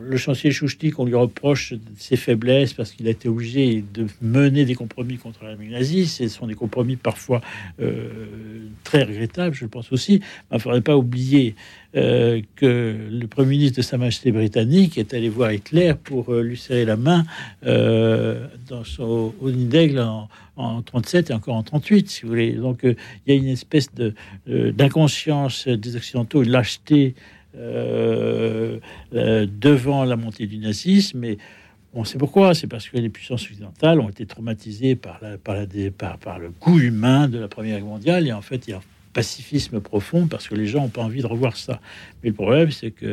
le chancelier Chouchnik, on lui reproche ses faiblesses parce qu'il a été obligé de mener des compromis contre l'Allemagne nazie. Ce sont des compromis parfois euh, très regrettables, je pense aussi. Mais il ne faudrait pas oublier euh, que le Premier ministre de Sa Majesté britannique est allé voir Hitler pour lui serrer la main dans son, au nid d'aigle en, en 37 et encore en 38, si vous voulez. Donc euh, il y a une espèce de, euh, d'inconscience des Occidentaux, une lâcheté euh, devant la montée du nazisme. Et on sait pourquoi. C'est parce que les puissances occidentales ont été traumatisées par, la, par, par, le coût humain de la Première Guerre mondiale. Et en fait, il y a pacifisme profond parce que les gens n'ont pas envie de revoir ça. Mais le problème, c'est que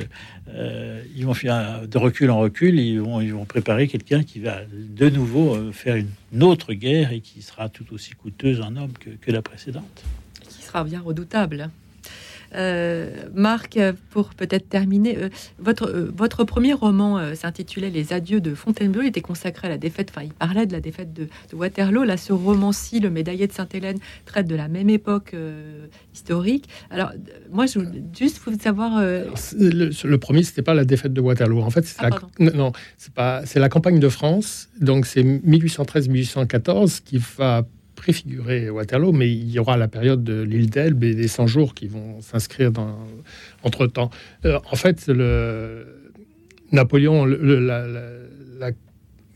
euh, ils vont faire de recul en recul, ils vont, ils vont préparer quelqu'un qui va de nouveau euh, faire une autre guerre et qui sera tout aussi coûteuse en homme que, que la précédente. qui sera bien redoutable. Euh, Marc, pour peut-être terminer, euh, votre, euh, votre premier roman s'intitulait Les Adieux de Fontainebleau. Il était consacré à la défaite, enfin, il parlait de la défaite de, de Waterloo. Là, ce roman-ci, Le Médaillé de Sainte-Hélène, traite de la même époque historique. Alors, moi, je voulais juste vous savoir. Le, le premier, c'était pas la défaite de Waterloo. En fait, c'est Ah, la, non, non, c'est pas, c'est la campagne de France. Donc, c'est 1813-1814 qui va préfigurer Waterloo, mais il y aura la période de l'île d'Elbe et des 100 jours qui vont s'inscrire dans entre temps. en fait, le Napoléon, la,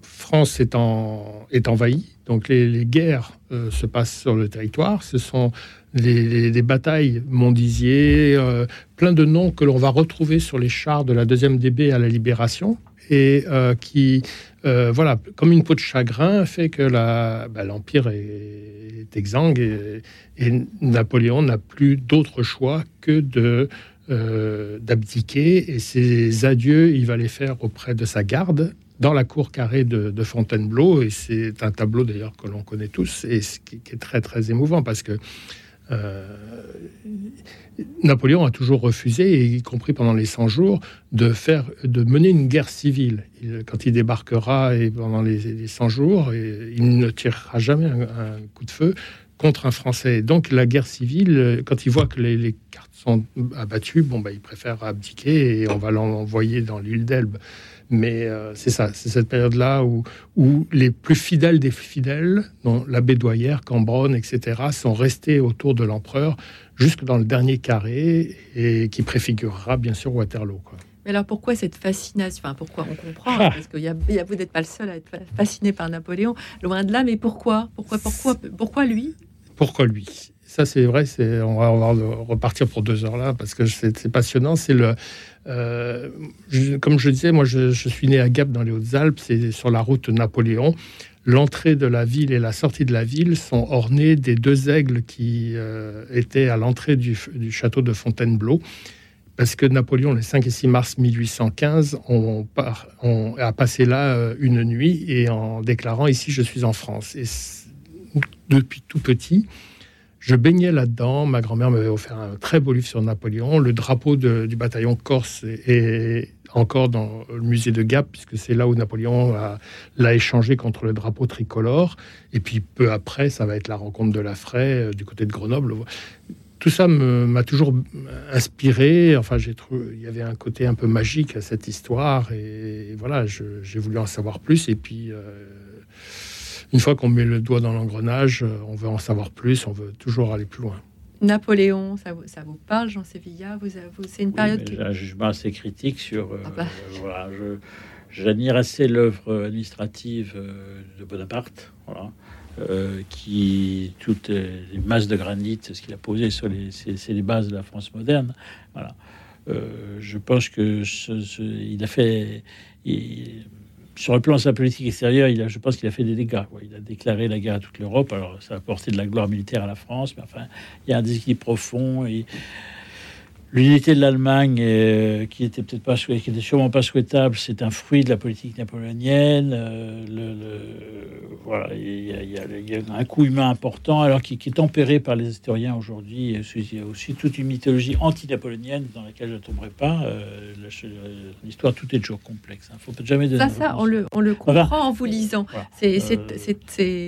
France est, en, est envahie, donc les, les guerres euh, se passent sur le territoire. Ce sont des batailles, Montdizier, euh, plein de noms que l'on va retrouver sur les chars de la deuxième DB à la Libération et euh, qui, euh, voilà, comme une peau de chagrin, fait que bah, l'empire est, exsangue et, Napoléon n'a plus d'autre choix que de euh, d'abdiquer. Et ses adieux, il va les faire auprès de sa garde dans la cour carrée de, Fontainebleau. Et c'est un tableau d'ailleurs que l'on connaît tous et qui, qui est très très émouvant parce que euh, Napoléon a toujours refusé, y compris pendant les 100 jours, de faire, de mener une guerre civile. Il- quand il débarquera et pendant les, les 100 jours, il ne tirera jamais un, coup de feu contre un Français. Donc la guerre civile, euh, quand il voit que les, cartes sont abattues, bon, bah, il préfère abdiquer et on va l'envoyer dans l'île d'Elbe. Mais euh, c'est ça, c'est cette période-là où, où les plus fidèles des fidèles, dont l'abbé Douaillère, Cambronne, etc., sont restés autour de l'empereur jusque dans le dernier carré et qui préfigurera bien sûr Waterloo. Quoi. Mais alors pourquoi cette fascination? Enfin, pourquoi On comprend, hein, parce que y a, y a- vous n'êtes pas le seul à être fa- fasciné par Napoléon, loin de là, mais pourquoi? Pourquoi, pourquoi, pourquoi lui? Pourquoi lui? Ça, c'est vrai, c'est, on, va, on va repartir pour deux heures là, parce que c'est, c'est passionnant. C'est le, euh, je- comme je disais, moi, je, je suis né à Gap dans les Hautes-Alpes, c'est sur la route Napoléon. L'entrée de la ville et la sortie de la ville sont ornées des deux aigles qui euh, étaient à l'entrée du, château de Fontainebleau. Parce que Napoléon, le 5 et 6 mars 1815, on, part- on a passé là euh, une nuit et en déclarant ici je suis en France. Et depuis tout petit, je baignais là-dedans. Ma grand-mère m'avait offert un très beau livre sur Napoléon. Le drapeau du bataillon corse est encore dans le musée de Gap, puisque c'est là où Napoléon l'a échangé contre le drapeau tricolore. Et puis peu après, ça va être la rencontre de la Fraie euh, du côté de Grenoble. Tout ça m'a toujours inspiré. Enfin, j'ai trouvé il y avait un côté un peu magique à cette histoire. Et, voilà, j'ai voulu en savoir plus. Et puis. euh, une fois qu'on met le doigt dans l'engrenage, euh, on veut en savoir plus, on veut toujours aller plus loin. Napoléon, ça vous, ça vous parle, Jean Sévilla vous, vous- C'est une période Oui, qui... un jugement assez critique sur. euh, Ah bah. voilà, je- j'admire assez l'œuvre administrative euh, de Bonaparte, voilà, euh, qui toutes les masses de granit, ce qu'il a posé sur les, c'est, c'est les bases de la France moderne. Voilà. Euh, je pense que ce- ce- il a fait. il- sur le plan de sa politique extérieure, il a, je pense qu'il a fait des dégâts. Il a déclaré la guerre à toute l'Europe. Alors, ça a apporté de la gloire militaire à la France, mais enfin, il y a un déséquilibre profond. L'unité de l'Allemagne, euh, qui était peut-être pas, qui était sûrement pas souhaitable, c'est un fruit de la politique napoléonienne. Euh, le, le- voilà, il y, y y a un coup humain important, alors qui, qui est tempéré par les historiens aujourd'hui. Il y a aussi toute une mythologie anti-napoléonienne dans laquelle je ne tomberai pas. Euh, la- L'histoire, tout est toujours complexe. Il ne faut jamais donner Ça, ça, on le, on le comprend en vous lisant. C'est,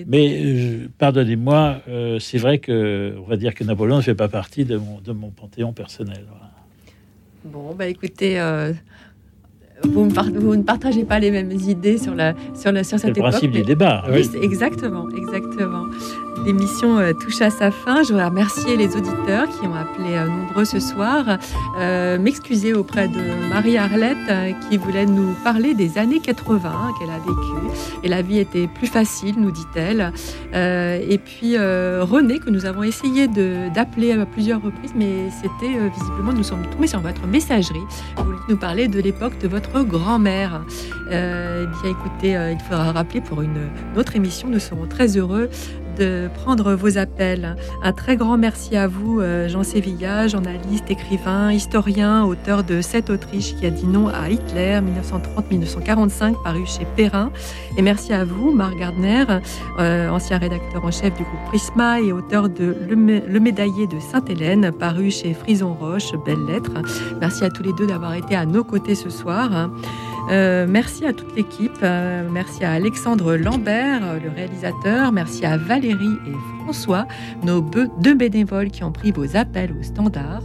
Euh, Mais euh, pardonnez-moi, euh, c'est vrai que on va dire que Napoléon ne fait pas partie de mon, de mon panthéon personnel. Bon, bah écoutez, euh, vous, me par- vous ne partagez pas les mêmes idées sur, la, sur, la, sur C'est cette le époque. principe du mais- débat. Oui, exactement, exactement. L'émission euh, touche à sa fin. Je voudrais remercier les auditeurs qui ont appelé euh, nombreux ce soir. Euh, M'excuser auprès de Marie-Arlette euh, qui voulait nous parler des années 80 qu'elle a vécues. Et la vie était plus facile, nous dit-elle. Et puis René, que nous avons essayé d'appeler à plusieurs reprises, mais c'était visiblement, nous sommes tombés sur votre messagerie. Vous voulez nous parler de l'époque de votre grand-mère. Eh bien, écoutez, il faudra rappeler pour une autre émission. Nous serons très heureux de prendre vos appels. Un très grand merci à vous, euh, Jean Sévilla, journaliste, écrivain, historien, auteur de Cette Autriche qui a dit non à Hitler, 1930-1945, paru chez Perrin. Et merci à vous, Marc Gardner, euh, ancien rédacteur en chef du groupe Prisma et auteur de Le, Mé- Le Médaillé de Sainte-Hélène, paru chez Frison Roche, belle lettre. Merci à tous les deux d'avoir été à nos côtés ce soir. Euh, merci à toute l'équipe. Euh, merci à Alexandre Lambert, le réalisateur. Merci à Valérie et François, nos deux bénévoles qui ont pris vos appels au standard.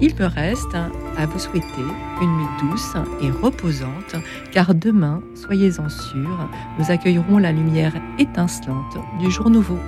Il me reste à vous souhaiter une nuit douce et reposante, car demain, soyez-en sûrs, nous accueillerons la lumière étincelante du jour nouveau.